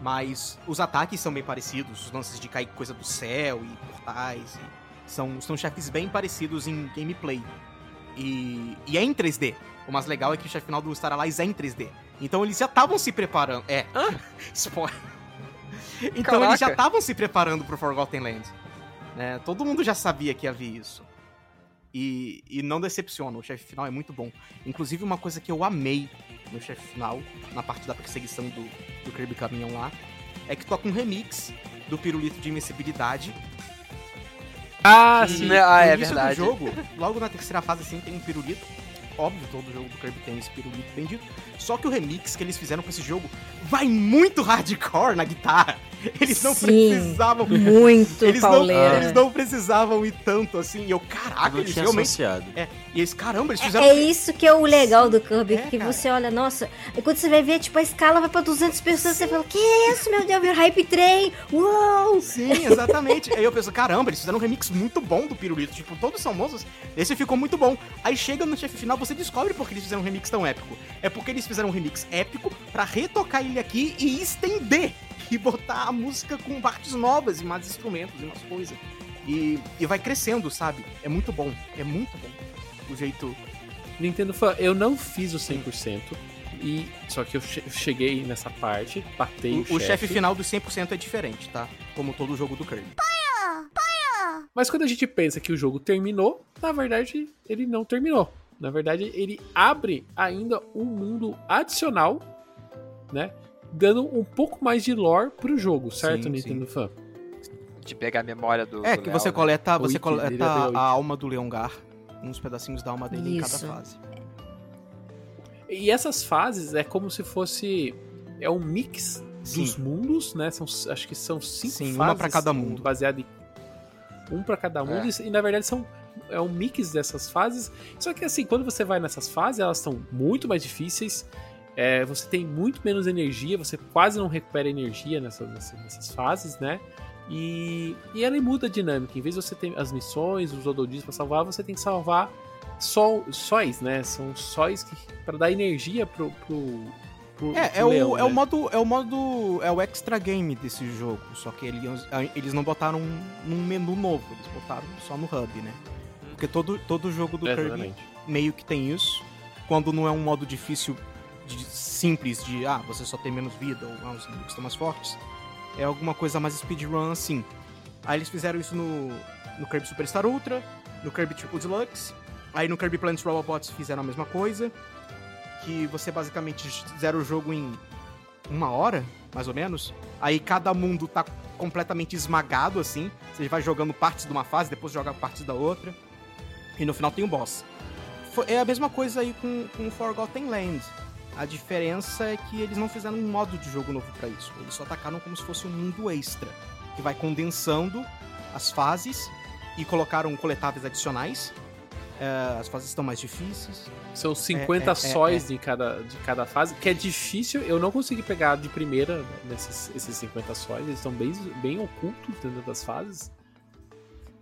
Mas os ataques são bem parecidos, os lances de cair coisa do céu e portais. e são, são chefes bem parecidos em gameplay. E, e é em 3D. O mais legal é que o chefe final do Star Allies é em 3D. Então eles já estavam se preparando. É. Spoiler. Então eles já Caraca. estavam se preparando pro Forgotten Lands. Né? Todo mundo já sabia que havia isso. E, e não decepciona, o chefe final é muito bom. Inclusive, uma coisa que eu amei no chefe final, na parte da perseguição do, do Kirby Caminhão lá, é que toca um remix do Pirulito de Invencibilidade. Ah, E sim. Ah, é verdade. jogo, logo na terceira fase, assim, tem um pirulito. Óbvio, todo jogo do Kirby tem esse pirulito bendito. Só que o remix que eles fizeram pra esse jogo vai muito hardcore na guitarra. Eles não Sim. precisavam. Muito Eles não, pauleira. eles não precisavam ir tanto assim. E eu, caraca, Eu não eles realmente. associado. É, e eles, caramba, eles fizeram. É isso que é o legal do Kirby, É, que cara. você olha, nossa, e quando você vai ver, tipo, a escala vai pra 200 pessoas, você fala, que isso, meu Deus, meu hype train, uou! Sim, exatamente. Aí eu penso, caramba, eles fizeram um remix muito bom do Pirulito. Tipo, todos são monstros. Esse ficou muito bom. Aí chega no chefe final, você descobre por que eles fizeram um remix tão épico. É porque eles fizeram um remix épico pra retocar ele aqui e estender. E botar a música com partes novas e mais instrumentos e mais coisas. E, e vai crescendo, sabe? É muito bom. É muito bom. O jeito. Nintendo fã, eu não fiz o 100%. E, só que eu che- cheguei nessa parte, batei o, O, o chefe final do 100% é diferente, tá? Como todo jogo do Kirby. Mas quando a gente pensa que o jogo terminou, na verdade, ele não terminou. Na verdade, ele abre ainda um mundo adicional, né? Dando um pouco mais de lore pro jogo, certo, Sim, Nintendo fã? De pegar a memória do. É, do que Léo, você né? coleta, O você coleta Ikki. a alma do Leongar, uns pedacinhos da alma dele em cada Isso. fase. E essas fases é como se fosse. É um mix Sim. dos mundos, né? São, acho que são cinco Sim, fases. uma pra cada mundo. Baseado em. Um pra cada mundo. É. E, na verdade são. É um mix dessas fases. Só que assim, quando você vai nessas fases, elas são muito mais difíceis. É, você tem muito menos energia, você quase não recupera energia nessas, nessas, nessas fases, né? E, e ela muda a dinâmica. Em vez de você ter as missões, os ododis pra salvar, você tem que salvar sol, sóis, né? São sóis pra dar energia pro. pro, pro É, pro é o, leão, é o né? modo. É o modo. É o extra game desse jogo. Só que eles, eles não botaram num menu novo, eles botaram só no hub, né? Porque todo, todo jogo do Kirby Exatamente. meio que tem isso. Quando não é um modo difícil, de- simples, de ah, você só tem menos vida, ou ah, os inimigos estão mais fortes. É alguma coisa mais speedrun assim. Aí eles fizeram isso no, no Kirby Superstar Ultra, no Kirby Triple Deluxe. Aí no Kirby Planet Robots fizeram a mesma coisa. Que você basicamente zera o jogo em uma hora, mais ou menos. Aí cada mundo tá completamente esmagado, assim. Você vai jogando partes de uma fase, depois joga partes da outra. E no final tem um boss. É a mesma coisa aí com, com Forgotten Land. A diferença é que eles não fizeram um modo de jogo novo pra isso. Eles só atacaram como se fosse um mundo extra. Que vai condensando as fases e colocaram coletáveis adicionais. É, as fases estão mais difíceis. São 50 é, é, sóis De, cada, de cada fase, que é difícil. Eu não consegui pegar de primeira nesses esses 50 sóis, eles estão bem, bem ocultos dentro das fases.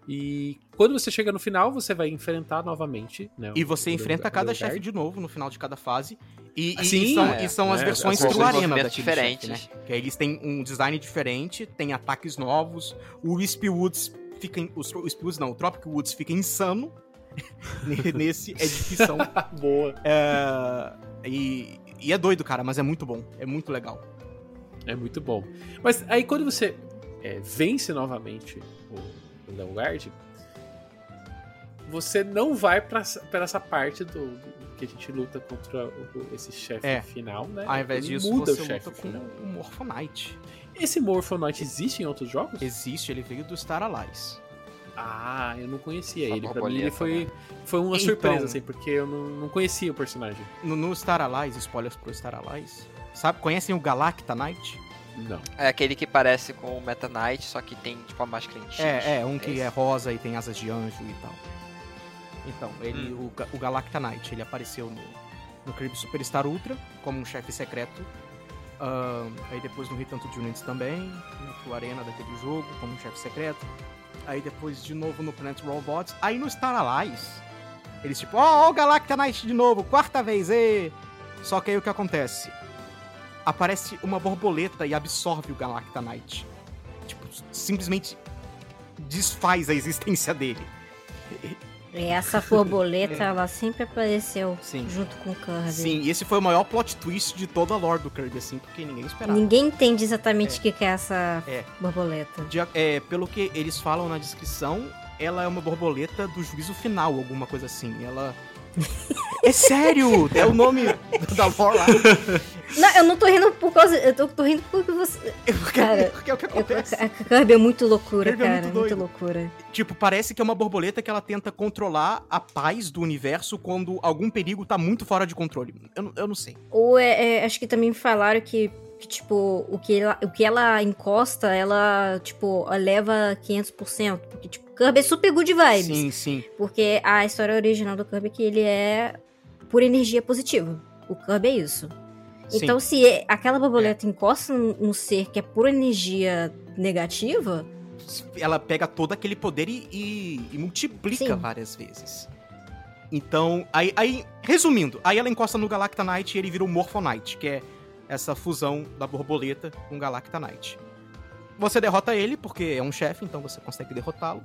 E quando você chega no final, você vai enfrentar novamente. Né, E o- você o enfrenta cada chefe de novo no final de cada fase. E, Sim, e são, é, e são as né, versões as true arena daquele chefe, diferentes. né? Que aí eles têm um design diferente, tem ataques novos. O Wispy Woods fica. em- Os Wispy Woods não, o Tropic Woods fica insano. Nesse é difícil. Boa. É, e, e é doido, cara, mas é muito bom. É muito legal. É muito bom. Mas aí quando você é, vence novamente o, o Leonguard, você não vai pra, essa- parte do, do- que a gente luta contra o- esse chefe É. final, né? Ao invés Ele disso, muda você o chefe luta com final. o Morphonite. Esse Morphonite existe em outros jogos? Existe, ele veio do Star Allies. Ah, eu não conhecia Essa ele. Pra mim ele foi, né? foi uma Então- surpresa, assim, porque eu não, não conhecia o personagem. No, no Star Allies, spoilers pro Star Allies. Sabe, conhecem o Galacta Knight? Não. É aquele que parece com o Meta Knight, só que tem tipo a máscara em X. É, é, um que esse? é rosa e tem asas de anjo e tal. Então, ele, Hum. o, o Galacta Knight, ele apareceu no, no Kirby Superstar Ultra como um chefe secreto. Aí depois no Return to Units também, na True Arena daquele jogo, como um chefe secreto. Aí depois de novo no Planet Robots. Aí no Star Allies, eles tipo, ó, ó o Galacta Knight de novo, quarta vez, e Só que aí o que acontece? Aparece uma borboleta e absorve o Galacta Knight. Tipo, simplesmente desfaz a existência dele. E essa borboleta, ela sempre apareceu Sim. junto com o Kirby. Sim, e esse foi o maior plot twist de toda a lore do Kirby, assim, porque ninguém esperava. Ninguém entende exatamente o que que é essa É. borboleta. De- é, pelo que eles falam na descrição, ela é uma borboleta do juízo final, alguma coisa assim. Ela. É sério! É o nome da lore lá. Não, eu não tô rindo por causa. Eu tô, tô rindo porque você. Cara, Porque é o que Eu, acontece. a Kirby é muito loucura, Kirby é cara. muito muito doido. loucura. Tipo, parece que é uma borboleta que ela tenta controlar a paz do universo quando algum perigo tá muito fora de controle. Eu, não- eu não sei. Ou é, é, acho que também falaram que, que, tipo, o que, ela, o que ela encosta, ela, tipo, leva 500%. Porque, tipo, Kirby é super good vibes. Sim, sim. Porque a história original do Kirby é que ele é por energia positiva. O Kirby é isso. sim. Então, se é- aquela borboleta encosta num, num ser que é por energia negativa, ela pega todo aquele poder e, e- e multiplica Sim. várias vezes. Então, aí, aí, resumindo, aí ela encosta no Galacta Knight e ele vira o Morphonite, que é essa fusão da borboleta com o Galacta Knight. Você derrota ele, porque é um chefe, então você consegue derrotá-lo.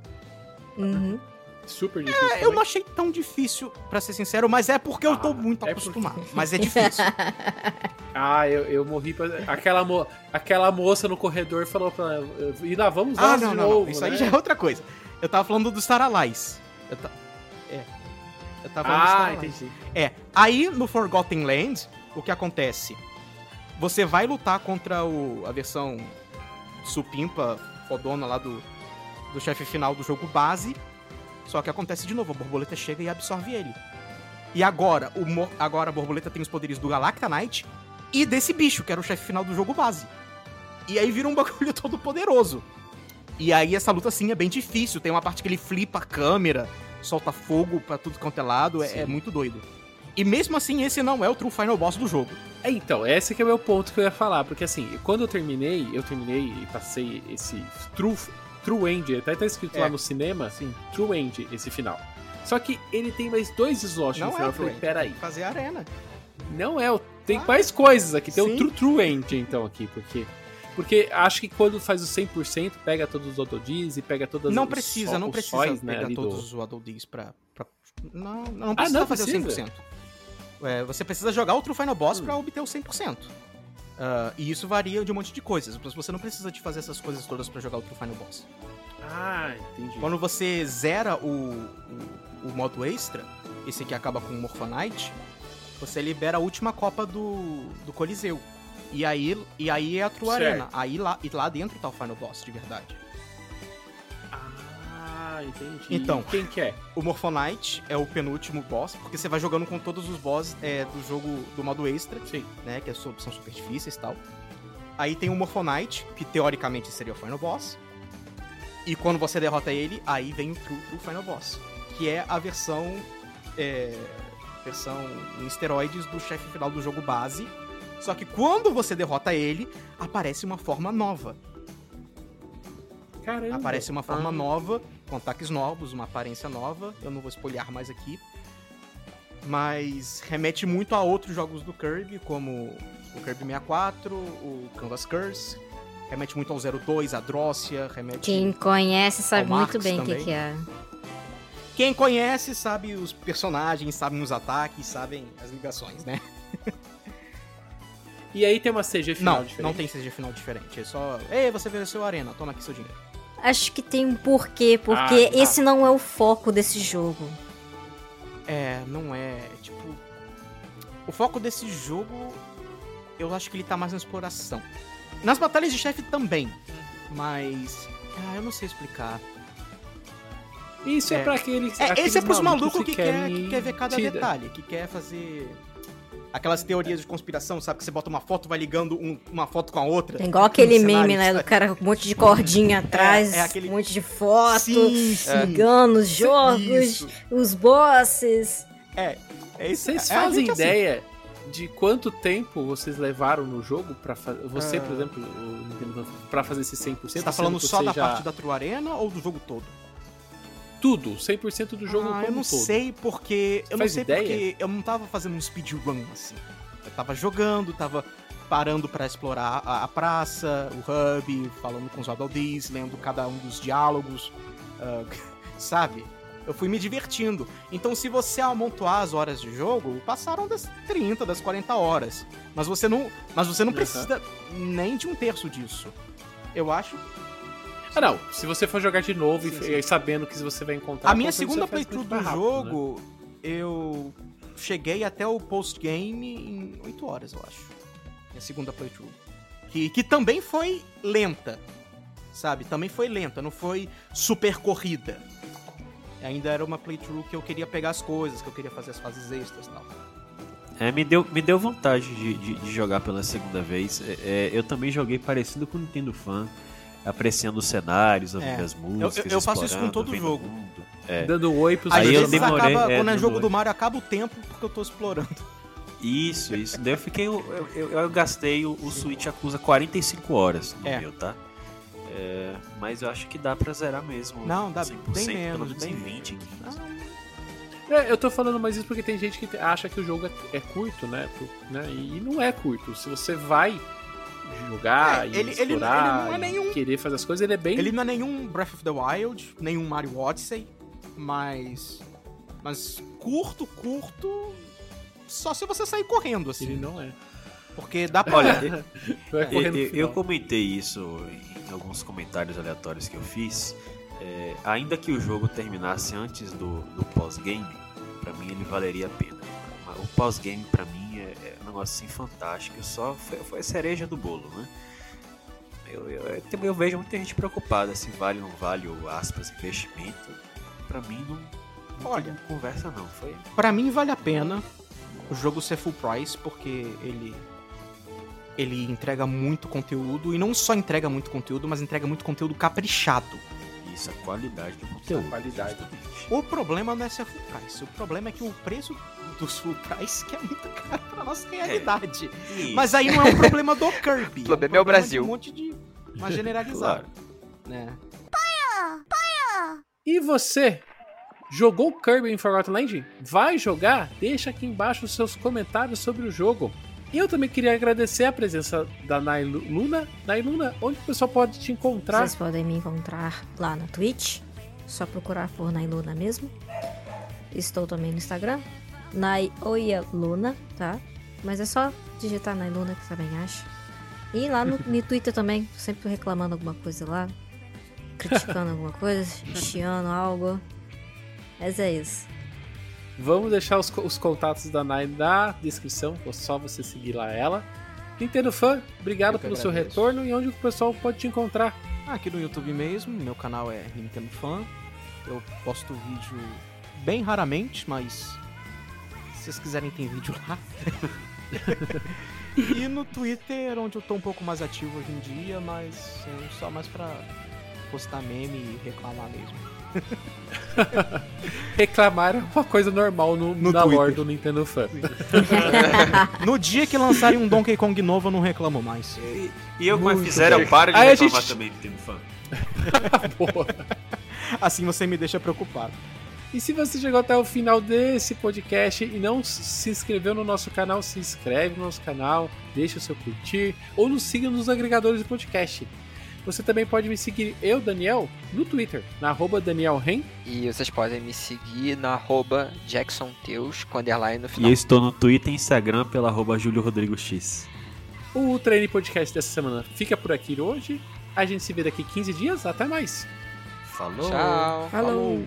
uhum, Super difícil. É, eu não achei tão difícil, pra ser sincero, mas é porque eu tô Ah, muito é porque- acostumado. Mas é difícil. Ah, eu, eu morri pra... Aquela, mo... Aquela moça no corredor falou pra ela, e lá, vamos lá ah, de não, não, novo, não. Isso né? aí já é outra coisa. Eu tava falando do Star Allies. Eu ta... É. Eu tava falando Ah, entendi. É, aí no Forgotten Land, o que acontece? Você vai lutar contra o, a versão supimpa, fodona lá do, do chefe final do jogo base, só que acontece de novo, a borboleta chega e absorve ele. E agora, o agora a borboleta tem os poderes do Galacta Knight e desse bicho, que era o chefe final do jogo base. E aí vira um bagulho todo poderoso. E aí essa luta, sim, é bem difícil. Tem uma parte que ele flipa a câmera, solta fogo pra tudo quanto é lado. É, é muito doido. E mesmo assim, esse não é o true final boss do jogo. É, então, esse que é o meu ponto que eu ia falar, porque assim, quando eu terminei, eu terminei e passei esse True, true End, até tá escrito É. lá no cinema, Sim. True End, esse final. Só que ele tem mais dois slots no Não final. é eu falei, peraí, Fazer arena. não é. Tem Ah, mais coisas aqui, tem o True True End, então, aqui, porque. Porque acho que quando faz o 100%, pega todos os Ododis e pega todas Não os precisa, não os precisa sóis, né, pegar do- todos os Waddle Dees pra, pra... Não, não precisa não fazer precisa? o 100%. É, você precisa jogar o True Final Boss Hum. pra obter o 100%. Ah, e isso varia de um monte de coisas. Você não precisa de fazer essas coisas todas pra jogar o True Final Boss. Ah, entendi. Quando você zera o, o, o modo extra, esse aqui acaba com o Morphonite, você libera a última copa do, do Coliseu. E aí, e aí é a True Certo. Arena. Aí lá, e lá dentro tá o Final Boss, de verdade. Ah, entendi. Então. Quem que é? O Morphonite é o penúltimo boss, porque você vai jogando com todos os boss é, do jogo do modo extra, Sim. né? Que é são super difíceis e tal. Aí tem o Morphonite, que teoricamente seria o Final Boss. E quando você derrota ele, aí vem o True, True Final Boss. Que é a versão. É, versão em esteroides do chefe final do jogo base. Só que quando você derrota ele, aparece uma forma nova. Caramba. Aparece uma forma Ah. nova, com ataques novos, uma aparência nova. Eu não vou spoilear mais aqui. Mas remete muito a outros jogos do Kirby, como o Kirby 64, o Canvas Curse. Remete muito ao 02, a Drócia, remete... Quem conhece sabe Ao muito Marx bem o que, que é. Quem conhece sabe os personagens, sabe os ataques, sabem as ligações, né? E aí tem uma CG final não, diferente. não tem CG final diferente. É só... Ei, você venceu a arena, toma aqui seu dinheiro. Acho que tem um porquê, porque Ah, esse não é o foco desse jogo. É, não é. Tipo. O foco desse jogo. Eu acho que ele tá mais na exploração. Nas batalhas de chefe também. Mas. Ah, eu não sei explicar. Isso é, É. pra aqueles. É, aqueles esse é pros malucos malucos que, quer, querem que quer ver cada tira- detalhe, que quer fazer. Aquelas teorias de conspiração, sabe? Que você bota uma foto vai ligando um- uma foto com a outra. É igual aquele meme, né? Do cara com um monte de cordinha atrás, é aquele- um monte de foto, Sim, sim. ligando os jogos, Isso. os bosses. É, é isso. Vocês é fazem assim. ideia de quanto tempo vocês levaram no jogo pra fazer. Você, Ah. por exemplo, pra fazer esse 100%? Você tá falando só da já- parte da True Arena ou do jogo todo? Tudo, 100% do jogo ah, como eu não todo. sei porque. Eu não sei ideia? porque eu não tava fazendo um speedrun assim. Eu tava jogando, tava parando pra explorar a, a praça, o hub, falando com os Waddle lendo cada um dos diálogos, ah, sabe? Eu fui me divertindo. Então, se você amontoar as horas de jogo, passaram das 30, das 40 horas. Mas você não, mas você não precisa nem de um terço disso. Eu acho Ah, não. Se você for jogar de novo e- Sim, sim. e sabendo que você vai encontrar. A minha segunda playthrough do rápido, né? jogo, eu cheguei até o post-game em 8 horas, eu acho. Minha segunda playthrough. Que, que também foi lenta, sabe? Também foi lenta, não foi super corrida. Ainda era uma playthrough que eu queria pegar as coisas, que eu queria fazer as fases extras e tal. É, me deu, me deu vontade de, de, de jogar pela segunda vez. É, é, eu também joguei parecido com o Nintendo Fan, apreciando os cenários, ouvindo É. as músicas. eu faço isso com explorando, todo jogo. mundo. É. Dando oi pros Aí eu demorei, acaba, é, quando é jogo oi. do Mario, acaba o tempo porque eu tô explorando. Isso, isso. Daí eu fiquei. Eu, eu, eu gastei o, o Switch acusa 45 horas no É. meu, tá? É, mas eu acho que dá pra zerar mesmo. Não, dá 100%, bem pelo menos, menos bem em menos. 20, 15. É, eu tô falando mais isso porque tem gente que acha que o jogo é, é curto, né? Por- né? E não é curto. Se você vai jogar É, e ele- ele- explorar ele não é e nenhum- querer fazer as coisas, ele é bem... Ele não é nenhum Breath of the Wild, nenhum Mario Odyssey, mas. Mas curto, curto. Só se você sair correndo, assim. Ele não é. Porque dá pra. Olha, Eu, eu- comentei isso em alguns comentários aleatórios que eu fiz. É, ainda que o jogo terminasse antes do, do pós-game, pra mim ele valeria a pena. O pós-game pra mim é, é negócio assim fantástico, só foi, foi a cereja do bolo, né? Eu, eu, eu, vejo muita gente preocupada se vale ou não vale o aspas investimento. Pra mim não, Olha, Conversa não, foi. Pra mim vale a pena o jogo ser full price, porque ele ele entrega muito conteúdo e não só entrega muito conteúdo, mas entrega muito conteúdo caprichado. Isso, a qualidade do conteúdo. qualidade. justamente. O problema não é ser full price, o problema é que o preço dos full price que é muito caro pra nossa realidade. Isso. Mas aí não é um problema do Kirby. O problema um é o problema Brasil. De um monte de mais generalizado, né? E você jogou Kirby em Forgotten Land? Vai jogar? Deixa aqui embaixo os seus comentários sobre o jogo. E eu também queria agradecer a presença da Nailuna. Nailuna, onde o pessoal pode te encontrar? Vocês podem me encontrar lá na Twitch. Só procurar por Nailuna mesmo. Estou também no Instagram. Naioia Luna, tá? Mas é só digitar Nailuna que também acha. E lá no, no Twitter também. Tô sempre reclamando alguma coisa lá. Criticando alguma coisa. Chiando algo. Mas é isso. Vamos deixar os, os contatos da Nai na descrição, ou só você seguir lá ela. Nintendo Fan, obrigado pelo seu agradeço. retorno e onde o pessoal pode te encontrar. Ah, Aqui no YouTube mesmo, meu canal é Nintendo Fan. Eu posto vídeo bem raramente, mas se vocês quiserem tem vídeo lá. e no Twitter, onde eu tô um pouco mais ativo hoje em dia, mas é só mais pra postar meme e reclamar mesmo. Reclamar é uma coisa normal no, No na Twitter. lore do Nintendo Fan. No dia que lançarem um Donkey Kong novo, eu não reclamo mais. E, e eu, como fizeram, eu paro de Aí reclamar gente- também, Nintendo Fan. Boa. Assim você me deixa preocupado. E se você chegou até o final desse podcast e não se inscreveu no nosso canal, se inscreve no nosso canal, deixa o seu curtir ou nos siga nos agregadores do podcast. Você também pode me seguir, eu, Daniel, no Twitter, na arroba Daniel Ren. E vocês podem me seguir na arroba JacksonTeus, com underline no E final. eu estou no Twitter e Instagram pela arroba Júlio Rodrigo X. O Treine Podcast dessa semana fica por aqui hoje. A gente se vê daqui 15 dias. Até mais. Falou! Tchau. Falou. Falou.